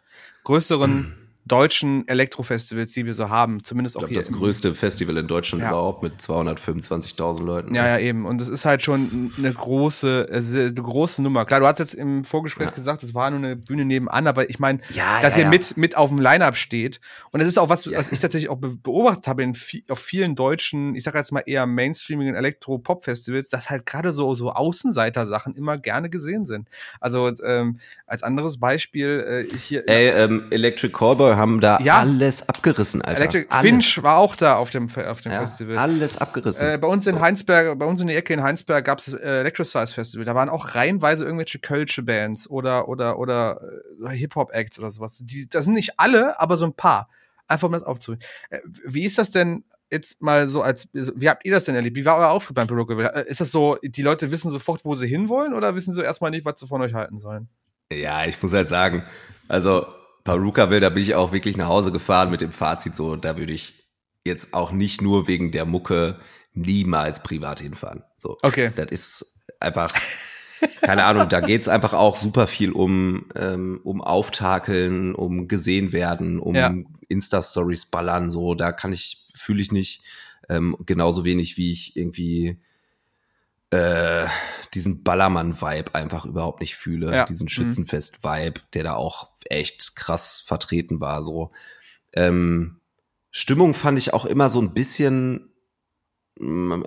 größeren deutschen Elektrofestivals, die wir so haben, zumindest auch ich glaub, hier. Das größte Festival in Deutschland ja. überhaupt mit 225.000 Leuten. Ja, ja, eben. Und es ist halt schon eine große, eine große Nummer. Klar, du hast jetzt im Vorgespräch ja. gesagt, es war nur eine Bühne nebenan, aber ich meine, ja, dass ihr mit, mit auf dem Line-Up steht. Und das ist auch was, was ich tatsächlich auch beobachtet habe in auf vielen deutschen, ich sag jetzt mal eher Mainstreamigen Elektro-Pop-Festivals, dass halt gerade so, so Außenseiter-Sachen immer gerne gesehen sind. Also ähm, als anderes Beispiel äh, hier. Ey, ähm, Electric Callboy haben da ja. alles abgerissen, Alter. Electric alles. Finch war auch da auf dem, auf dem ja, Festival. Alles abgerissen. Äh, bei uns in so. Heinsberg, bei uns in der Ecke in Heinsberg gab es äh, Electrosize Festival. Da waren auch reihenweise irgendwelche Kölsche Bands oder, oder, oder äh, Hip-Hop-Acts oder sowas. Die, das sind nicht alle, aber so ein paar. Einfach um das aufzunehmen. Äh, wie ist das denn jetzt mal so als, wie habt ihr das denn erlebt? Wie war euer Auftritt beim Broker? Äh, ist das so, die Leute wissen sofort, wo sie hinwollen oder wissen sie erstmal nicht, was sie von euch halten sollen? Ja, ich muss halt sagen, also Paruka will, da bin ich auch wirklich nach Hause gefahren mit dem Fazit so, da würde ich jetzt auch nicht nur wegen der Mucke niemals privat hinfahren. So. Okay. Das ist einfach, keine Ahnung, da geht's einfach auch super viel um, ähm, um Auftakeln, um gesehen werden, um ja. Insta-Stories ballern, so, da kann ich, fühle ich nicht, ähm, genauso wenig wie ich irgendwie äh, diesen Ballermann-Vibe einfach überhaupt nicht fühle, ja. diesen mhm. Schützenfest-Vibe, der da auch echt krass vertreten war. So ähm, Stimmung fand ich auch immer so ein bisschen mm,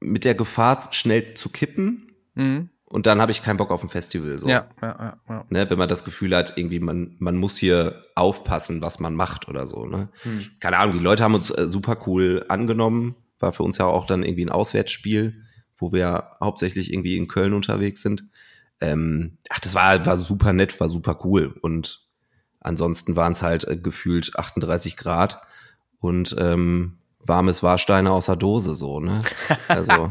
mit der Gefahr, schnell zu kippen. Mhm. Und dann habe ich keinen Bock auf ein Festival. So. Ja, ja, ja, ja. Ne, wenn man das Gefühl hat, irgendwie, man, man muss hier aufpassen, was man macht oder so. Ne? Mhm. Keine Ahnung, die Leute haben uns äh, super cool angenommen. War für uns ja auch dann irgendwie ein Auswärtsspiel wo wir hauptsächlich irgendwie in Köln unterwegs sind. ähm, ach, das war, war super nett, war super cool. Und ansonsten waren es halt äh, gefühlt 38 Grad und ähm, warmes Warsteine aus der Dose so, ne? Also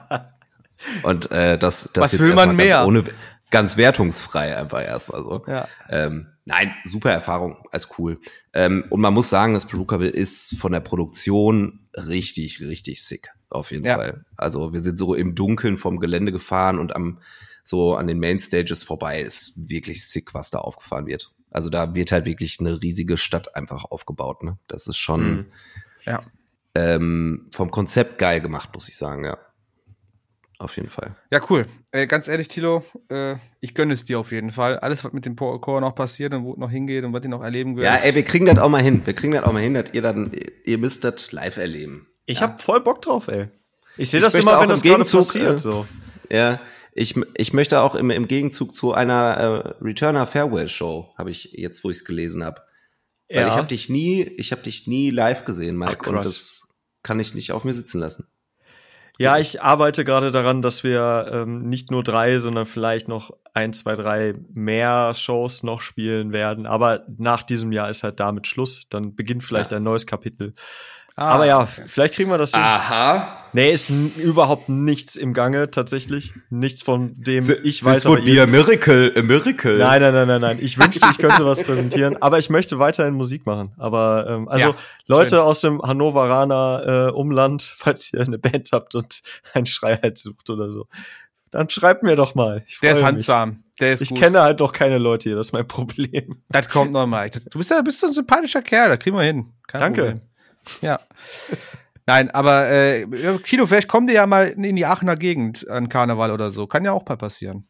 und äh, das, das Was will man mehr? Ganz, ohne, ganz wertungsfrei einfach erstmal so. Ja. Ähm, nein, super Erfahrung, alles cool. Ähm, und man muss sagen, das Perucaville ist von der Produktion richtig, richtig sick, auf jeden Ja. Fall. Also wir sind so im Dunkeln vom Gelände gefahren und am so an den Mainstages vorbei ist wirklich sick, was da aufgefahren wird. Also da wird halt wirklich eine riesige Stadt einfach aufgebaut. Ne? Das ist schon Mhm. Ja. ähm, vom Konzept geil gemacht, muss ich sagen, ja. Auf jeden Fall. Ja, cool. Äh, ganz ehrlich, Tilo, äh, ich gönne es dir auf jeden Fall. Alles, was mit dem Chor noch passiert und wo es noch hingeht und was ihr noch erleben Ja, werdet. ey, wir kriegen das auch mal hin. Wir kriegen das auch mal hin, dass ihr dann, ihr müsst das live erleben. Ich ja. hab voll Bock drauf, ey. Ich sehe Ich das möchte immer, auch wenn im das gerade Gegenzug, passiert. äh, So. Ja, ich, ich möchte auch im, im Gegenzug zu einer äh, Returner Farewell Show, habe ich jetzt, wo ich es gelesen habe. Weil Ja. ich habe dich nie, ich habe dich nie live gesehen, Mike, Ach, und das kann ich nicht auf mir sitzen lassen. Ja, ich arbeite gerade daran, dass wir ähm, nicht nur drei, sondern vielleicht noch ein, zwei, drei mehr Shows noch spielen werden. Aber nach diesem Jahr ist halt damit Schluss. Dann beginnt vielleicht Ja. ein neues Kapitel. Ah, Aber ja, vielleicht kriegen wir das hin. Aha. Nee, ist überhaupt nichts im Gange, tatsächlich. Nichts von dem ich weiß. This would be a miracle, a miracle. Nein, nein, nein, nein, nein. Ich wünschte, ich könnte was präsentieren, aber ich möchte weiterhin Musik machen. Aber ähm, also Ja, Leute schön. aus dem Hannoveraner äh, Umland, falls ihr eine Band habt und einen Schreihals sucht oder so, dann schreibt mir doch mal. Ich Der ist handsam. Der ist Mich. Ich gut. kenne halt noch keine Leute hier, das ist mein Problem. Das kommt noch mal. Du bist ja bist so ein sympathischer Kerl, da kriegen wir hin. Kein Danke. Problem. Ja. Nein, aber äh, Kilo, vielleicht kommt ihr ja mal in die Aachener Gegend an Karneval oder so. Kann ja auch mal passieren.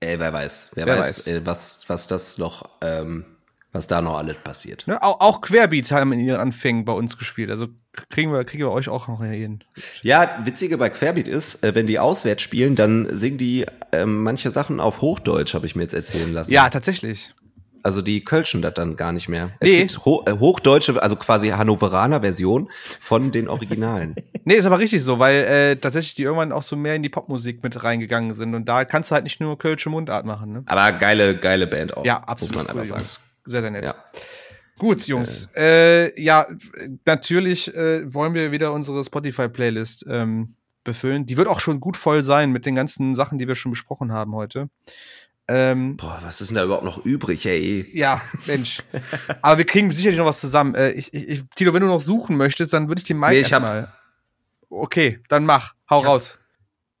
Ey, wer weiß, wer, Wer weiß, weiß. Äh, was, was das noch, ähm, was da noch alles passiert. Ne? Auch, auch Querbeat haben in ihren Anfängen bei uns gespielt. Also kriegen wir, kriegen wir euch auch noch hin. Ja, witzige bei Querbeat ist, äh, wenn die auswärts spielen, dann singen die ähm, manche Sachen auf Hochdeutsch, habe ich mir jetzt erzählen lassen. Ja, tatsächlich. Also die kölschen das dann gar nicht mehr. Nee. Es gibt Ho äh, hochdeutsche, also quasi Hannoveraner Version von den Originalen. Nee, ist aber richtig so, weil äh, tatsächlich die irgendwann auch so mehr in die Popmusik mit reingegangen sind. Und da kannst du halt nicht nur Kölsche Mundart machen. Ne? Aber geile, geile Band auch. Ja, absolut. Muss man einfach sagen. Sehr, sehr nett. Ja. Gut, Jungs. Äh, ja, natürlich äh, wollen wir wieder unsere Spotify-Playlist ähm, befüllen. Die wird auch schon gut voll sein mit den ganzen Sachen, die wir schon besprochen haben heute. Ähm, Boah, was ist denn da überhaupt noch übrig, ey? ja, Mensch. Aber wir kriegen sicherlich noch was zusammen. Äh, ich, ich, Tilo, wenn du noch suchen möchtest, dann würde ich den Mike Nee, ich hab- erstmal. Okay, dann mach. Hau Ich hab- raus.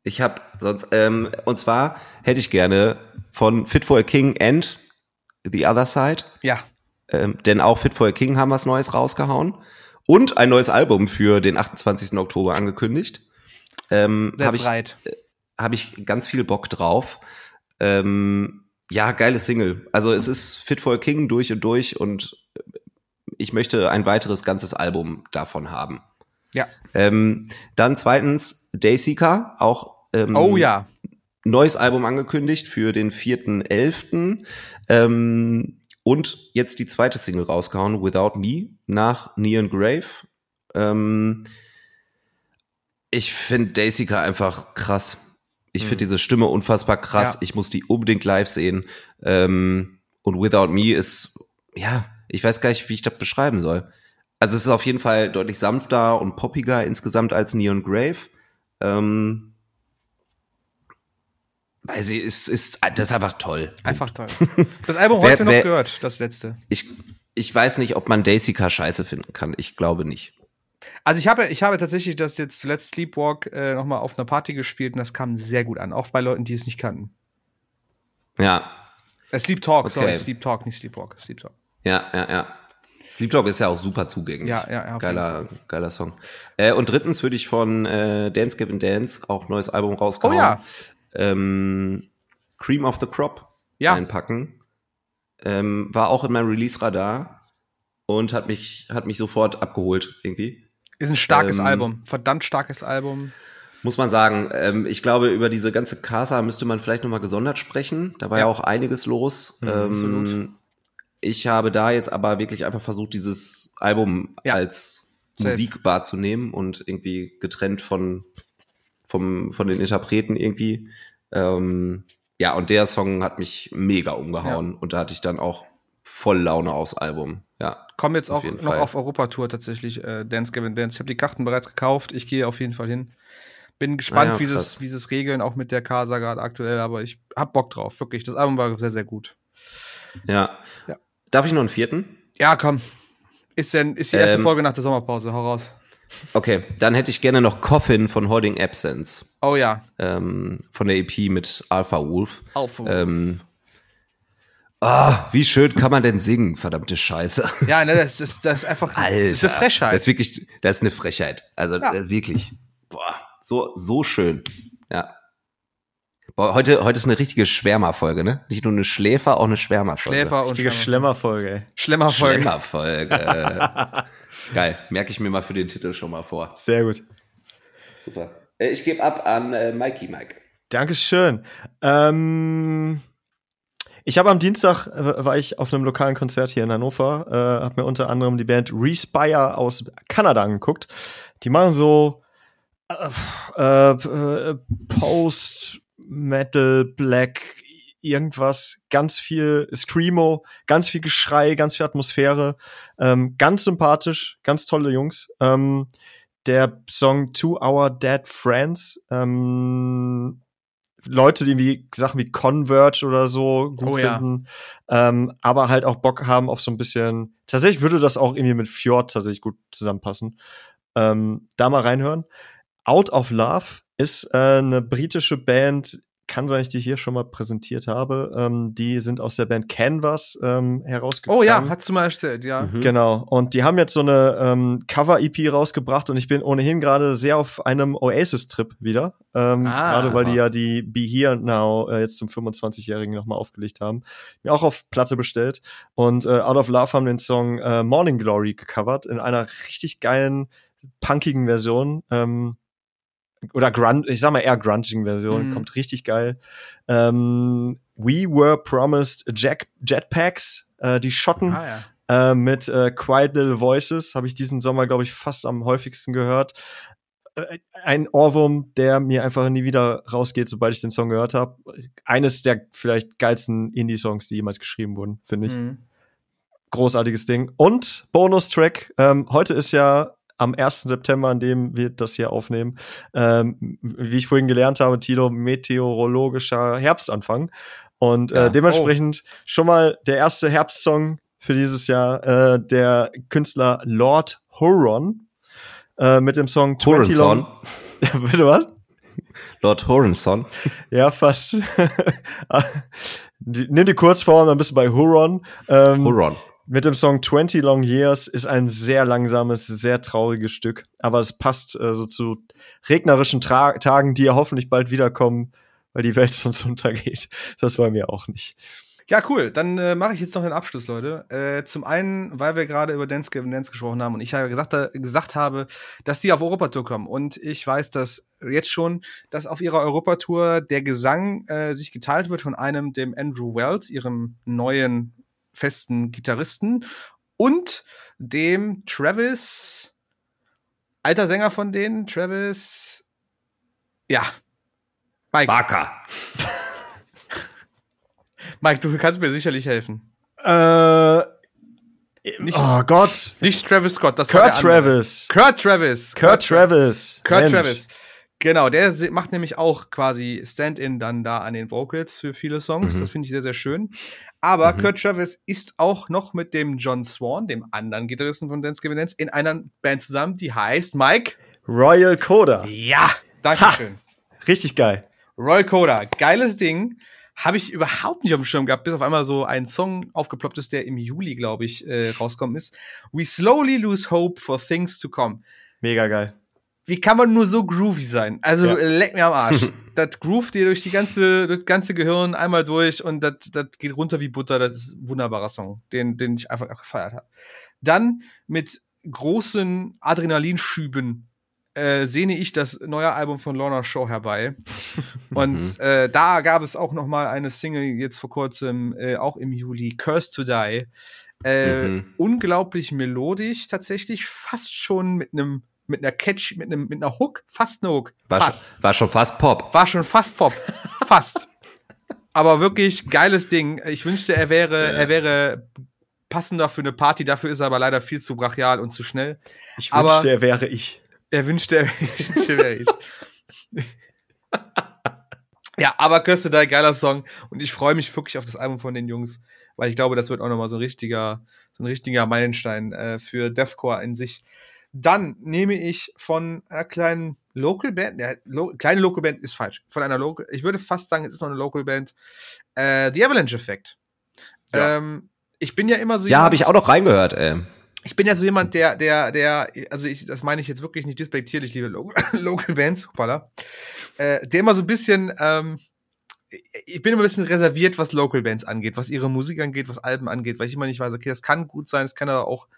Ich habe sonst, ähm, und zwar hätte ich gerne von Fit for a King and The Other Side, Ja. ähm, denn auch Fit for a King haben was Neues rausgehauen und ein neues Album für den 28. Oktober angekündigt. Ähm, That's habe ich, right. habe ich ganz viel Bock drauf. Ähm, ja, geile Single. Also es ist Fit for a King durch und durch und ich möchte ein weiteres ganzes Album davon haben. Ja. Ähm, dann zweitens Dayseeker, auch ähm, Oh ja. neues Album angekündigt für den 4.11. Ähm, und jetzt die zweite Single rausgehauen, Without Me, nach Neon Grave. Ähm, ich finde Dayseeker einfach krass. Ich finde diese Stimme unfassbar krass. Ja. Ich muss die unbedingt live sehen. Ähm, und Without Me ist, ja, ich weiß gar nicht, wie ich das beschreiben soll. Also es ist auf jeden Fall deutlich sanfter und poppiger insgesamt als Neon Grave. Ähm, weil sie ist, ist, das ist einfach toll. Einfach toll. Das Album Wer- heute noch wer- gehört, das letzte. Ich, ich weiß nicht, ob man Dayseeker scheiße finden kann. Ich glaube nicht. Also ich habe, ich habe tatsächlich das jetzt zuletzt Sleepwalk äh, noch mal auf einer Party gespielt und das kam sehr gut an, auch bei Leuten, die es nicht kannten. Ja, Äh, Sleep Talk, Okay. sorry, Sleep Talk, nicht Sleepwalk, Sleep Talk. ja, ja, ja. Sleep Dog ist ja auch super zugänglich. Ja, ja, ja, Geiler, geiler Song. Äh, und drittens würde ich von äh, Dance Give Dance auch neues Album Oh rausgehauen. ja, ähm, Cream of the Crop Ja. einpacken. Ähm, war auch in meinem Release-Radar und hat mich, hat mich sofort abgeholt, irgendwie. Ist ein starkes Ähm, Album, verdammt starkes Album. Muss man sagen. Ähm, ich glaube, über diese ganze Casa müsste man vielleicht nochmal gesondert sprechen. Da war ja, Ja. auch einiges los. Mhm, ähm, absolut. Ich habe da jetzt aber wirklich einfach versucht, dieses Album Ja. als Safe. Musik wahrzunehmen und irgendwie getrennt von, vom, von den Interpreten irgendwie. Ähm, ja, und der Song hat mich mega umgehauen. Ja. Und da hatte ich dann auch voll Laune aufs Album. Ja. Kommen jetzt auch noch Fall. auf Europatour tatsächlich, äh, Dance Gavin Dance. Ich habe die Karten bereits gekauft. Ich gehe auf jeden Fall hin. Bin gespannt, ah ja, wie, es, wie es regeln, auch mit der Casa gerade aktuell, aber ich hab Bock drauf, wirklich. Das Album war sehr, sehr gut. Ja. ja. Darf ich noch einen vierten? Ja, komm. Ist, denn, ist die erste ähm, Folge nach der Sommerpause. Hau raus. Okay, dann hätte ich gerne noch Coffin von Holding Absence. Oh ja. Ähm, von der EP mit Alpha Wolf. Alpha Wolf. Ähm, Ah, wie schön kann man denn singen, verdammte Scheiße. Ja, ne, das, das, das ist einfach Alter, das ist eine Frechheit. Das ist wirklich, das ist eine Frechheit. Also ja. wirklich, boah, so, so schön. Ja. Boah, heute, heute ist eine richtige Schwärmerfolge, ne? Nicht nur eine Schläfer, auch eine Schwärmerfolge. Schläfer und richtige Schlemmerfolge. Schlemmerfolge. Schlemmerfolge. Geil, merke ich mir mal für den Titel schon mal vor. Sehr gut. Super. Äh, ich gebe ab an äh, Mikey Mike. Dankeschön. Ähm ich habe am Dienstag äh, war ich auf einem lokalen Konzert hier in Hannover, äh, habe mir unter anderem die Band Respire aus Kanada angeguckt. Die machen so äh, äh, Post Metal Black irgendwas, ganz viel Screamo, ganz viel Geschrei, ganz viel Atmosphäre, ähm, ganz sympathisch, ganz tolle Jungs. Ähm, der Song To Our Dead Friends ähm, Leute, die irgendwie Sachen wie Converge oder so gut oh, finden, ja. ähm, aber halt auch Bock haben auf so ein bisschen. Tatsächlich würde das auch irgendwie mit Fjord tatsächlich gut zusammenpassen. Ähm, da mal reinhören. Out of Love ist äh, eine britische Band, kann sein, ich die hier schon mal präsentiert habe. Ähm, die sind aus der Band Canvas ähm, herausgekommen. Oh ja, hast du mal erzählt, ja. Mhm. Genau. Und die haben jetzt so eine ähm, Cover-EP rausgebracht und ich bin ohnehin gerade sehr auf einem Oasis-Trip wieder. Ähm, ah, gerade weil die ja die Be Here Now äh, jetzt zum 25-Jährigen nochmal aufgelegt haben. Mir auch auf Platte bestellt. Und äh, Out of Love haben den Song äh, Morning Glory gecovert in einer richtig geilen, punkigen Version. Ähm, oder Grunt, ich sag mal eher grunging Version, mhm. kommt richtig geil. Ähm, We Were Promised Jack Jetpacks, äh, die Schotten ah, ja. äh, mit äh, Quiet Little Voices, habe ich diesen Sommer, glaube ich, fast am häufigsten gehört. Äh, ein Ohrwurm, der mir einfach nie wieder rausgeht, sobald ich den Song gehört habe. Eines der vielleicht geilsten Indie-Songs, die jemals geschrieben wurden, finde ich. Mhm. Großartiges Ding. Und Bonus-Track. Ähm, heute ist ja am 1. September, an dem wir das hier aufnehmen, ähm, wie ich vorhin gelernt habe, Tilo, meteorologischer Herbstanfang. Und äh, ja, dementsprechend oh. schon mal der erste Herbstsong für dieses Jahr, äh, der Künstler Lord Huron äh, mit dem Song Horanson. Ja, bitte was? Lord Horanson. Ja, fast. Nimm die Kurzform, dann bist du bei Huron. Ähm, Huron mit dem Song 20 Long Years ist ein sehr langsames, sehr trauriges Stück. Aber es passt äh, so zu regnerischen Tra Tagen, die ja hoffentlich bald wiederkommen, weil die Welt sonst untergeht. Das wollen wir auch nicht. Ja, cool. Dann äh, mache ich jetzt noch den Abschluss, Leute. Äh, zum einen, weil wir gerade über Dance Gavin Dance gesprochen haben und ich ja gesagt, äh, gesagt habe, dass die auf Europatour kommen. Und ich weiß dass jetzt schon, dass auf ihrer Europatour der Gesang äh, sich geteilt wird von einem, dem Andrew Wells, ihrem neuen festen Gitarristen und dem Travis, alter Sänger von denen, Travis, ja, Mike. Barker. Mike, du kannst mir sicherlich helfen. Äh, nicht, oh Gott. Nicht Travis Scott, das Kurt Travis. Kurt Travis. Kurt Travis. Kurt Travis. Genau, der macht nämlich auch quasi Stand-in dann da an den Vocals für viele Songs. Mhm. Das finde ich sehr, sehr schön. Aber mhm. Kurt Travis ist auch noch mit dem John Swan, dem anderen Gitarristen von Dance Gavin Dance, in einer Band zusammen, die heißt Mike Royal Coda. Ja, danke schön. Richtig geil. Royal Coda, geiles Ding. Habe ich überhaupt nicht auf dem Schirm gehabt, bis auf einmal so ein Song aufgeploppt ist, der im Juli, glaube ich, äh, rauskommen ist. We slowly lose hope for things to come. Mega geil wie kann man nur so groovy sein? Also ja. leck mir am Arsch. das groovt dir durch die ganze, durch das ganze Gehirn einmal durch und das, das geht runter wie Butter. Das ist ein wunderbarer Song, den, den ich einfach gefeiert habe. Dann mit großen Adrenalinschüben äh, sehne ich das neue Album von Lorna Shaw herbei. und mhm. äh, da gab es auch noch mal eine Single jetzt vor kurzem, äh, auch im Juli, Curse to Die. Äh, mhm. Unglaublich melodisch tatsächlich, fast schon mit einem mit einer Catch, mit einem, mit einer Hook, fast eine Hook. War, fast. Schon, war schon fast Pop. War schon fast Pop. fast. Aber wirklich geiles Ding. Ich wünschte, er wäre, ja. er wäre passender für eine Party. Dafür ist er aber leider viel zu brachial und zu schnell. Ich wünschte, aber er wäre ich. Er wünschte, er wäre ich. ja, aber Köstedei, geiler Song. Und ich freue mich wirklich auf das Album von den Jungs, weil ich glaube, das wird auch nochmal so ein richtiger, so ein richtiger Meilenstein äh, für Deathcore in sich. Dann nehme ich von einer kleinen Local Band, ja, lo kleine Local Band ist falsch. Von einer Local, ich würde fast sagen, es ist noch eine Local Band. Äh, The Avalanche Effect. Ja. Ähm, ich bin ja immer so. Ja, habe ich auch noch reingehört, ey. Ich bin ja so jemand, der, der, der, also ich, das meine ich jetzt wirklich nicht despektierlich, liebe Lo Local Bands, hoppala, äh, der immer so ein bisschen, ähm, ich bin immer ein bisschen reserviert, was Local Bands angeht, was ihre Musik angeht, was Alben angeht, weil ich immer nicht weiß, okay, das kann gut sein, es kann aber auch,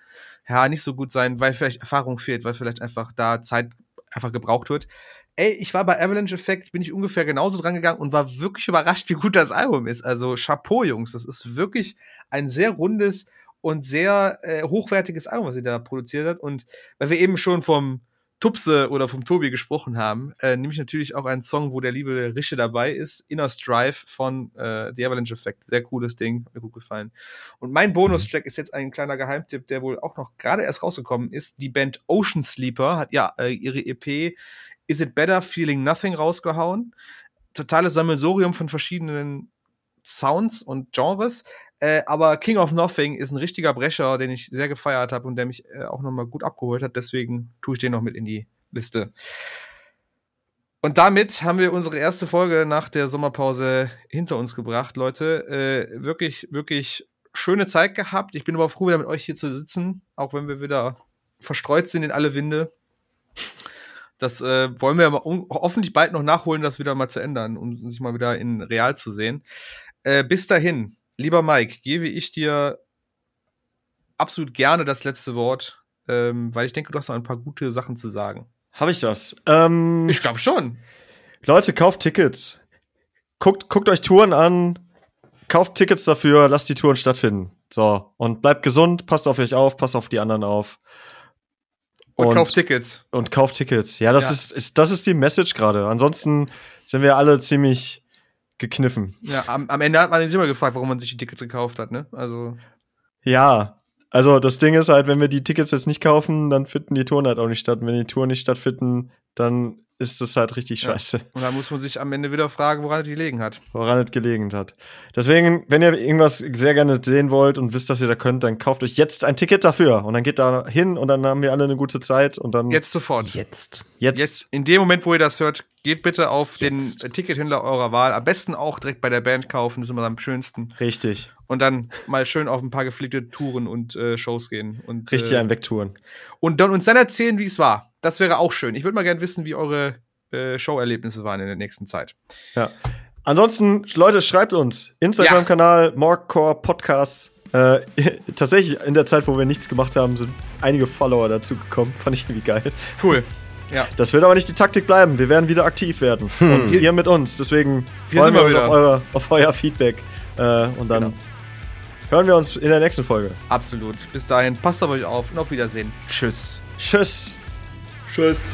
ja, nicht so gut sein, weil vielleicht Erfahrung fehlt, weil vielleicht einfach da Zeit einfach gebraucht wird. Ey, ich war bei Avalanche Effect, bin ich ungefähr genauso dran gegangen und war wirklich überrascht, wie gut das Album ist. Also Chapeau, Jungs, das ist wirklich ein sehr rundes und sehr äh, hochwertiges Album, was sie da produziert hat. Und weil wir eben schon vom Tupse oder vom Tobi gesprochen haben, äh, nehme ich natürlich auch einen Song, wo der liebe Rische dabei ist, Inner Strife von äh, The Avalanche Effect. Sehr cooles Ding, hat mir gut gefallen. Und mein Bonustrack ist jetzt ein kleiner Geheimtipp, der wohl auch noch gerade erst rausgekommen ist. Die Band Ocean Sleeper hat ja äh, ihre EP Is It Better Feeling Nothing rausgehauen. Totales Sammelsorium von verschiedenen Sounds und Genres. Äh, aber King of Nothing ist ein richtiger Brecher, den ich sehr gefeiert habe und der mich äh, auch nochmal gut abgeholt hat. Deswegen tue ich den noch mit in die Liste. Und damit haben wir unsere erste Folge nach der Sommerpause hinter uns gebracht, Leute. Äh, wirklich, wirklich schöne Zeit gehabt. Ich bin aber froh, wieder mit euch hier zu sitzen, auch wenn wir wieder verstreut sind in alle Winde. Das äh, wollen wir hoffentlich bald noch nachholen, das wieder mal zu ändern, um sich mal wieder in real zu sehen. Äh, bis dahin, lieber Mike, gebe ich dir absolut gerne das letzte Wort, ähm, weil ich denke, du hast noch ein paar gute Sachen zu sagen. Habe ich das? Ähm, ich glaube schon. Leute, kauft Tickets. Guckt, guckt euch Touren an. Kauft Tickets dafür, lasst die Touren stattfinden. So, und bleibt gesund, passt auf euch auf, passt auf die anderen auf. Und, und kauft Tickets. Und kauft Tickets. Ja, das ja. Ist, ist, das ist die Message gerade. Ansonsten sind wir alle ziemlich gekniffen. Ja, am, am Ende hat man sich immer gefragt, warum man sich die Tickets gekauft hat, ne? Also. Ja, also das Ding ist halt, wenn wir die Tickets jetzt nicht kaufen, dann finden die Touren halt auch nicht statt. Und wenn die Touren nicht stattfinden, dann ist das halt richtig scheiße. Ja. Und dann muss man sich am Ende wieder fragen, woran es gelegen hat. Woran es gelegen hat. Deswegen, wenn ihr irgendwas sehr gerne sehen wollt und wisst, dass ihr da könnt, dann kauft euch jetzt ein Ticket dafür. Und dann geht da hin und dann haben wir alle eine gute Zeit und dann. Jetzt sofort. Jetzt. Jetzt. Jetzt. In dem Moment, wo ihr das hört, geht bitte auf jetzt. den Tickethändler eurer Wahl. Am besten auch direkt bei der Band kaufen, das ist immer am schönsten. Richtig. Und dann mal schön auf ein paar gepflegte Touren und äh, Shows gehen. Und, Richtig äh, ein Wegtouren. Und dann uns dann erzählen, wie es war. Das wäre auch schön. Ich würde mal gerne wissen, wie eure äh, Showerlebnisse waren in der nächsten Zeit. Ja. Ansonsten, Leute, schreibt uns. Instagram-Kanal, ja. Morgcore Podcasts. Äh, tatsächlich, in der Zeit, wo wir nichts gemacht haben, sind einige Follower dazu gekommen. Fand ich irgendwie geil. Cool. Ja. Das wird aber nicht die Taktik bleiben. Wir werden wieder aktiv werden. Hm. Und ihr mit uns. Deswegen freuen wir uns auf, eure, auf, euer Feedback. Äh, und dann genau. hören wir uns in der nächsten Folge. Absolut. Bis dahin, passt auf euch auf und auf Wiedersehen. Tschüss. Tschüss. Tschüss.